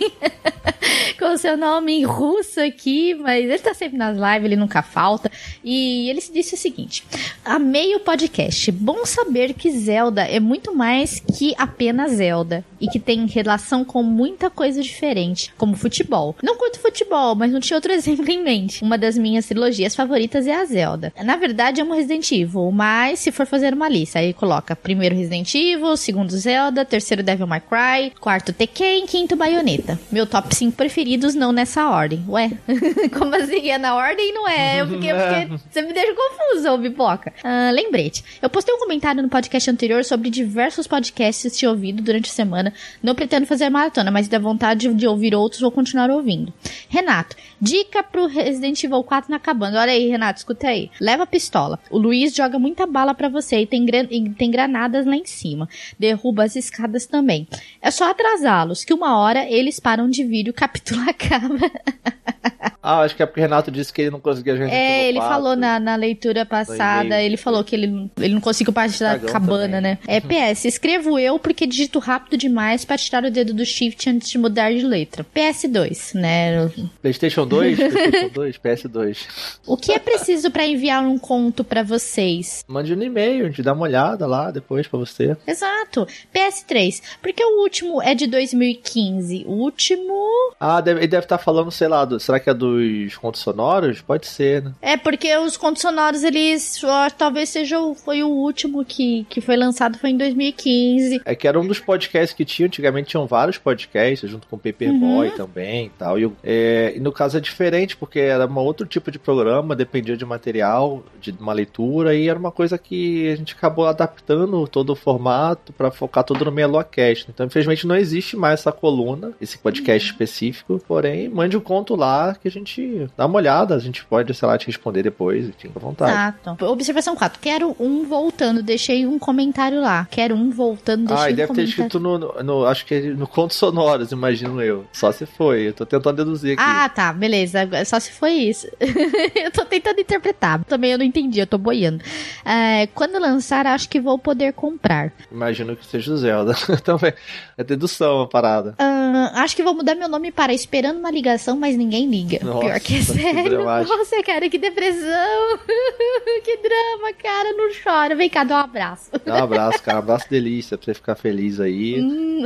com seu nome em russo aqui, mas ele tá sempre nas lives, ele nunca falta. E ele disse o seguinte: Amei o podcast. Bom saber que Zelda é muito mais que apenas Zelda. E que tem relação com muita coisa diferente, como futebol. Não curto futebol, mas não tinha outro exemplo em mente. Uma das minhas trilogias favoritas é a Zelda. Na verdade, é um Resident Evil, mas se for fazer uma lista, aí coloca primeiro Resident Evil, segundo Zelda, terceiro Devil May Cry, quarto Tekken, quinto Bayonetta. Meu top 5 preferidos não nessa ordem. Ué, como assim? É na ordem e não é? Eu fiquei, porque você me deixa confusa, ô Bipoca. Ah, lembrete. Eu postei um comentário no podcast anterior sobre diversos podcasts que ouvido durante a semana. Não pretendo fazer maratona, mas da vontade de, ouvir outros, vou continuar ouvindo. Renato, dica pro Resident Evil 4 na cabana. Olha aí, Renato, escuta aí. Leva a pistola. O Luiz joga muita bala para você e tem, e tem granadas lá em cima. Derruba as escadas também. É só atrasá-los, que uma hora eles param de vir e o capítulo acaba. Ah, acho que é porque o Renato disse que ele não conseguia jogar É, ele 4. falou na, na leitura passada, ele falou que ele, não- ele não conseguiu partir da cabana, também. né? É PS, escrevo eu porque digito rápido demais pra tirar o dedo do shift antes de mudar de letra. PS2, né? PlayStation 2? PlayStation 2? PS2. O que é preciso pra enviar um conto pra vocês? Mande um e-mail, a gente dá uma olhada lá depois pra você. Exato. PS3, porque o último é de 2015. O último. Ah, deve- ele deve estar falando, sei lá, do- será que é dos contos sonoros? Pode ser, né? É porque os contos sonoros, eles. ó, talvez seja o, foi o último que, que foi lançado, foi em 2015. É que era um dos podcasts que tinha, antigamente tinham vários podcasts, junto com o Paperboy também e tal. E, é, e no caso é diferente, porque era um outro tipo de programa, dependia de material, de uma leitura, e era uma coisa que a gente acabou adaptando todo o formato pra focar tudo no MeloaCast. Então, infelizmente, não existe mais essa coluna, esse podcast específico, porém, mande o conto lá que a gente dá uma olhada, a gente pode, sei lá, te responder depois, enfim, à vontade. Exato. Observação 4. Quero um voltando. Deixei um comentário lá. Quero um voltando. Deixei Ah, um deve ter comentário. escrito no, no- no- Acho que no Contos Sonoros, imagino eu. Só se foi. Eu tô tentando deduzir aqui. Ah, tá, beleza. Só se foi isso. eu tô tentando interpretar. Também eu não entendi, eu tô boiando. É, quando lançar, acho que vou poder comprar. Imagino que seja o Zelda. Também. É dedução a parada. Ah, acho que vou mudar meu nome para Esperando uma Ligação, mas ninguém liga. Nossa, Pior que é que sério. dramático. Nossa, cara, que depressão. que drama, cara. Não chora. Vem cá, dá um abraço. Dá um abraço, cara. Um abraço delícia pra você ficar feliz aí. Hum.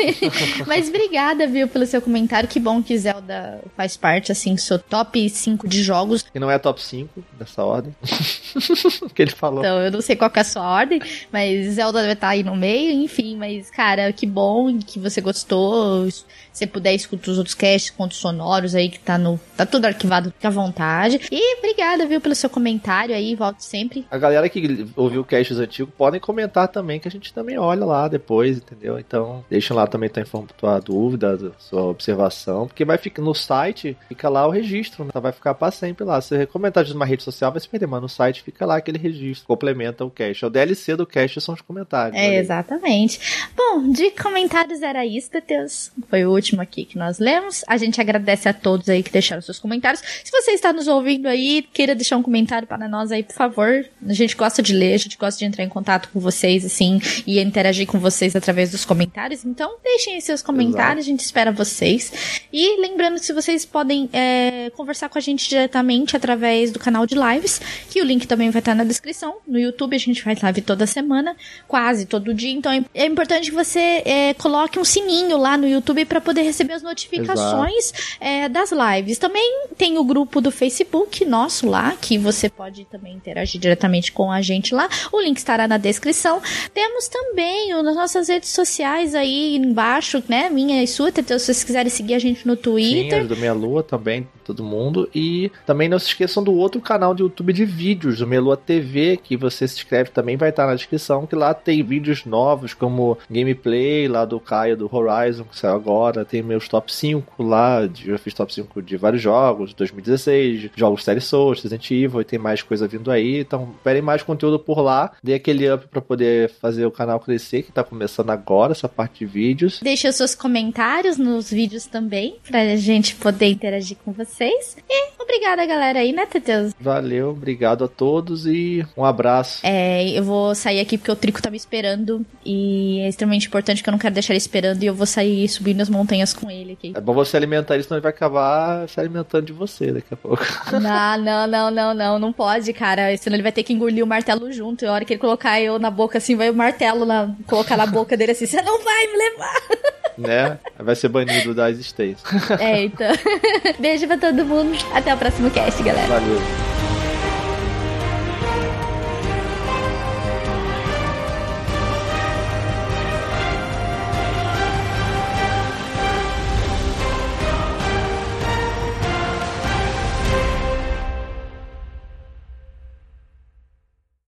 Mas obrigada, viu, pelo seu comentário. Que bom que Zelda faz parte, assim, do seu top 5 de jogos. Que não é top 5 dessa ordem. que ele falou. Então, eu não sei qual que é a sua ordem, mas Zelda deve estar aí no meio, enfim. Mas, cara, que bom que você gostou. Se você puder escutar os outros casts, contos sonoros aí, que tá no. Tá tudo arquivado, fica à vontade. E obrigada, viu, pelo seu comentário aí. Volte sempre. A galera que ouviu o casts antigo podem comentar também, que a gente também olha lá depois, entendeu? Então, deixa lá também tua, tua dúvida, sua observação, porque vai ficar no site, fica lá o registro, né? Então vai ficar pra sempre lá. Se você comentar de uma rede social, vai se perder, mas no site fica lá aquele registro, complementa o cast. É O DLC do cast são os comentários. É, aí. exatamente. Bom, de comentários era isso, Teteus. Foi o último aqui que nós lemos. A gente agradece a todos aí que deixaram seus comentários. Se você está nos ouvindo aí, queira deixar um comentário para nós aí, por favor. A gente gosta de ler, a gente gosta de entrar em contato com vocês, assim, e interagir com vocês através dos comentários. Então, deixem aí seus comentários, a gente espera vocês. E lembrando que se vocês podem é, conversar com a gente diretamente através do canal de lives, que o link também vai estar na descrição. No YouTube a gente faz live toda semana, quase todo dia. Então é- é importante que você é, coloque um sininho lá no YouTube para poder receber as notificações é, das lives. Também tem o grupo do Facebook nosso lá, que você pode também interagir diretamente com a gente lá. O link estará na descrição. Temos também o- nas nossas redes sociais aí embaixo, né? Minha e sua, Teteu, se vocês quiserem seguir a gente no Sim, Twitter. as do Meia Lua também, todo mundo. E também não se esqueçam do outro canal de YouTube de vídeos, o Meia Lua TV, que você se inscreve também, vai estar na descrição, que lá tem vídeos novos, como gameplay lá do Caio do Horizon, que saiu agora, tem meus top 5 lá, de- eu fiz top 5 de vários jogos, 2016, jogos série Souls, Resident Evil, e tem mais coisa vindo aí, então esperem mais conteúdo por lá, dê aquele up pra poder fazer o canal crescer, que tá começando agora, essa parte de vídeos. Deixe os seus comentários nos vídeos também, pra gente poder interagir com vocês. E obrigada, galera, aí, né, Teteus? Valeu, obrigado a todos e um abraço. É, eu vou sair aqui porque o Trico tá me esperando e é extremamente importante que eu não quero deixar ele esperando e eu vou sair subindo as montanhas com ele aqui. É bom você alimentar ele, senão ele vai acabar se alimentando de você daqui a pouco. Não, não, não, não, não, não pode, cara. Senão ele vai ter que engolir o martelo junto. E a hora que ele colocar eu na boca assim, vai o martelo na, colocar na boca dele assim, você não vai me levar. né? Vai ser banido da existência. É, então. Beijo pra todo mundo. Até o próximo cast, galera. Valeu.